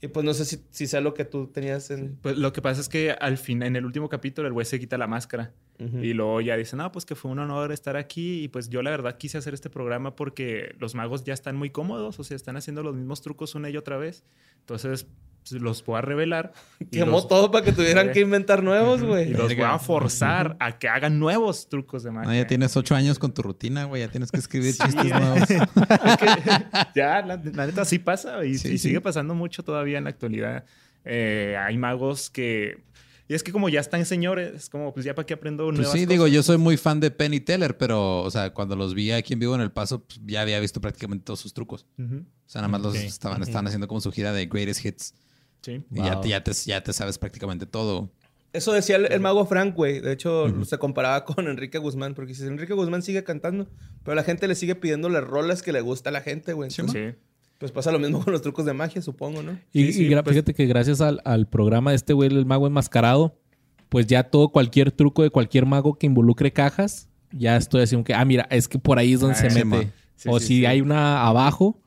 Y pues no sé si, si sea lo que tú tenías en... Pues lo que pasa es que al fin, en el último capítulo, el güey se quita la máscara. Y luego ya dice, no, pues que fue un honor estar aquí. Y pues yo la verdad quise hacer este programa porque los magos ya están muy cómodos. O sea, están haciendo los mismos trucos una y otra vez. Entonces, los voy a revelar. y Quemó los- todo para que tuvieran Sí. *laughs* que inventar nuevos, Y güey. los voy a forzar a que hagan nuevos trucos de magia. No, ya tienes ocho años con tu rutina, güey. Ya tienes que escribir Sí, chistes güey. nuevos. *laughs* Es que *laughs* ya, la, la neta sí pasa y, Sí, y sí. sigue pasando mucho todavía en la actualidad. Eh, hay magos que... Y es que como ya están señores, es como, pues ya para qué aprendo Pues nuevas sí, cosas? digo, yo soy muy fan de Penny Teller, pero, o sea, cuando los vi aquí en vivo en El Paso, pues, ya había visto prácticamente todos sus trucos. O sea, nada más los estaban, estaban haciendo como su gira de Greatest Hits. Sí. Y ya, Wow. te, ya, te, ya te sabes prácticamente todo. Eso decía el, el mago Frank, güey. De hecho, se comparaba con Enrique Guzmán. Porque si Enrique Guzmán sigue cantando, pero la gente le sigue pidiendo las rolas que le gusta a la gente, güey. Sí. Pues pasa lo mismo con los trucos de magia, supongo, ¿no? Y, Sí, pues- fíjate que gracias al, al programa de este güey, el mago enmascarado, pues ya todo, cualquier truco de cualquier mago que involucre cajas, ya estoy haciendo que, ah, mira, es que por ahí es donde Ah, se mete. o sí, si sí. hay una abajo,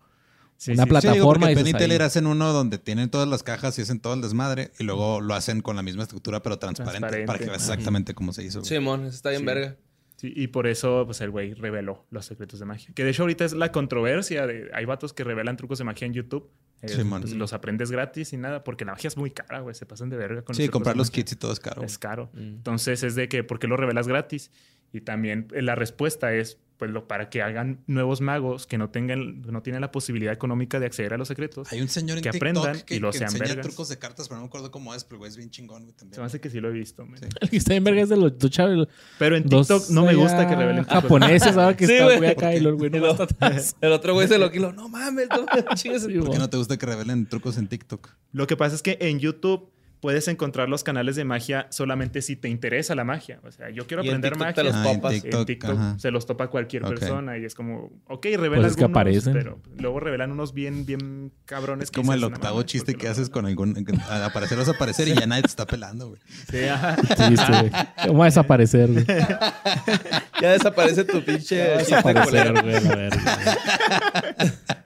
Sí, Una sí, plata- Sí, digo, porque Plataforma, Penny hacen uno donde tienen todas las cajas y hacen todo el desmadre y luego lo hacen con la misma estructura pero transparente, Transparente. para que veas exactamente cómo se hizo. güey. Simón, está bien Sí. verga. Sí, y por eso, pues, el güey reveló los secretos de magia. Que de hecho ahorita es la controversia de... Hay vatos que revelan trucos de magia en YouTube. Eh, Sí, pues, los aprendes gratis y nada, porque la magia es muy cara, güey. Se pasan de verga con Sí, comprar los kits y todo es caro. Es caro. Mm. Entonces es de que, ¿por qué lo revelas gratis? Y también eh, la respuesta es, pues, lo, para que hagan nuevos magos que no tengan, no tienen la posibilidad económica de acceder a los secretos. Hay un señor en Que TikTok aprendan que, y lo que sean enseña vergas. trucos de cartas, pero no me acuerdo cómo es, pero güey es bien chingón, güey, también. Se me hace que sí lo he visto. Sí. El que está en verga es de los, chavos. Pero en dos TikTok no me gusta que revelen trucos. japoneses, ¿sabes? Que *laughs* Sí, está güey. muy acá y los güey no lo- *laughs* El otro güey se lo quiló. No mames, no *laughs* chingas. ¿Por qué no te gusta que revelen trucos en TikTok? Lo que pasa es que en YouTube puedes encontrar los canales de magia solamente si te interesa la magia. O sea, yo quiero aprender magia. te los Ah, en. TikTok, en TikTok ajá. se los topa cualquier persona y es como, ok, revela Pues es que algunos, aparecen. pero luego revelan unos bien, bien cabrones. Es que como el dices, "No octavo chiste ¿por qué que haces con algún... Al aparecer vas a aparecer y ya nadie te está pelando, güey. Sí, ajá. Sí, sí, güey. Vamos a desaparecer, güey. *laughs* Ya desaparece tu pinche. chiste Desaparecer, güey, la verga.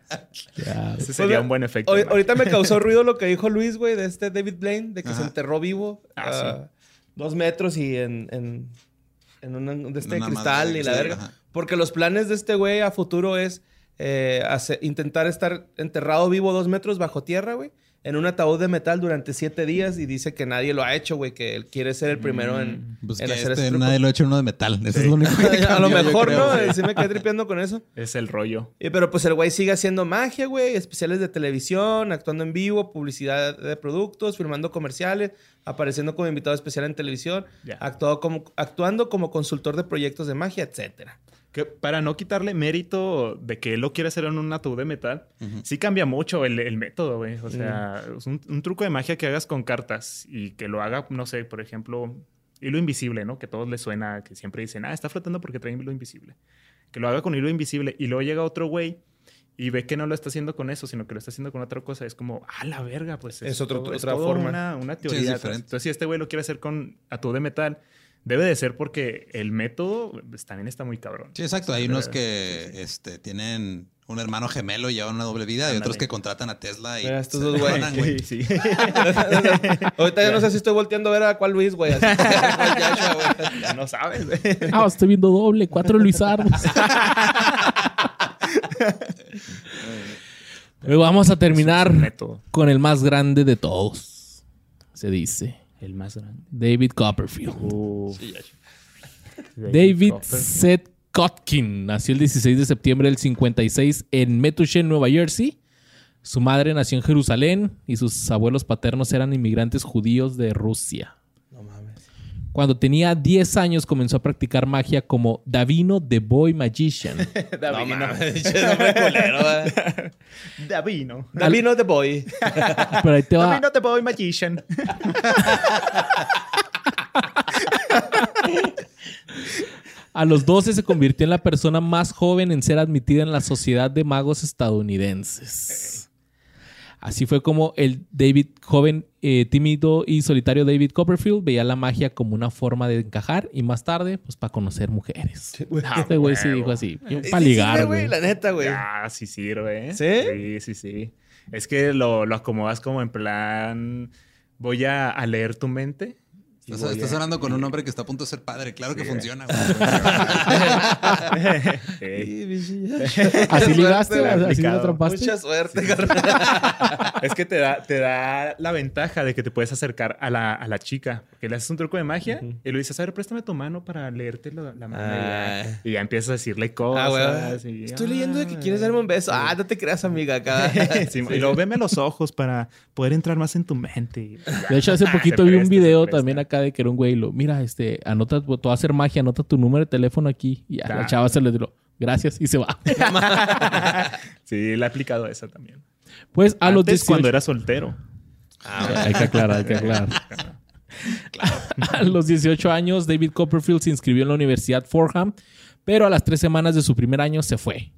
*laughs* Ya. Ese sería Pues, un buen efecto. De ahorita me causó *laughs* ruido lo que dijo Luis, güey, de este David Blaine, de que se enterró vivo Ah, a dos metros y en, en, en una- de este cristal madre y de la verga. ajá. Porque los planes de este güey a futuro es eh, hacer- intentar estar enterrado vivo dos metros bajo tierra, güey, en un ataúd de metal durante siete días y dice que nadie lo ha hecho, güey, que él quiere ser el primero en, Pues en que hacer este, ese nadie lo ha hecho en uno de metal. Eso es lo único que *laughs* a lo mejor, creo, ¿no? Sí me quedé tripeando con eso. Es el rollo. Y, pero pues el güey sigue haciendo magia, güey, especiales de televisión, actuando en vivo, publicidad de productos, filmando comerciales, apareciendo como invitado especial en televisión, Ya. actuado como, actuando como consultor de proyectos de magia, etcétera. Que para no quitarle mérito de que él lo quiere hacer en un ataúd de metal, sí cambia mucho el, el método, güey. O sea, es un, un truco de magia que hagas con cartas y que lo haga, no sé, por ejemplo, hilo invisible, ¿no? Que a todos les suena, que siempre dicen, ah, está flotando porque trae hilo invisible. Que lo haga con hilo invisible y luego llega otro güey y ve que no lo está haciendo con eso, sino que lo está haciendo con otra cosa. Es como, ah, la verga, pues Es otro- todo- otra todo forma. Una, una teoría. diferente. Entonces, si este güey lo quiere hacer con ataúd de metal, debe de ser porque el método pues, también está muy cabrón. Sí, exacto. Hay unos que sí. este, tienen un hermano gemelo y llevan una doble vida y otros que contratan a Tesla y Mira, estos dos güey. *laughs* Sí. *laughs* Ahorita ya no sé si estoy volteando a ver a cuál Luis, güey. Ya *laughs* no sabes, güey. Ah, estoy viendo doble, cuatro Luisardos. Pero vamos a terminar con el más grande de todos. Se dice. El más grande. David Copperfield. Uf. David. Seth Kotkin nació el 16 de septiembre del 56 en Metushin, Nueva Jersey. Su madre nació en Jerusalén y sus abuelos paternos eran inmigrantes judíos de Rusia. Cuando tenía 10 años comenzó a practicar magia como Davino the Boy Magician. *laughs* No culero. *laughs* Davino. Davino the Boy. *laughs* Pero ahí te va. Davino the Boy Magician. A los 12 se convirtió en la persona más joven en ser admitida en la Sociedad de Magos Estadounidenses. Así fue como el David, joven, eh, tímido y solitario David Copperfield, veía la magia como una forma de encajar y más tarde, pues para conocer mujeres. Ah, Este güey sí dijo así, Sí para ligar, güey. La neta, güey. Ya, sí sirve, ¿eh? ¿Sí? Sí, sí, sí. Es que lo, lo acomodas como en plan... Voy a, a leer tu mente. Y Estás, a- hablando con un hombre que está a punto de ser padre. Claro que *laughs* Sí. funciona. Sí. Sí, pinche- Así ligaste, así lo atrapaste. Mucha suerte, carnal. Es que te da, te da la ventaja de que te puedes acercar a la, a la chica. Porque le haces un truco de magia y le dices, a ver, préstame tu mano para leerte la, la mano. y, Ah. ya, y ya empiezas a decirle Ah, cosas. y- Estoy leyendo de que quieres darme un beso. Ah, no te creas, amiga, acá. *laughs* Sí, Y luego veme los ojos para poder entrar más en tu mente. De hecho, hace *laughs* poquito vi un presta, video también acá de que era un güey. y Lo, Mira, este, anota, tú vas a hacer magia, anota tu número de teléfono aquí. Y a la Ah. chava se le dio, gracias, y se va. *laughs* sí, le he aplicado esa también. Pues a los Antes, 18 cuando era soltero. hay que aclarar, hay que aclarar. *laughs* A los 18 años, David Copperfield se inscribió en la Universidad Fordham, pero a las tres semanas de su primer año se fue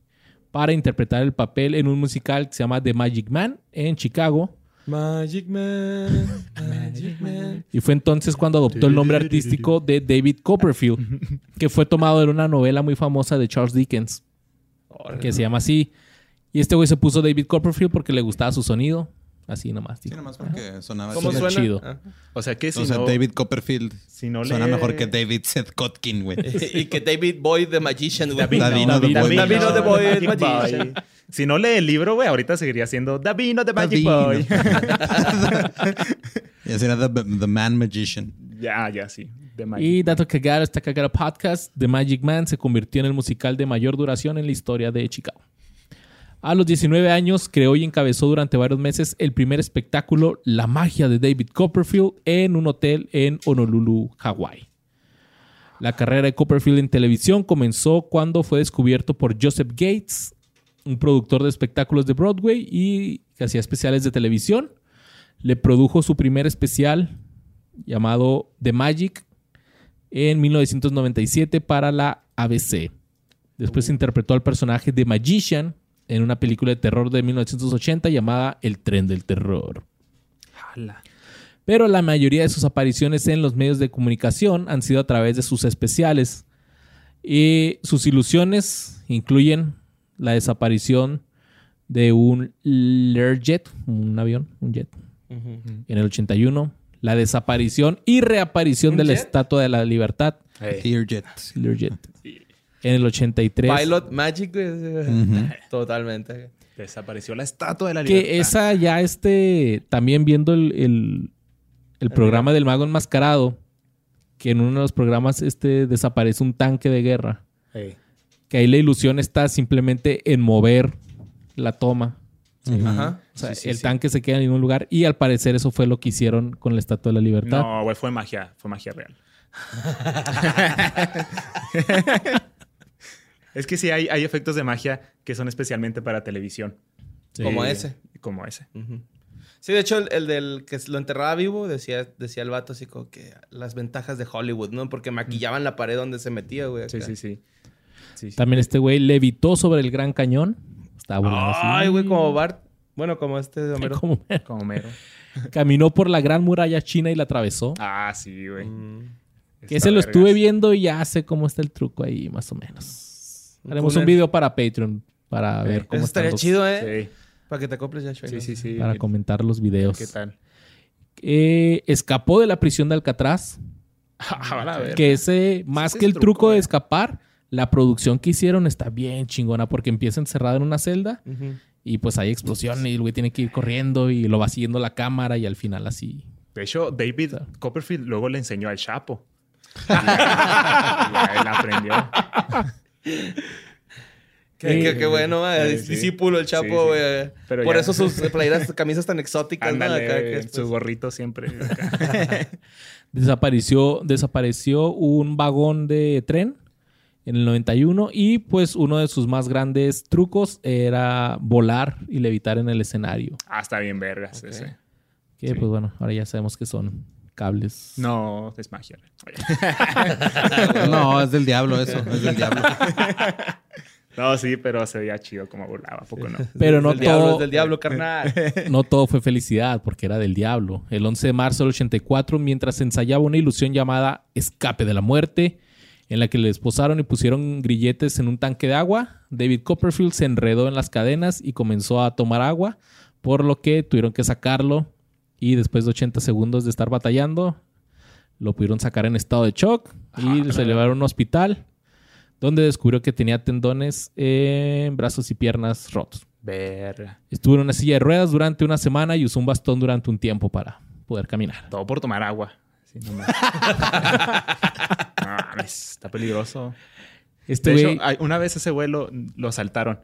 para interpretar el papel en un musical que se llama The Magic Man en Chicago. Magic Man, Magic Man. Y fue entonces cuando adoptó el nombre artístico de David Copperfield, que fue tomado de una novela muy famosa de Charles Dickens, que se llama así. Y este güey se puso David Copperfield porque le gustaba su sonido. Así nomás. Sí, digo. nomás porque sonaba ¿Cómo suena? chido. Ah. O sea que si O sea, no... David Copperfield si no suena le- mejor que David Seth Kotkin, güey. y que David Boy the Magician, güey. Davino the Boy, Magic el Magician. Boy. Si no lee el libro, güey, ahorita seguiría siendo Davino the Magic Davino. Boy. *laughs* Y ese era the, the Man Magician. ya, ya, sí. The Magic Y dato cagado, esta cagada podcast, The Magic Man se convirtió en el musical de mayor duración en la historia de Chicago. A los 19 años creó y encabezó durante varios meses el primer espectáculo La magia de David Copperfield en un hotel en Honolulu, Hawái. La carrera de Copperfield en televisión comenzó cuando fue descubierto por Joseph Gates, un productor de espectáculos de Broadway y que hacía especiales de televisión. Le produjo su primer especial llamado The Magic en 1997 para la ABC. Después interpretó al personaje de Magician en una película de terror de 1980 llamada El tren del terror. Jala. Pero la mayoría de sus apariciones en los medios de comunicación han sido a través de sus especiales. Y sus ilusiones incluyen la desaparición de un Learjet, un avión, un jet, en el 81. La desaparición y reaparición ¿Un de la? Estatua de la Libertad, Hey. Learjet. Learjet, en el 83. Pilot Magic. *laughs* Totalmente. Desapareció la estatua de la libertad. Que esa ya este, también viendo el, el- el programa del mago enmascarado, que en uno de los programas este desaparece un tanque de guerra. Hey. Que ahí la ilusión está simplemente en mover la toma. Ajá. O sea, Sí, sí, el sí. tanque se queda en un lugar y al parecer eso fue lo que hicieron con la Estatua de la Libertad. No, güey, fue magia. Fue magia real. *laughs* es que sí, hay, hay efectos de magia que son especialmente para televisión. Sí. Como ese. Como ese. Sí, de hecho, el, el del que lo enterraba vivo decía, decía el vato así como que las ventajas de Hollywood, ¿no? Porque maquillaban la pared donde se metía, güey. Acá. sí, sí. Sí, sí. También este güey levitó sobre el Gran Cañón. Estaba volando así. Ay, güey, como Bart. Bueno, como este de Homero. Como- Como mero. *laughs* Caminó por la Gran Muralla China y la atravesó. Ah, sí, güey. Mm. Que Está ese lo vergas. estuve viendo y ya sé cómo está el truco ahí, más o menos. Un Haremos un video para Patreon para Sí. ver cómo Eso están estaría los- chido, ¿eh? Sí, Para que te acoples ya, sí, sí. sí. para comentar los videos. ¿Qué tal? Eh, escapó de la prisión de Alcatraz. Ah, *laughs* a ver. Que ese, más Ese que el truco, truco de eh. escapar, la producción que hicieron está bien chingona porque empieza encerrado en una celda y pues hay explosión y el güey tiene que ir corriendo y lo va siguiendo la cámara y al final así. De hecho, David Copperfield luego le enseñó al Chapo. *laughs* Y él aprendió. Qué, *laughs* Eh, qué- qué bueno, sí. Discípulo el Chapo, sí. güey. Pero Por ya- eso sus playeras, camisas tan exóticas, Acá, que su gorrito siempre. *laughs* Desapareció, desapareció un vagón de tren en el 91 y pues uno de sus más grandes trucos era volar y levitar en el escenario. ah, está bien vergas Ok. ese. Que Sí. pues bueno, ahora ya sabemos que son cables. No, es magia. *laughs* No, es del diablo eso. Es del diablo. *laughs* No, sí, pero se veía chido como volaba, ¿a poco no? *laughs* Pero Es no del diablo, todo, es del diablo, carnal. no todo fue felicidad porque era del diablo. El 11 de marzo del 84, mientras ensayaba una ilusión llamada Escape de la Muerte, en la que le esposaron y pusieron grilletes en un tanque de agua, David Copperfield se enredó en las cadenas y comenzó a tomar agua, por lo que tuvieron que sacarlo y después de 80 segundos de estar batallando, lo pudieron sacar en estado de shock y se llevaron a un hospital donde descubrió que tenía tendones en brazos y piernas rotos. Verga. Estuvo en una silla de ruedas durante una semana y usó un bastón durante un tiempo para poder caminar. Todo por tomar agua. Sí, no mames. *laughs* Mames, está peligroso. De güey, hecho, hay- una vez ese vuelo lo asaltaron.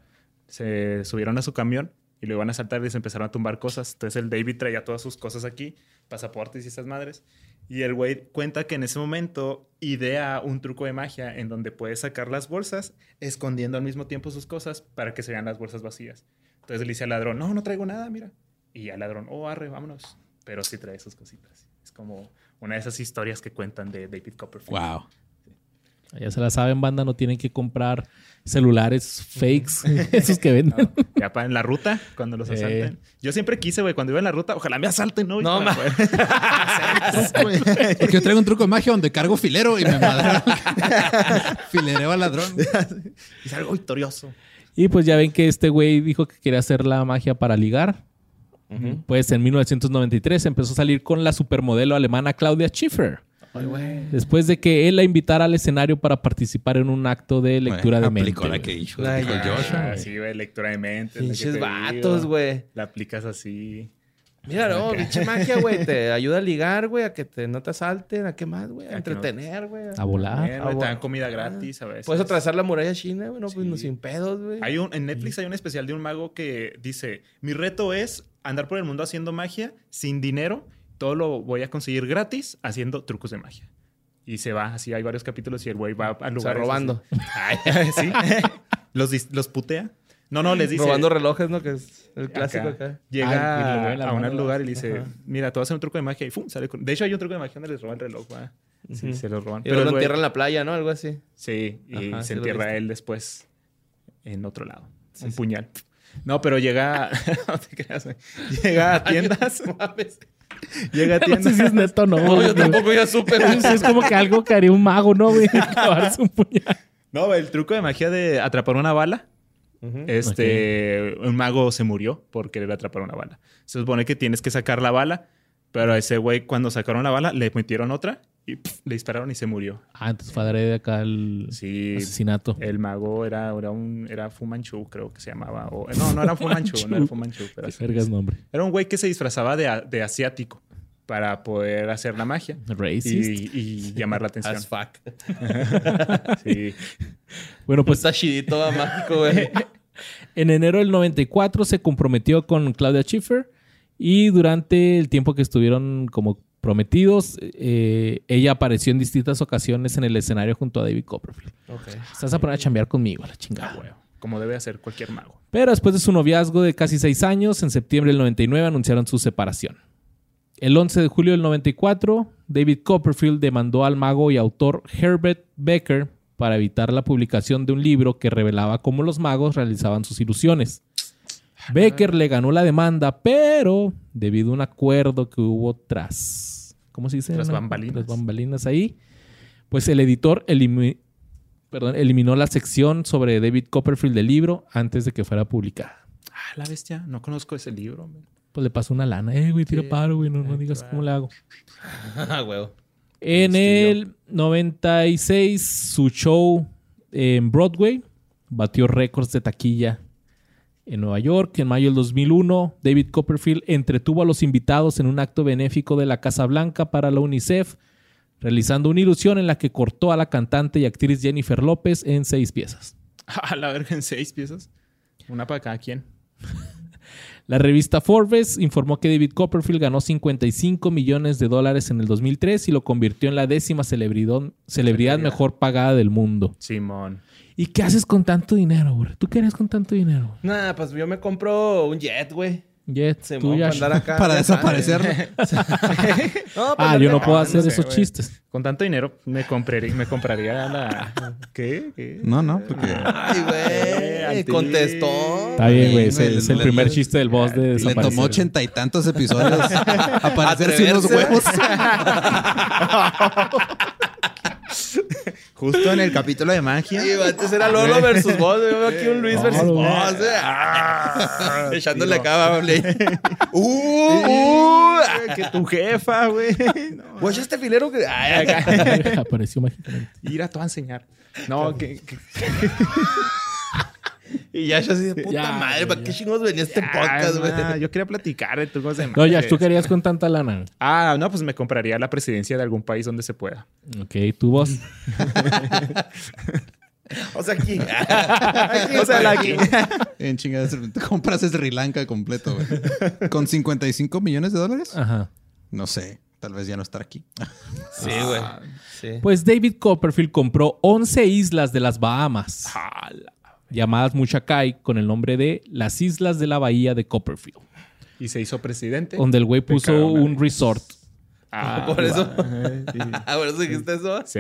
Se subieron a su camión y lo iban a asaltar y se empezaron a tumbar cosas. Entonces el David traía todas sus cosas aquí, pasaportes y esas madres. Y el güey cuenta que en ese momento idea un truco de magia en donde puede sacar las bolsas escondiendo al mismo tiempo sus cosas para que se vean las bolsas vacías. Entonces le dice al ladrón, no, no traigo nada, mira. Y al ladrón, oh, arre, vámonos. Pero sí trae sus cositas. Es como una de esas historias que cuentan de David Copperfield. Wow. ya se la saben, banda, no tienen que comprar celulares fakes, *laughs* esos que venden. No, ya para en la ruta, cuando los Eh. asalten. Yo siempre quise, güey, cuando iba en la ruta, ojalá me asalten, ¿no? Y No, ma-. *laughs* Porque yo traigo un truco de magia donde cargo filero y me madre. *laughs* Filereo al ladrón. y salgo victorioso. Y pues ya ven que este güey dijo que quería hacer la magia para ligar. Pues en 1993 empezó a salir con la supermodelo alemana Claudia Schiffer. Ay, güey. Después de que él la invitara al escenario para participar en un acto de lectura de mente. Aplicó la güey. que hizo, Ay, dijo. Joshua. Sí, güey, lectura de mente. Pinches vatos, güey. La aplicas así. Mira, no, pinche magia, güey. Te *laughs* ayuda a ligar, güey, a que te, no te asalten, a qué más, güey. A A entretener, güey. A volar. Güey, Ah, te dan comida gratis a veces. Puedes atravesar la muralla china, güey. No, pues Sí. no, sin pedos, güey. Hay un, en Netflix hay un especial de un mago que dice, mi reto es andar por el mundo haciendo magia sin dinero, todo lo voy a conseguir gratis haciendo trucos de magia. Y se va, así hay varios capítulos y el güey va al O sea, lugar. robando. *laughs* sí. *laughs* los, los putea. No, no, les dice. Robando relojes, ¿no? Que es el clásico acá. Llega Ah, a un lugar y le dice, Ajá. mira, te voy a hacer un truco de magia y ¡fum! sale con... De hecho, hay un truco de magia donde les roban el reloj, ¿va? Sí, se los roban. Y el lo güey- entierran en la playa, ¿no? Algo así. Sí, y Ajá, se sí lo entierra él después en otro lado. Sí, un sí. puñal. No, pero llega. *laughs* no te creas, güey. Llega a *laughs* tiendas. *laughs* Llega a No sé tiendas. si es neto o no. No, yo tampoco ya supe, es como que algo que haría un mago, ¿no, güey? Clavarse un puñal. No, el truco de magia de atrapar una bala. Este. Un mago se murió por querer atrapar una bala. Se supone que tienes que sacar la bala. Pero a ese güey, cuando sacaron la bala, le metieron otra y le dispararon y se murió. Ah, entonces fue adrede acá el Sí. asesinato. El mago era, era un era Fu Manchu, creo que se llamaba. O- no, no era Fu *laughs* Manchu, no era Fu Manchu. Pero Qué vergas nombre. Era un güey que se disfrazaba de, de asiático para poder hacer la magia Racist. y, y llamar la atención. As fuck. *laughs* Sí. Bueno, Pues pues está chidito, va, mágico, güey. *laughs* en enero del 94 se comprometió con Claudia Schiffer y durante el tiempo que estuvieron como prometidos, eh, ella apareció en distintas ocasiones en el escenario junto a David Copperfield. Ok. Estás a poner a chambear conmigo, la Ah, chingada. güey. Como debe hacer cualquier mago. Pero después de su noviazgo de casi seis años, en septiembre del 99 anunciaron su separación. El 11 de julio del 94, David Copperfield demandó al mago y autor Herbert Becker para evitar la publicación de un libro que revelaba cómo los magos realizaban sus ilusiones. Becker le ganó la demanda, pero debido a un acuerdo que hubo tras, ¿cómo se dice? Tras ¿No? bambalinas. Tras bambalinas ahí, pues el editor elimi- perdón, eliminó la sección sobre David Copperfield del libro antes de que fuera publicada. Ah, la bestia. No conozco ese libro. man. Pues le pasó una lana. Eh, güey, tira Sí. paro, güey. No, no Ahí digas cómo le hago. *laughs* Ah, güey. En el 96, su show en Broadway batió récords de taquilla en Nueva York. En mayo del 2001, David Copperfield entretuvo a los invitados en un acto benéfico de la Casa Blanca para la UNICEF, realizando una ilusión en la que cortó a la cantante y actriz Jennifer López en seis piezas. *laughs* Ah, la verga, en seis piezas. Una para cada quien. *laughs* La revista Forbes informó que David Copperfield ganó 55 millones de dólares en el 2003 y lo convirtió en la décima Celebridad. mejor pagada del mundo. Simón. ¿Y qué haces con tanto dinero, güey? ¿Tú qué harías con tanto dinero? Nah, pues yo me compro un jet, güey. Jet, Se tú, me va a Yash. andar *laughs* acá. Para ya desaparecer. *laughs* No, pues, Ah, yo no puedo no, hacer sé, esos chistes. Con tanto dinero me compraría, me compraría la. ¿Qué? ¿Qué? No, no, porque Ay, güey. Contestó. Está bien, güey. Es, el- es el le- primer le- chiste del boss de le tomó ochenta y tantos episodios *laughs* aparecerse unos Atreverse. huevos. *laughs* Justo en el capítulo de magia. Sí, antes era Lolo versus vos. Yo veo aquí un Luis No, versus vos. eh. Ah, *laughs* Echándole acá. *laughs* Uh, uh. que tu jefa, güey. No, Güey, este filero que. Ay, acá. Apareció mágicamente. ir a todo a enseñar. No, que, que- Y ya yo así de puta Ya, madre, ¿para qué chingos venía este Ah, podcast, güey? yo quería platicar de trucos de No, ya. ¿tú qué harías con tanta lana? Ah, no, pues me compraría la presidencia de algún país donde se pueda. Ok, tu voz. *laughs* O sea, aquí. *laughs* O sea, la aquí. En chingadas, te compras Sri Lanka completo, güey. Con 55 millones de dólares. Ajá. No sé, tal vez ya no estar aquí. Sí, güey. Sí. Pues David Copperfield compró 11 islas de las Bahamas, Jala. Llamadas Muchacay, con el nombre de las Islas de la Bahía de Copperfield, Y se hizo presidente. donde el güey puso un resort. Ah, Por eso. *laughs* Ah, por eso dijiste eso. Sí.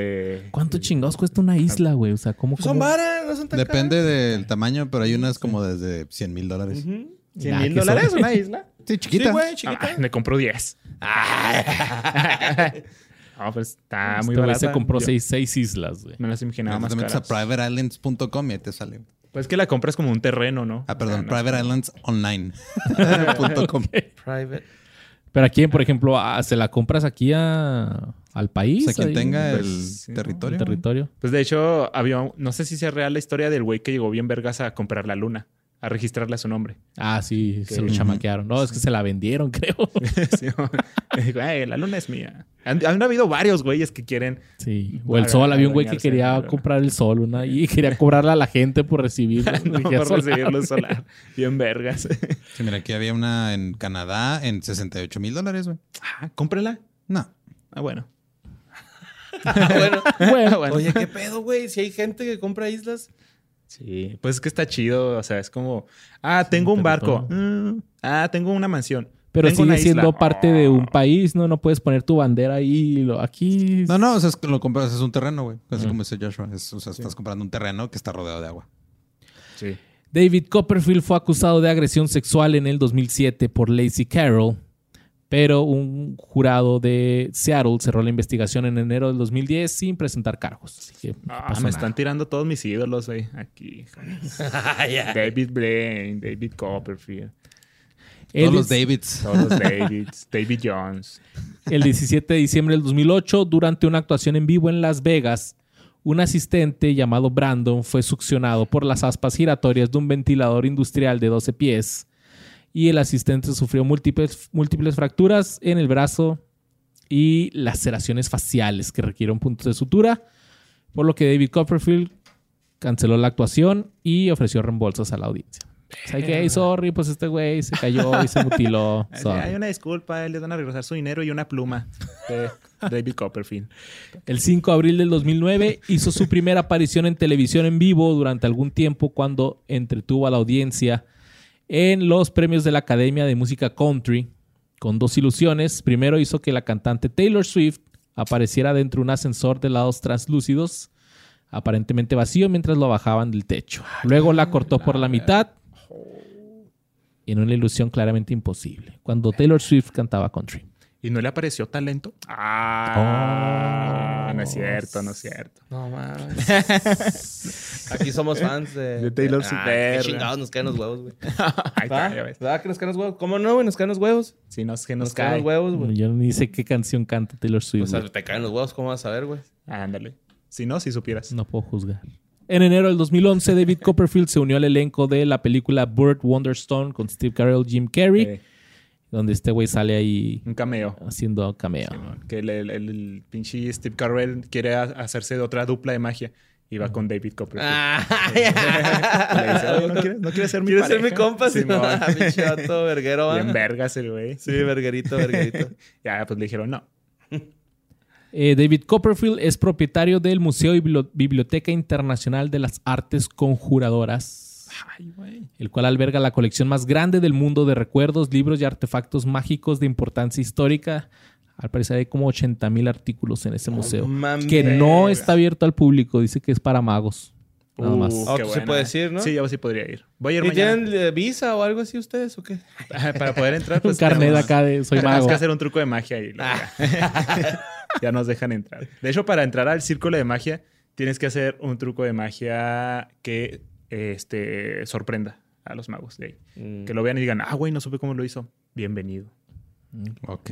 ¿Cuánto chingados cuesta una isla, güey? O sea, ¿cómo? Son cómo? varas, no son tan Depende del tamaño, pero hay unas como desde 100 mil dólares. caras. Ujú. ¿100 Nah, mil dólares son- una isla? *laughs* Sí, chiquita. Sí, güey, chiquita. Ah, me compró 10. *laughs* No, pues está muy Este güey barata. se compró seis, islas, güey. Me las imaginaba Te más metes a caras. privateislands.com y ahí te sale. Pues que la compras como un terreno, ¿no? Ah, perdón, O sea, no- Private Islands Online. *laughs* punto com. Private. Pero aquí, por ejemplo, ah, se la compras aquí a, al país. O sea, quien ahí, tenga el pues, sí, ¿no? territorio. el territorio. Pues de hecho, había, un- no sé si sea real la historia del güey que llegó bien vergas a comprar la luna, a registrarle a su nombre. Ah, sí, se lo chamaquearon. No, es que se la vendieron, *laughs* creo. *laughs* Sí, ¿no? Y dijo, "Ay, la luna es mía. Han, han habido varios güeyes que quieren. Sí. O el sol, había un güey que quería comprar el sol una, y quería cobrarle a la gente por recibirlo. *laughs* no, por solar. recibir luz solar. Bien vergas. Sí, mira, aquí había una en Canadá en 68 mil dólares, güey. ah, cómprala. No. Ah, bueno. bueno. Bueno, bueno. Oye, ¿qué pedo, güey? Si hay gente que compra islas. Sí, pues es que está chido. O sea, es como, ah, tengo un barco. Mm, ah, tengo una mansión. pero Tengo sigue una siendo isla. parte de un Oh. país, ¿no? No puedes poner tu bandera ahí. lo- aquí. No, no, o sea, es que lo compras, es un terreno, güey. Así como dice Joshua. Es- o sea, estás comprando un terreno que está rodeado de agua. Sí. David Copperfield fue acusado de agresión sexual en el 2007 por Lacey Carroll, pero un jurado de Seattle cerró la investigación en enero del 2010 sin presentar cargos. Así que no Ah, me nada. están tirando todos mis ídolos, güey. Aquí. *laughs* Ah. David Blaine, David Copperfield. El, Todos los Davids. *laughs* Todos los Davids. David Jones. el 17 de diciembre del 2008, durante una actuación en vivo en Las Vegas, un asistente llamado Brandon fue succionado por las aspas giratorias de un ventilador industrial de 12 pies y el asistente sufrió múltiples, múltiples fracturas en el brazo y laceraciones faciales que requirieron puntos de sutura, por lo que David Copperfield canceló la actuación y ofreció reembolsos a la audiencia. O sea, que, "Hey, sorry, pues este güey se cayó y se mutiló. *laughs* Así, Sorry". Hay una disculpa, les van a regresar su dinero y una pluma de David Copperfield. El 5 de abril del 2009 hizo su primera aparición en televisión en vivo durante algún tiempo cuando entretuvo a la audiencia en los premios de la Academia de Música Country con dos ilusiones. Primero hizo que la cantante Taylor Swift apareciera dentro de un ascensor de lados translúcidos, aparentemente vacío, mientras lo bajaban del techo. Luego la cortó por la mitad en una ilusión claramente imposible, cuando Taylor Swift cantaba country. ¿Y no le apareció talento? Ah, no es cierto, no es cierto. No mames. *laughs* Aquí somos fans de, De Taylor Swift. Ah, chingados nos caen los huevos, güey. Ahí está, ya ves. ¿Va que nos caen los huevos? ¿Cómo no, güey? Nos caen los huevos. Si no es que nos, Nos caen cae. los huevos, güey. Yo ni sé qué canción canta Taylor Swift. O sea, te caen los huevos, ¿cómo vas a ver, güey? Ándale. Si no, si supieras. No puedo juzgar. En enero del 2011, David Copperfield se unió al elenco de la película Burt Wonderstone con Steve Carell y Jim Carrey, donde este güey sale ahí un cameo. haciendo cameo. Que el, el- pinche Steve Carell quiere a- hacerse de otra dupla de magia. Y va con David Copperfield. Ah, *laughs* Le dice, "Oye, ¿no quieres, no quieres ser mi ¿Quieres ser mi pareja?" compa? Sí, no, *laughs* vato verguero. Bien vergas el güey. Sí, verguerito, verguerito. *laughs* Ya, pues le dijeron no. Eh, David Copperfield es propietario del Museo y Bibli- Biblioteca Internacional de las Artes Conjuradoras, Ay, güey. el cual alberga la colección más grande del mundo de recuerdos, libros y artefactos mágicos de importancia histórica. Al parecer hay como 80 mil artículos en ese museo, que no está abierto al público, dice que es para magos. Nada más. Uh, Ah, qué tú sí buena. puedes ir, ¿no? Sí, yo sí podría ir. Voy a ir ¿Y mañana. tienen eh, visa o algo así ustedes o qué? Para poder entrar, *laughs* Un pues... carnet tenemos- acá de soy Tenemos mago. que hacer un truco de magia y luego ya. Ya nos dejan entrar. De hecho, para entrar al círculo de magia, tienes que hacer un truco de magia que este, sorprenda a los magos de ahí. Mm. Que lo vean y digan, ah, güey, no supe cómo lo hizo. Bienvenido. Ok.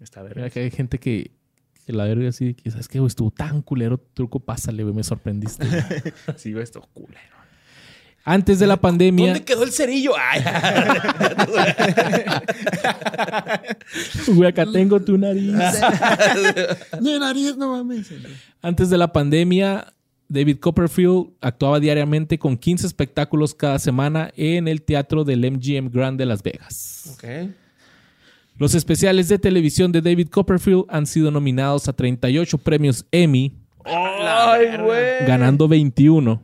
Está Mira verga. que hay gente que, que la verga así, que sabes que güey, estuvo tan culero, tu truco, pásale, güey, me sorprendiste. *laughs* Sí, güey, esto culero. Antes de la pandemia, ¿Dónde quedó el cerillo? Ay, *laughs* güey, acá tengo tu nariz. *laughs* Mi nariz, no mames. Antes de la pandemia, David Copperfield actuaba diariamente con 15 espectáculos cada semana en el teatro del MGM Grand de Las Vegas. Los especiales de televisión de David Copperfield han sido nominados a 38 premios Emmy, Ay, güey. ganando 21.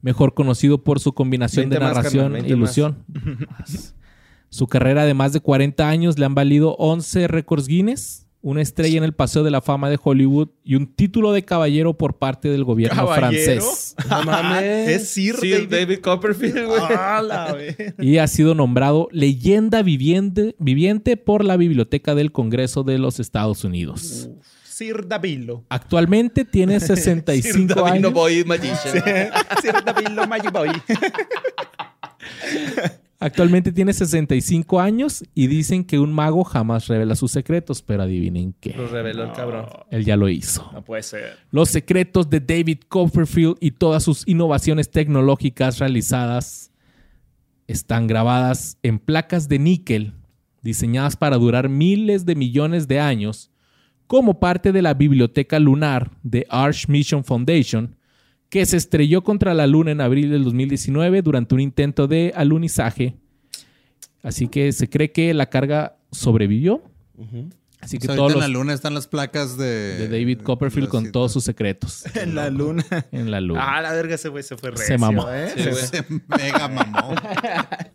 Mejor conocido por su combinación 20 de narración e 20 ilusión. *laughs* su carrera de más de 40 años le han valido 11 récords Guinness, una estrella en el Paseo de la Fama de Hollywood y un título de caballero por parte del gobierno ¿Caballero? francés. *laughs* No mames. Es Sir David, David- Copperfield, güey. Ah, Y ha sido nombrado leyenda viviente, viviente por la Biblioteca del Congreso de los Estados Unidos. Sir Davilo. Actualmente tiene *laughs* 65 años. Boy Magician. Sir Davilo Magic Boy. *laughs* Actualmente tiene 65 años y dicen que un mago jamás revela sus secretos, pero adivinen qué. Lo reveló el cabrón. Él ya lo hizo. No puede ser. Los secretos de David Copperfield y todas sus innovaciones tecnológicas realizadas están grabadas en placas de níquel diseñadas para durar miles de millones de años como parte de la biblioteca lunar de Arch Mission Foundation, que se estrelló contra la luna en abril del 2019 durante un intento de alunizaje. Así que se cree que la carga sobrevivió. Así que Pues todos ahorita en los la luna están las placas de... de David Copperfield con todos sus secretos *laughs* En la luna. en la luna. Ah, la verga, ese güey se fue recio, Se mamó. ¿eh? Sí, güey. Se mega mamó. *laughs*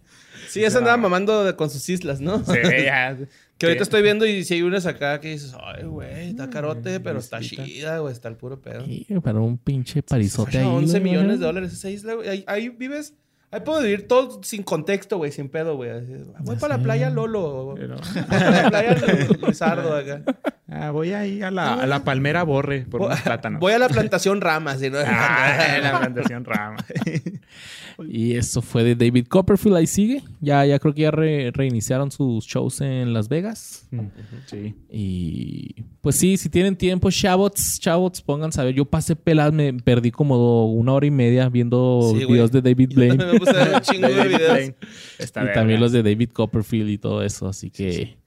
Sí, esa andaba mamando de- con sus islas, ¿no? Sí, *laughs* ya. Que ahorita estoy viendo y si hay unas acá que dices, ay, güey, está carote, pero está chida, güey, está el puro pedo. Sí, para un pinche parizote ahí. 11 güey, millones de dólares esa isla, güey. Ahí, ahí vives. Ahí puedo vivir todo sin contexto, güey, sin pedo, güey. Así, *laughs* Voy para la playa Lolo. Pero- Voy para la playa Lizardo acá. Ah, voy ahí a la, a la palmera borre por unos plátanos. Voy a la plantación Ramas. ¿sí, no? *laughs* Ah, la plantación rama. Y eso fue de David Copperfield. Ahí sigue. Ya, ya creo que ya re- reiniciaron sus shows en Las Vegas. Sí. Y pues sí, si tienen tiempo, chavos, chavos, pónganse a ver. Yo pasé peladas, me perdí como una hora y media viendo Sí, videos de David Blaine. también me puse a ver un chingo de David videos. Blaine. Está y también los de David Copperfield y todo eso. Así que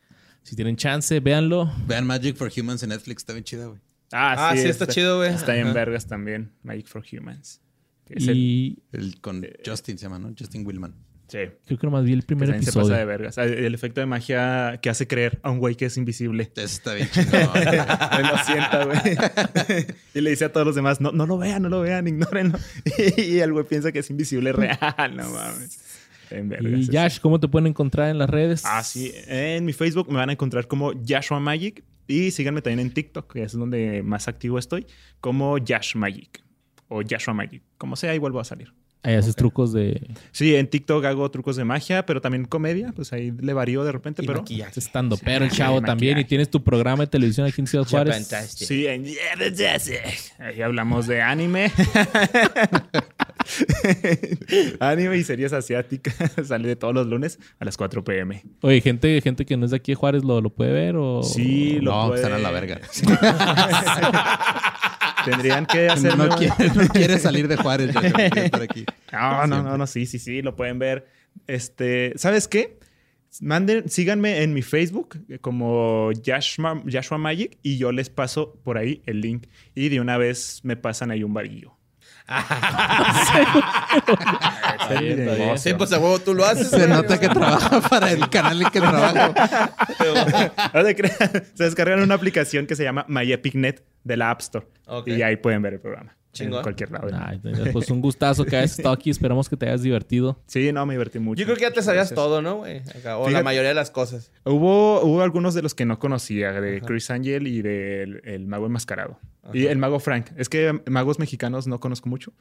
si tienen chance, véanlo. Vean Magic for Humans en Netflix, está bien chida, güey. Ah, Ah, sí, está chido, güey. Está en vergas también. Magic for Humans. Es Y El, con Justin se llama, ¿no? Justin Willman. sí. creo que nomás vi el Que primer también se pasa de episodio. vergas. Ah, El efecto de magia que hace creer a un güey que es invisible. Eso está bien chingón. *laughs* Lo sienta, güey. y le dice a todos los demás, no, no lo vean, no lo vean, ignórenlo. *laughs* y el güey piensa que es invisible real, no mames. Y. Yash, ¿cómo te pueden encontrar en las redes? Ah, sí. En mi Facebook me van a encontrar como Yashua Magic. Y síganme también en TikTok, que es donde más activo estoy, como Yash Magic. O Yashua Magic. Como sea, ahí vuelvo a salir. Ahí haces trucos de Sí, en TikTok hago trucos de magia, pero también comedia. Pues ahí le varío de repente, Y pero... maquillaje. estando pero el Sí, chavo también. Y tienes tu programa de televisión aquí en Ciudad Juárez. Fantastic. Sí, en Yeah, the Jazz. Ahí hablamos de anime. *laughs* *laughs* anime y series asiáticas. *laughs* Sale de todos los lunes a las 4 pm. Oye, gente, gente que no es de aquí de Juárez, ¿lo, lo puede ver? O... Sí, lo no, puede- están a la verga. *laughs* Tendrían que hacer... No quiere, no quiere salir de Juárez, ya estar aquí. No, no, no, no, sí, sí, sí, lo pueden ver. Este, ¿sabes qué? Manden, síganme en mi Facebook eh, como Yashma, Yashua Magic y yo les paso por ahí el link. Y de una vez me pasan ahí un varillo. Sí, pues a huevo tú lo haces. Se nota que trabaja para el canal en que trabajo. *laughs* Se descargan una aplicación que se llama MyEpicNet de la App Store. Y ahí pueden ver el programa. Chingón. En cualquier lado. mundo. pues un gustazo que hayas *laughs* estado aquí. Esperamos que te hayas divertido. Sí, no, me divertí mucho. Yo creo que ya te sabías Gracias. todo, ¿no, güey? O la mayoría de las cosas. Hubo, hubo algunos de los que no conocía, de Chris Angel y del el mago enmascarado. Y el mago Frank. Es que magos mexicanos no conozco mucho.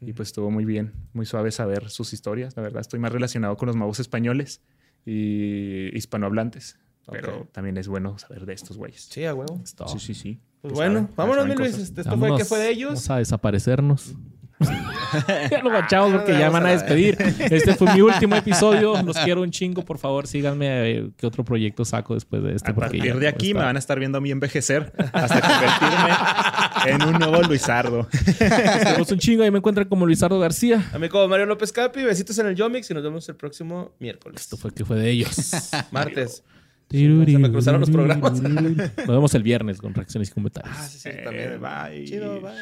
Y pues estuvo muy bien, muy suave saber sus historias. La verdad, estoy más relacionado con los magos españoles y hispanohablantes. Pero también es bueno saber de estos güeyes. Sí, a huevo. Sí, sí, sí. Pues Ya bueno, saben, ya vámonos, saben mi Luis. cosas. Este, Esto fue Vámonos, que fue de ellos. Vamos a desaparecernos. *laughs* ya lo bachamos porque ya Vamos van a despedir. Este fue mi último *laughs* episodio. Los quiero un chingo. Por favor, síganme a ver qué otro proyecto saco después de este. A partir ya de aquí me van a estar viendo a mí envejecer hasta convertirme en un nuevo Luisardo. Los queremos un chingo. Ahí me encuentran como Luisardo García. A mí como Mario López Capi, besitos en el Yomix y nos vemos el próximo miércoles. Esto fue que fue de ellos. *laughs* Martes. Se me cruzaron los programas. *laughs* Nos vemos el viernes con reacciones y comentarios. Ah, sí, sí, Eh, también. bye. Chido, bye.